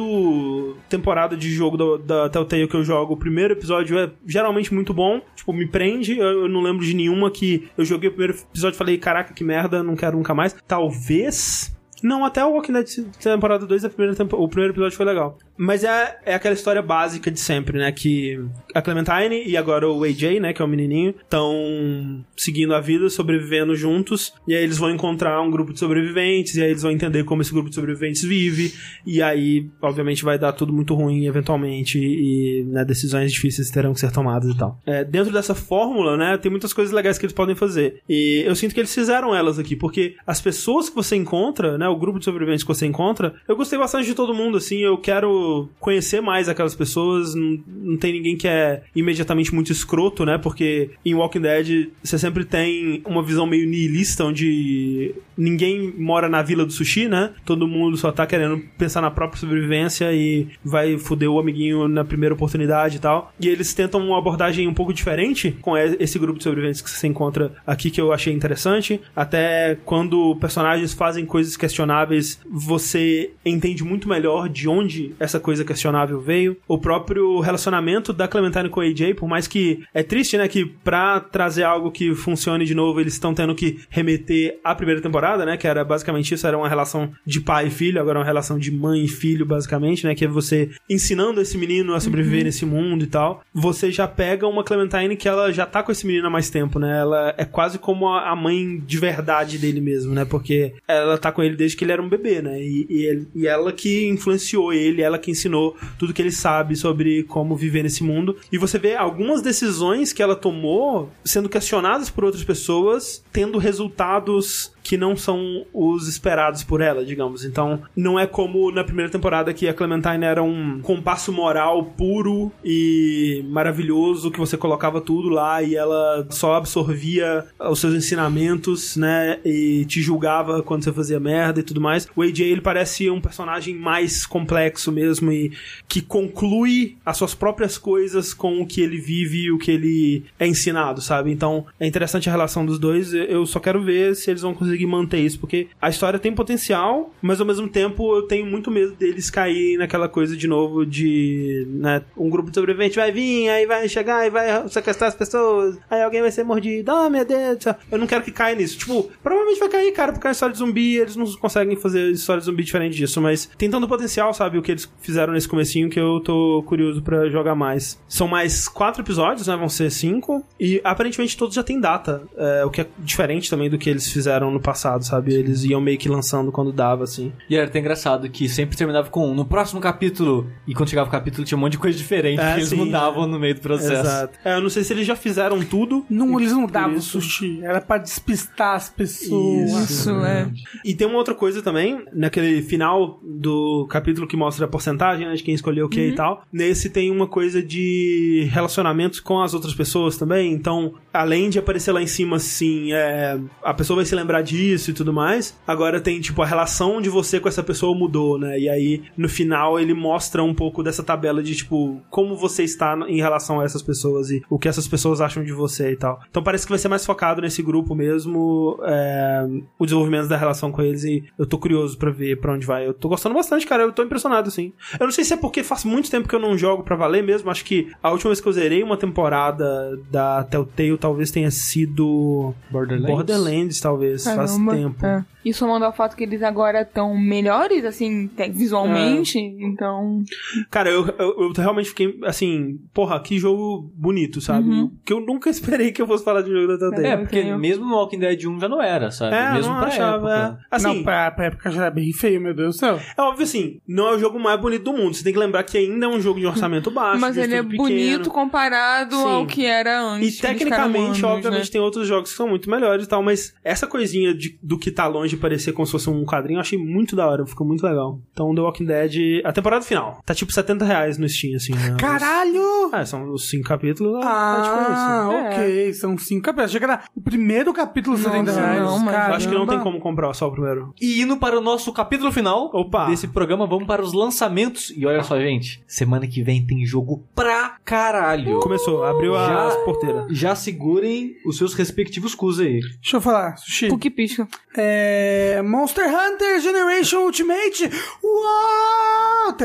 temporada de jogo da, da Telltale que eu jogo, o primeiro episódio é geralmente muito bom. Tipo, me prende. Eu, eu não lembro de nenhuma que eu joguei o primeiro episódio e falei, caraca, que merda, não quero nunca mais. Talvez Não, até o Walking Dead temporada 2, a primeira tempo- o primeiro episódio foi legal. Mas é, é aquela história básica de sempre, né? Que a Clementine e agora o AJ, né? Que é o menininho, estão seguindo a vida, sobrevivendo juntos. E aí eles vão encontrar um grupo de sobreviventes, e aí eles vão entender como esse grupo de sobreviventes vive. E aí, obviamente, vai dar tudo muito ruim eventualmente. E né, decisões difíceis terão que ser tomadas e tal. É, dentro dessa fórmula, né? Tem muitas coisas legais que eles podem fazer. E eu sinto que eles fizeram elas aqui, porque as pessoas que você encontra, né? O grupo de sobreviventes que você encontra, eu gostei bastante de todo mundo, assim. Eu quero conhecer mais aquelas pessoas. Não, não tem ninguém que é imediatamente muito escroto, né? Porque em Walking Dead você sempre tem uma visão meio nihilista, onde ninguém mora na vila do sushi, né? Todo mundo só tá querendo pensar na própria sobrevivência e vai foder o amiguinho na primeira oportunidade e tal. E eles tentam uma abordagem um pouco diferente com esse grupo de sobreviventes que você encontra aqui, que eu achei interessante. Até quando personagens fazem coisas questionáveis, você entende muito melhor de onde essa coisa questionável veio. O próprio relacionamento da Clementine com o AJ, por mais que é triste, né, que pra trazer algo que funcione de novo, eles estão tendo que remeter à primeira temporada, né, que era basicamente isso, era uma relação de pai e filho, agora é uma relação de mãe e filho, basicamente, né, que é você ensinando esse menino a sobreviver nesse mundo e tal. Você já pega uma Clementine que ela já tá com esse menino há mais tempo, né, ela é quase como a a mãe de verdade dele mesmo, né, porque ela tá com ele desde que ele era um bebê, né, e, e, ele- e ela que influenciou ele, ela que ensinou tudo que ele sabe sobre como viver nesse mundo. E você vê algumas decisões que ela tomou sendo questionadas por outras pessoas, tendo resultados que não são os esperados por ela, digamos. Então, não é como na primeira temporada que a Clementine era um compasso moral puro e maravilhoso que você colocava tudo lá e ela só absorvia os seus ensinamentos, né, e te julgava quando você fazia merda e tudo mais. O AJ ele parece um personagem mais complexo mesmo e que conclui as suas próprias coisas com o que ele vive e o que ele é ensinado, sabe? Então, é interessante a relação dos dois. Eu só quero ver se eles vão conseguir manter isso, porque a história tem potencial, mas ao mesmo tempo eu tenho muito medo deles caírem naquela coisa de novo de, né, um grupo de sobreviventes vai vir, aí vai chegar e vai sequestrar as pessoas, aí alguém vai ser mordido, oh meu Deus. Eu não quero que caia nisso. Tipo, provavelmente vai cair, cara, porque é uma história de zumbi, eles não conseguem fazer história de zumbi diferente disso, mas tem tanto potencial, sabe, o que eles fizeram nesse comecinho que eu tô curioso pra jogar mais. São mais quatro episódios, né, vão ser cinco, e aparentemente todos já têm data, é, o que é diferente também do que eles fizeram no passado, sabe, eles iam meio que lançando quando dava, assim. E era até engraçado que sempre terminava com no próximo capítulo. E quando chegava o capítulo tinha um monte de coisa diferente É, que eles sim, mudavam no meio do processo. Exato. É, eu não sei se eles já fizeram tudo. Não, eles não davam isso. sushi. Era pra despistar as pessoas. Isso, é. E tem uma outra coisa também, naquele final do capítulo que mostra a porcentagem, né, de quem escolheu o que e tal. Nesse tem uma coisa de relacionamentos com as outras pessoas também. Então, além de aparecer lá em cima assim, é, a pessoa vai se lembrar disso e tudo mais, agora tem tipo a relação de você com essa pessoa mudou, né? E aí no final ele mostra um pouco dessa tabela de tipo como você está em relação a essas pessoas e o que essas pessoas acham de você e tal. Então parece que vai ser mais focado nesse grupo mesmo, é, o desenvolvimento da relação com eles e eu tô curioso pra ver pra onde vai. Eu tô gostando bastante, cara, eu tô impressionado assim. Eu não sei se é porque faz muito tempo que eu não jogo pra valer mesmo, acho que a última vez que eu zerei uma temporada da Telltale talvez tenha sido Borderlands. Borderlands, talvez, faz. Tempo. É. E somando ao fato que eles agora estão melhores, assim, te- visualmente, então. Cara, eu, eu, eu realmente fiquei assim, porra, que jogo bonito, sabe? Uhum. Que eu nunca esperei que eu fosse falar de jogo da Telltale. É, porque tenho. mesmo no Walking Dead 1 já não era, sabe? É, mesmo não pra achava. época. é. Assim, não, pra, pra época já era bem feio, meu Deus do céu. é óbvio assim, não é o jogo mais bonito do mundo. Você tem que lembrar que ainda é um jogo de orçamento baixo. Mas ele é pequeno. bonito comparado Sim. ao que era antes. E tecnicamente, anos, obviamente, né? tem outros jogos que são muito melhores e tal, mas essa coisinha de, do que tá longe parecer como se fosse um quadrinho, eu achei muito da hora, ficou muito legal. Então, The Walking Dead, a temporada final, tá tipo 70 reais no Steam, assim, né? Caralho! É, são os cinco capítulos, é, Ah, é tipo isso. ok. São cinco capítulos. Achei que era o primeiro capítulo Nossa, 70 reais. não, mas- Caramba. Acho que não tem como comprar só o primeiro. E indo para o nosso capítulo final Opa! desse programa, vamos para os lançamentos. E olha só, gente, semana que vem tem jogo pra caralho. Começou, abriu Já- as porteiras. Já segurem os seus respectivos cus aí. Deixa eu falar, Sushi. O que pisca. É, é, Monster Hunter Generation Ultimate. Uau!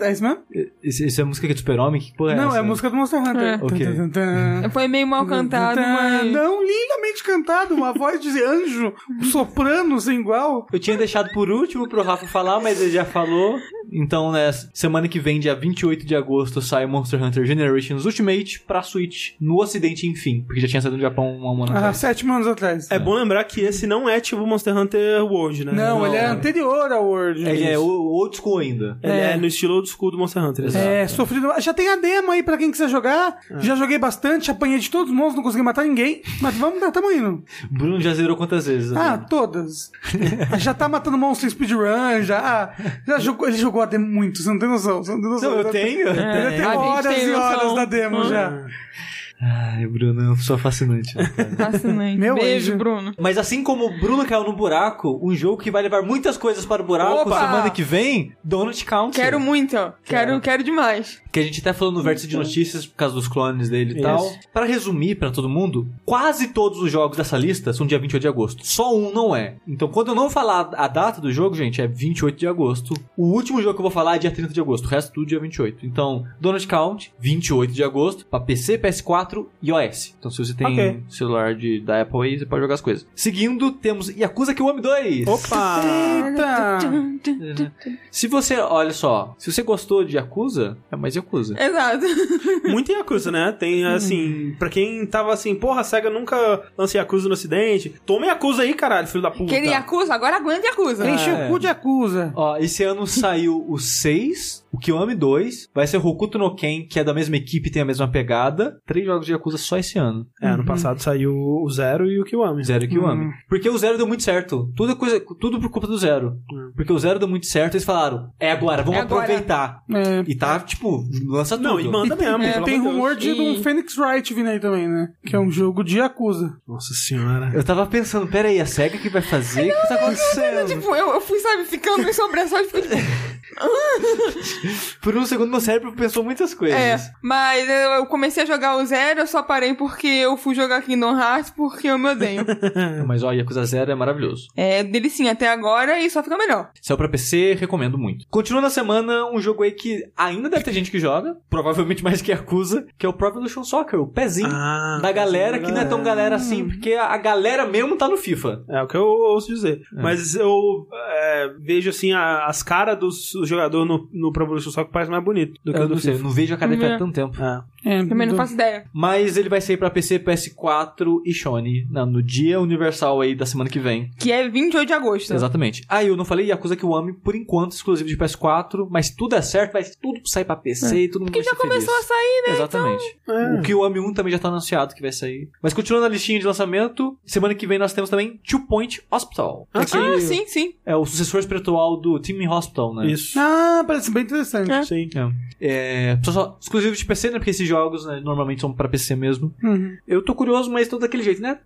É isso mesmo? Isso é música de super-homem? Que porra é Não, essa? é música do Monster Hunter. É. Okay. Foi meio mal cantado, mas... Não, lindamente cantado. Uma voz de anjo um soprano sem igual. Eu tinha deixado por último pro Rafa falar, mas ele já falou. Então, né, semana que vem, dia 28 de agosto, sai Monster Hunter Generations Ultimate pra Switch, no ocidente, enfim. Porque já tinha saído no Japão há um ano Há atrás. sete anos atrás. É bom lembrar que esse não é tipo Monster Hunter World, né? Não, ele é anterior ao World. Ele é o o old school ainda. Ele é. É. no estilo old school do Monster Hunter. exato. É, sofrido. Já tem a demo aí pra quem quiser jogar. Já joguei bastante, apanhei de todos os monstros, não consegui matar ninguém. Mas vamos, tamo indo. Bruno já zerou quantas vezes? Ah, assim? todas. já tá matando monstro em speedrun, já. Já jogou, ele jogou a demo muito, você não tem noção. Você não tem noção. Não, eu tenho. É, tem a gente horas e horas da demo Hum. já. Ai, Bruno, pessoa fascinante. né? Fascinante. Meu Beijo, anjo. Bruno. Mas assim como o Bruno caiu no buraco, um jogo que vai levar muitas coisas para o buraco Opa! semana que vem, Donut Country. Quero muito, ó. Quero, quero demais. Que a gente até falou no vértice de notícias por causa dos clones dele e Isso. tal. Pra resumir pra todo mundo, quase todos os jogos dessa lista são dia 28 de agosto. Só um não é. Então quando eu não falar a data do jogo, gente, é 28 de agosto. O último jogo que eu vou falar é dia 30 de agosto. O resto tudo dia 28. Então, Donut Count, 28 de agosto, pra PC, PS4 e OS. Então se você tem Ok. celular de, da Apple aí, você pode jogar as coisas. Seguindo, temos Yakuza Kiwami 2. Opa! Eita! Se você, olha só, se você gostou de Yakuza, é mais Yakuza. Exato. Muito Yakuza, né? Tem, assim, pra quem tava assim, porra, a SEGA nunca lança Yakuza no ocidente. Toma Yakuza aí, caralho, filho da puta. Queria Yakuza, agora aguenta Yakuza. Enche É. o cu de acusa. Ó, esse ano saiu o 6, o Kiwami 2, vai ser o Hokuto no Ken, que é da mesma equipe tem a mesma pegada. Três jogos de Yakuza só esse ano. É, ano passado saiu o Zero e o Kiwami. Zero e Kiwami. Hum. Porque o Zero deu muito certo. Tudo, é coisa, tudo por culpa do Zero. Hum. Porque o Zero deu muito certo, eles falaram, é agora, vamos É agora. aproveitar. É. E tá, tipo, lança tudo. Não, e manda mesmo. E pelo tem amor de rumor de um Phoenix Wright vindo aí também, né? Que é um jogo de Yakuza. Nossa senhora. Eu tava pensando, pera aí, a SEGA que vai fazer? O que tá acontecendo? Tipo, eu, eu fui, sabe, ficando em sobressalto e fiquei tipo, Por um segundo meu cérebro pensou muitas coisas. É, mas eu comecei a jogar o Zero, eu só parei porque eu fui jogar Kingdom Hearts porque eu me odeio. Mas ó, Yakuza Zero é maravilhoso. é delicinha até agora e só fica melhor. Saiu pra PC, recomendo muito. Continua na semana um jogo aí que ainda deve ter gente que joga, provavelmente mais que Yakuza, que é o Pro Evolution Soccer, o pezinho Ah, da galera, que não é tão galera assim, porque a galera mesmo tá no FIFA. É o que eu ouço dizer. Mas eu é, vejo assim, a- as caras dos jogadores no, no Pro Evolution Soccer parece mais bonito do que Eu o do não sei, eu FIFA. não vejo a cara dele É. tanto tempo. É. É, Também não do- faço ideia. Mas ele vai sair pra PC, PS4 e Sony não, no dia universal aí da semana que vem. Que é 28 de agosto. Exatamente. Ah, eu não falei Yakuza Kiwami, por enquanto, exclusivo de PS4, mas tudo é certo, vai tudo sair pra PC e todo mundo Que vai já ser feliz. começou a sair, né? Exatamente. É. O Kiwami 1 também já tá anunciado que vai sair. Mas continuando a listinha de lançamento, semana que vem nós temos também Two Point Hospital. Ah, Ah, sim, sim. É o sucessor espiritual do Team Hospital, né? Isso. Ah, parece bem interessante. É. Sim. É, só, só exclusivo de PC, né? Porque esses jogos né, normalmente são pra PC mesmo. Uhum. Eu tô curioso, mas tô daquele jeito, né?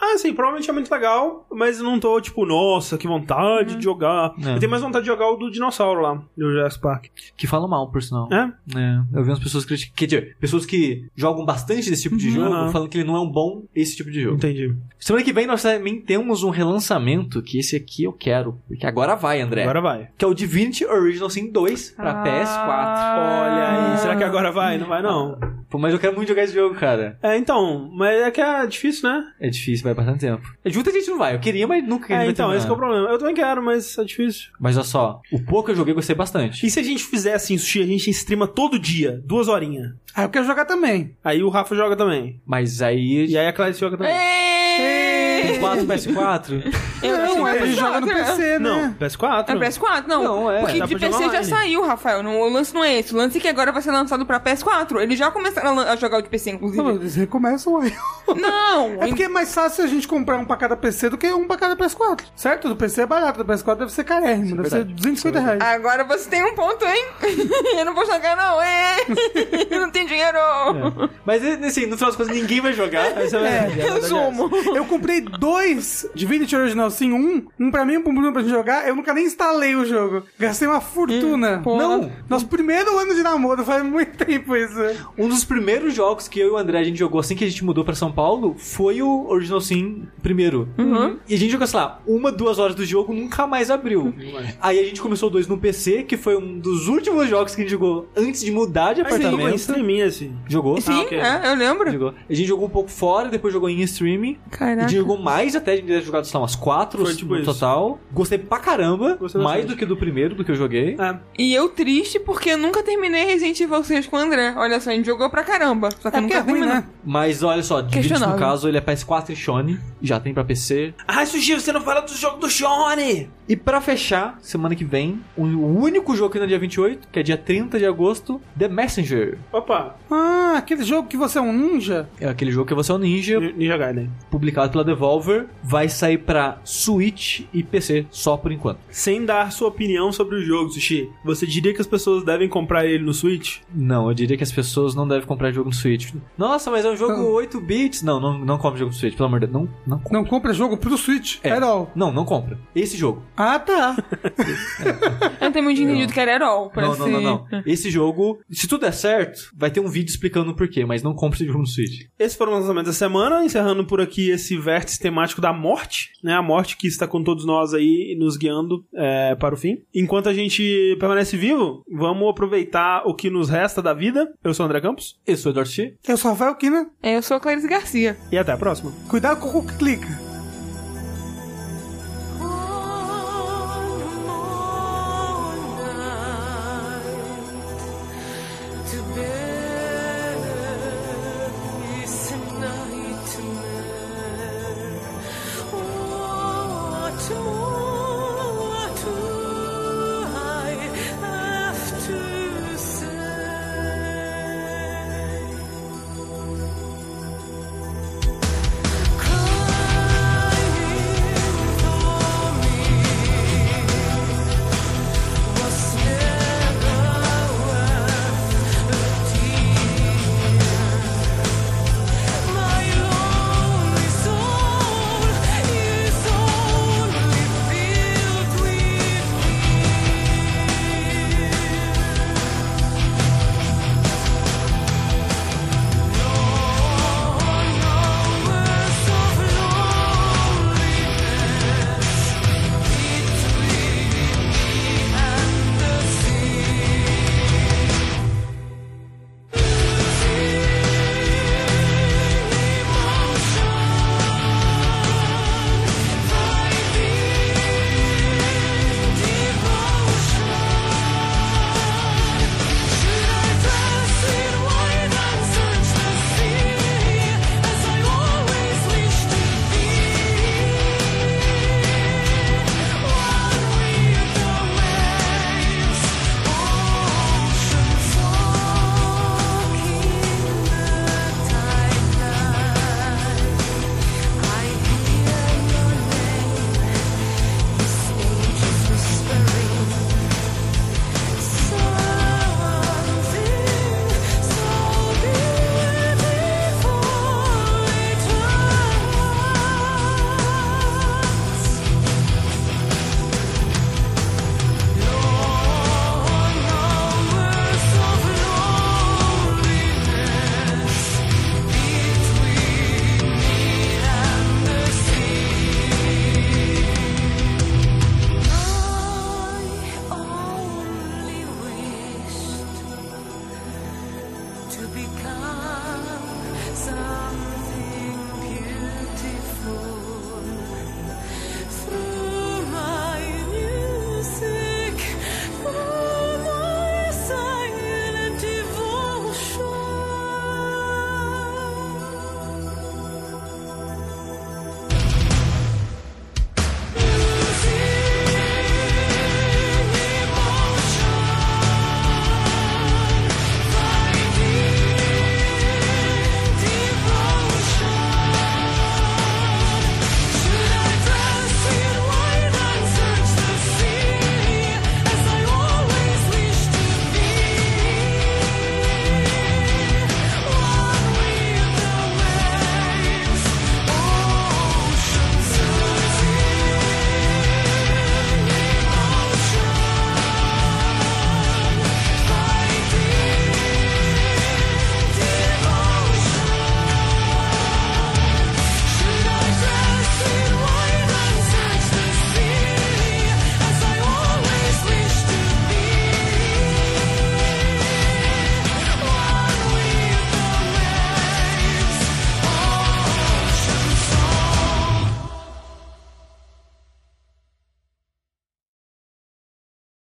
Ah, sim, provavelmente é muito legal, mas não tô tipo, nossa, que vontade de jogar. É. Eu tenho mais vontade de jogar o do dinossauro lá, do Jurassic Park. Que falam mal, por sinal. É? É, eu vi umas pessoas criticando. Quer dizer, pessoas que jogam bastante desse tipo de jogo Aham. falando que ele não é um bom esse tipo de jogo. Entendi. Semana que vem nós também temos um relançamento que esse aqui eu quero. Porque agora vai, André. Agora vai. Que é o Divinity Original Original Sin 2 pra ah, PS4. Olha aí, será que agora vai? Não vai não. Pô, mas eu quero muito jogar esse jogo, cara. É, então, mas é que é difícil, né? É difícil, vai passar tempo. É, de muita gente não vai, eu queria, mas nunca queria. É, então, terminar. esse é o problema. Eu também quero, mas é difícil. Mas olha só, o pouco que eu joguei, gostei bastante. E se a gente fizer assim, Sushi, a gente streama todo dia, duas horinhas? Ah, eu quero jogar também. Aí o Rafa joga também. Mas aí. E aí a Clarice joga também. PS4, PS4. Eu não, achei que é, ele joga no PS4. PC, né? Não, PS4. É PS4, não. Não, é, Porque de PC já saiu, Rafael. Não, o lance não é esse. O lance é que agora vai ser lançado pra PS4. Eles já começaram a a jogar o de PC, inclusive. Não, eles recomeçam aí. Não! É porque é mais fácil a gente comprar um pra cada PC do que um pra cada PS4. Certo? Do PC é barato, do PS4 deve ser carérrimo, é deve ser 250 reais. Agora você tem um ponto, hein? Eu não vou jogar, não, hein? Eu não tenho dinheiro. Mas assim, no final das contas, ninguém vai jogar. Essa é, a verdade. Resumo. Eu comprei dois Divinity Original Sin 1, um pra mim e um pro Bruno pra gente jogar, eu nunca nem instalei o jogo. Gastei uma fortuna. Porra. Não, Nosso primeiro ano de namoro, faz muito tempo isso. um dos primeiros jogos que eu e o André a gente jogou assim que a gente mudou pra São Paulo foi o Original Sin primeiro. E a gente jogou, sei lá, uma, duas horas do jogo, nunca mais abriu. Aí a gente começou dois no PC, que foi um dos últimos jogos que a gente jogou antes de mudar de apartamento. em streaming esse. Jogou? Sim, ok. é, eu lembro. Jogou. A gente jogou um pouco fora, depois jogou em streaming. A Caraca. gente jogou mais até, deve ter jogado, sei lá, umas quatro Foi tipo no isso. total. Gostei pra caramba, Gostei mais do que do primeiro, do que eu joguei. É. E eu triste porque eu nunca terminei Resident Evil 6 com o André. Olha só, a gente jogou pra caramba. Só que É eu porque nunca é ruim, terminou. né? Mas olha só, Divinity no caso, ele é PS4 e Sony, já tem pra PC. Ah, Sushi, você não fala do jogo do Shone! E pra fechar, semana que vem, o único jogo que é no dia 28, que é dia 30 de agosto, The Messenger. Opa, Ah, aquele jogo que você é um ninja? É aquele jogo que você é um ninja, Ninja Gaiden. publicado pela Devolver, vai sair pra Switch e PC, só por enquanto. Sem dar sua opinião sobre o jogo, Sushi, você diria que as pessoas devem comprar ele no Switch? Não, eu diria que as pessoas não devem comprar jogo no Switch. Nossa, mas é um jogo Não. 8 bits. Não, não, não compra jogo no Switch, pelo amor de Deus. Não, não compra. Não compra jogo pro Switch. É. All. Não, não compra. Esse jogo. Ah, tá. Eu também tinha entendido que era Herol. Não, não, não, não. Esse jogo, se tudo der certo, vai ter um vídeo explicando o porquê, mas não compra esse jogo no Switch. Esses foram os lançamentos da semana, encerrando por aqui esse vértice temático da morte, né? A morte que está com todos nós aí, nos guiando é, para o fim. Enquanto a gente permanece vivo, vamos aproveitar o que nos resta da vida. Eu sou o André Campos, Eu sou o Eduardo Chi. Eu sou o Rafael Kina. Eu sou a Clarice Garcia. e até a próxima. Cuidado com o que clica.